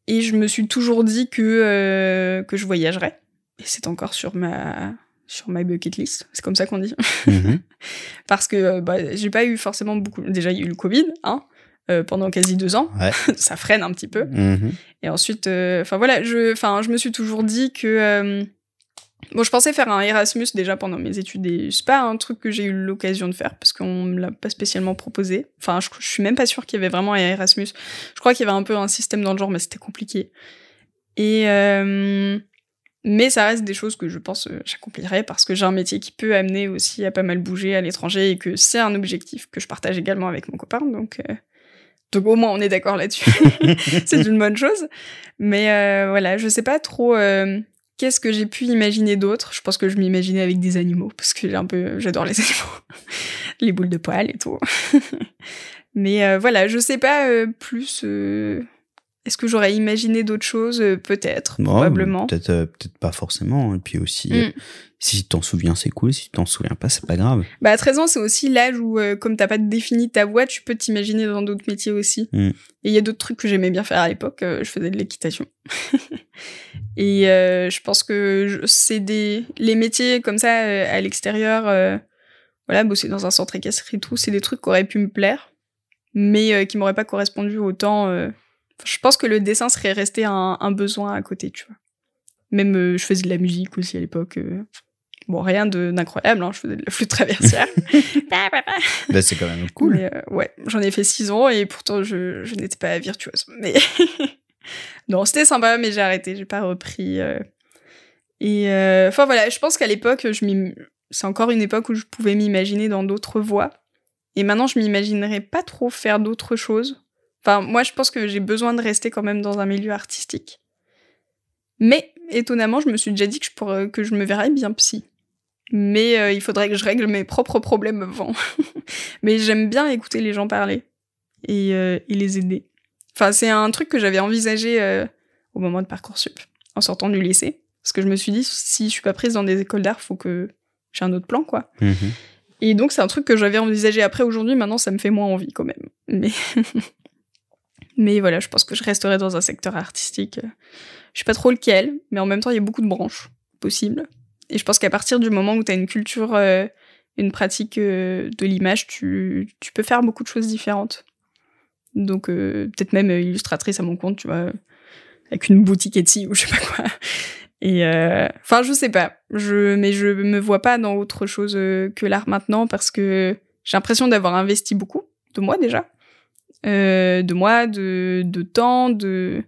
et je me suis toujours dit que, que je voyagerais. Et c'est encore sur ma, sur ma bucket list. C'est comme ça qu'on dit. Mhm. Parce que bah, j'ai pas eu forcément beaucoup. Déjà, il y a eu le Covid, hein, euh, pendant quasi deux ans. Ouais. ça freine un petit peu. Mhm. Et ensuite, euh, enfin voilà, je, enfin, je me suis toujours dit que. Bon, je pensais faire un Erasmus déjà pendant mes études et c'est pas un truc que j'ai eu l'occasion de faire parce qu'on me l'a pas spécialement proposé. Enfin, je, je suis même pas sûre qu'il y avait vraiment un Erasmus. Je crois qu'il y avait un peu un système dans le genre, mais c'était compliqué. Et. euh, mais ça reste des choses que je pense euh, j'accomplirais parce que j'ai un métier qui peut amener aussi à pas mal bouger à l'étranger et que c'est un objectif que je partage également avec mon copain. Donc, euh, donc au moins on est d'accord là-dessus. c'est une bonne chose. Mais euh, voilà, je sais pas trop qu'est-ce que j'ai pu imaginer d'autre? Je pense que je m'imaginais avec des animaux parce que j'ai un peu, j'adore les animaux, les boules de poils et tout. Mais euh, voilà, je sais pas euh, plus. euh, Est-ce que j'aurais imaginé d'autres choses Euh, Peut-être, Bon, probablement. Peut-être euh, peut-être pas forcément. Et puis aussi, Mm. euh, si tu t'en souviens, c'est cool. Si tu t'en souviens pas, c'est pas grave. Bah à 13 ans, c'est aussi l'âge où, euh, comme t'as pas défini ta voie, tu peux t'imaginer dans d'autres métiers aussi. Mm. Et il y a d'autres trucs que j'aimais bien faire à l'époque. je faisais de l'équitation. et je pense que c'est des les métiers comme ça à l'extérieur. voilà, bosser dans un centre équestre et tout, c'est des trucs qui auraient pu me plaire, mais qui m'auraient pas correspondu autant. Je pense que le dessin serait resté un, un besoin à côté, tu vois. Même euh, je faisais de la musique aussi à l'époque. euh. Bon, rien de- d'incroyable, hein, je faisais de la flûte traversière. Bah, c'est quand même cool. Mais, euh, ouais, j'en ai fait six ans et pourtant je, je n'étais pas virtuose. Mais non, c'était sympa, mais j'ai arrêté, j'ai pas repris. Et enfin voilà, je pense qu'à l'époque, je c'est encore une époque où je pouvais m'imaginer dans d'autres voies. Et maintenant, je m'imaginerais pas trop faire d'autres choses. Enfin, moi, je pense que j'ai besoin de rester quand même dans un milieu artistique. Mais étonnamment, je me suis déjà dit que je, pourrais, que je me verrais bien psy. Mais euh, il faudrait que je règle mes propres problèmes avant. Mais j'aime bien écouter les gens parler et, euh, et les aider. Enfin, c'est un truc que j'avais envisagé euh, au moment de Parcoursup, en sortant du lycée. Parce que je me suis dit, si je suis pas prise dans des écoles d'art, faut que j'ai un autre plan, quoi. Mhm. Et donc, c'est un truc que j'avais envisagé après aujourd'hui. Maintenant, ça me fait moins envie quand même. Mais, mais voilà, je pense que je resterai dans un secteur artistique. Je sais pas trop lequel, mais en même temps, il y a beaucoup de branches possibles. Et je pense qu'à partir du moment où tu as une culture, euh, une pratique euh, de l'image, tu, tu peux faire beaucoup de choses différentes. Donc, euh, peut-être même euh, illustratrice à mon compte, tu vois, avec une boutique Etsy ou je sais pas quoi. Et enfin, je sais pas. Je, mais je me vois pas dans autre chose que l'art maintenant parce que j'ai l'impression d'avoir investi beaucoup de moi déjà, euh, de moi, de, temps, de,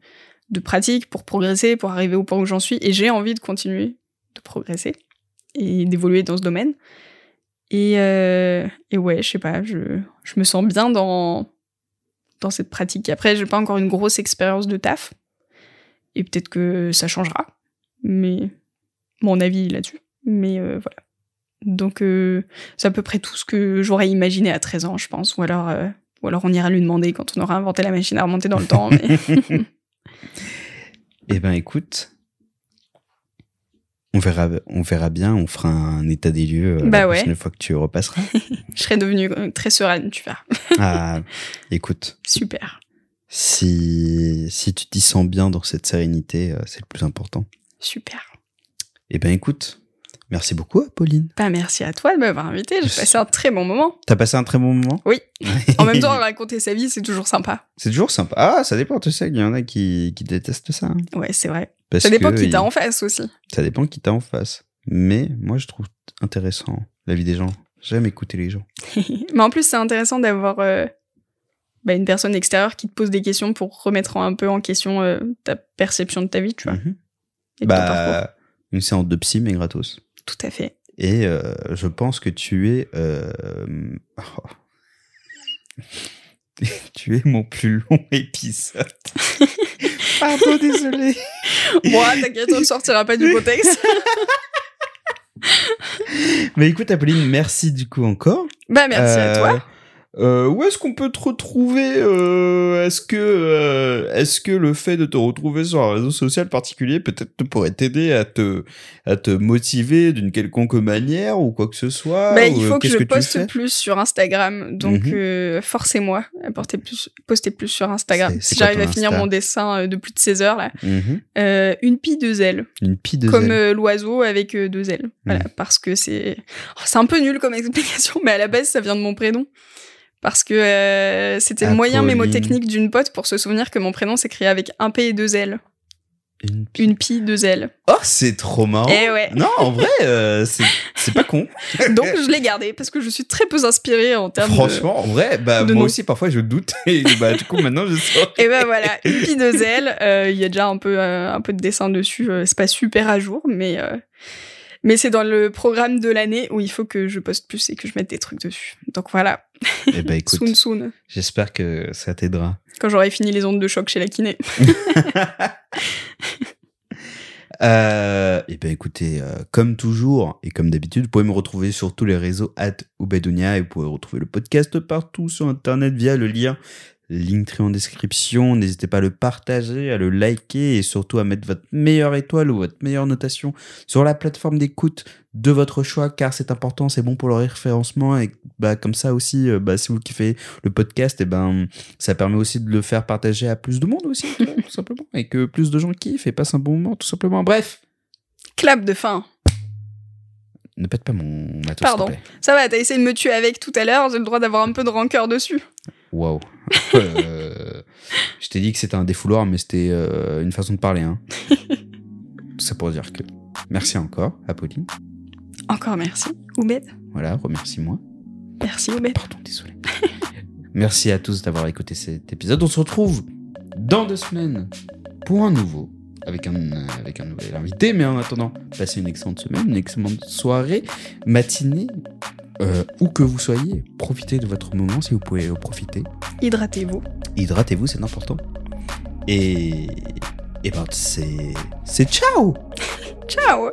pratique pour progresser, pour arriver au point où j'en suis. Et j'ai envie de continuer de progresser et d'évoluer dans ce domaine. Et, euh, ouais, je sais pas, je, me sens bien dans, dans cette pratique. Après, j'ai pas encore une grosse expérience de taf. Et peut-être que ça changera. Mais mon avis là-dessus. Mais euh, voilà. Donc, c'est à peu près tout ce que j'aurais imaginé à 13 ans, je pense. Ou alors, ou alors on ira lui demander quand on aura inventé la machine à remonter dans le temps. mais- Eh ben, écoute, on verra, on verra bien. On fera un état des lieux euh, Bah la ouais. prochaine fois que tu repasseras. je serais devenue euh, très sereine, tu vois. ah, écoute, Super. si si tu t'y sens bien dans cette sérénité, euh, c'est le plus important. Super. Eh ben, écoute, Merci beaucoup, Pauline. Bah, merci à toi de m'avoir invité. J'ai passé un très bon moment. T'as passé un très bon moment? Oui. En même temps, raconter sa vie, c'est toujours sympa. C'est toujours sympa. Ah, ça dépend, tu sais, il y en a qui, qui détestent ça. hein. Ouais, c'est vrai. Parce Ça dépend que qui il- en face aussi. Ça dépend qui t'as en face. Mais moi, je trouve intéressant la vie des gens. J'aime écouter les gens. Mais en plus, c'est intéressant d'avoir euh, bah, une personne extérieure qui te pose des questions pour remettre un peu en question euh, ta perception de ta vie, tu vois. Mhm. Et. Bah, une séance de psy, mais gratos. Tout à fait. Et euh, je pense que tu es. euh, oh. tu es mon plus long épisode. Pardon, désolé. Ah, t'inquiète, on ne sortira pas du contexte. Mais écoute, Apolline, merci du coup encore. bah, merci à Euh, toi. Euh, où est-ce qu'on peut te retrouver euh, Est-ce que, euh, est-ce que le fait de te retrouver sur un réseau social particulier peut-être te pourrait t'aider à te, à te motiver d'une quelconque manière ou quoi que ce soit Bah, il faut que je poste plus sur Instagram, donc Mhm. euh, forcez-moi à porter plus, poster plus sur Instagram. Si j'arrive à finir Insta mon dessin de plus de 16 heures, là. Mhm. Une pie deux ailes, Une pie de comme l'oiseau avec deux ailes. Voilà, parce que c'est oh, c'est un peu nul comme explication, mais à la base ça vient de mon prénom. Parce que euh, c'était le moyen mémotechnique d'une pote pour se souvenir que mon prénom s'écrit avec un P et deux L. Une pie. Une pie, deux L. Oh, c'est trop marrant. Eh ouais. Non, en vrai, euh, c'est pas con. Donc je l'ai gardé parce que je suis très peu inspirée en termes de... Franchement, en vrai, bah, moi aussi, parfois, je doute. Et bah, du coup, maintenant, je sais. Et ben voilà, une pie deux ailes. euh, Il y a déjà un peu, un peu de dessin dessus. c'est pas super à jour, mais, mais c'est dans le programme de l'année où il faut que je poste plus et que je mette des trucs dessus. Donc voilà, Eh écoute, soon soon. j'espère que ça t'aidera. Quand j'aurai fini les ondes de choc chez la kiné. Euh, et ben écoutez, euh, comme toujours et comme d'habitude, vous pouvez me retrouver sur tous les réseaux at Ubedounia et vous pouvez retrouver le podcast partout sur internet via le lien Linktree en description. N'hésitez pas à le partager, à le liker et surtout à mettre votre meilleure étoile ou votre meilleure notation sur la plateforme d'écoute de votre choix car c'est important, c'est bon pour le référencement et bah comme ça aussi, euh, bah si vous kiffez le podcast, et ben ça permet aussi de le faire partager à plus de monde aussi, tout simplement, et que plus de gens kiffent et passent un bon moment, tout simplement. Bref, Clap de fin. ne pète pas mon matos. Pardon. Ça va, t'as essayé de me tuer avec tout à l'heure. J'ai le droit d'avoir un peu de rancœur dessus. Waouh. Euh, je t'ai dit que c'était un défouloir, mais c'était euh, une façon de parler. Hein. Ça pour dire que merci encore, Apolline. Encore merci, Oubed. Voilà, remercie-moi. Merci, Oubed. Pardon, désolé. Merci à tous d'avoir écouté cet épisode. On se retrouve dans deux semaines pour un nouveau, avec un, avec un nouvel invité. Mais en attendant, passez une excellente semaine, une excellente soirée, matinée, euh, où que vous soyez. Profitez de votre moment si vous pouvez en profiter. Hydratez-vous. Hydratez-vous, c'est important. Et, et ben, c'est, c'est ciao Ciao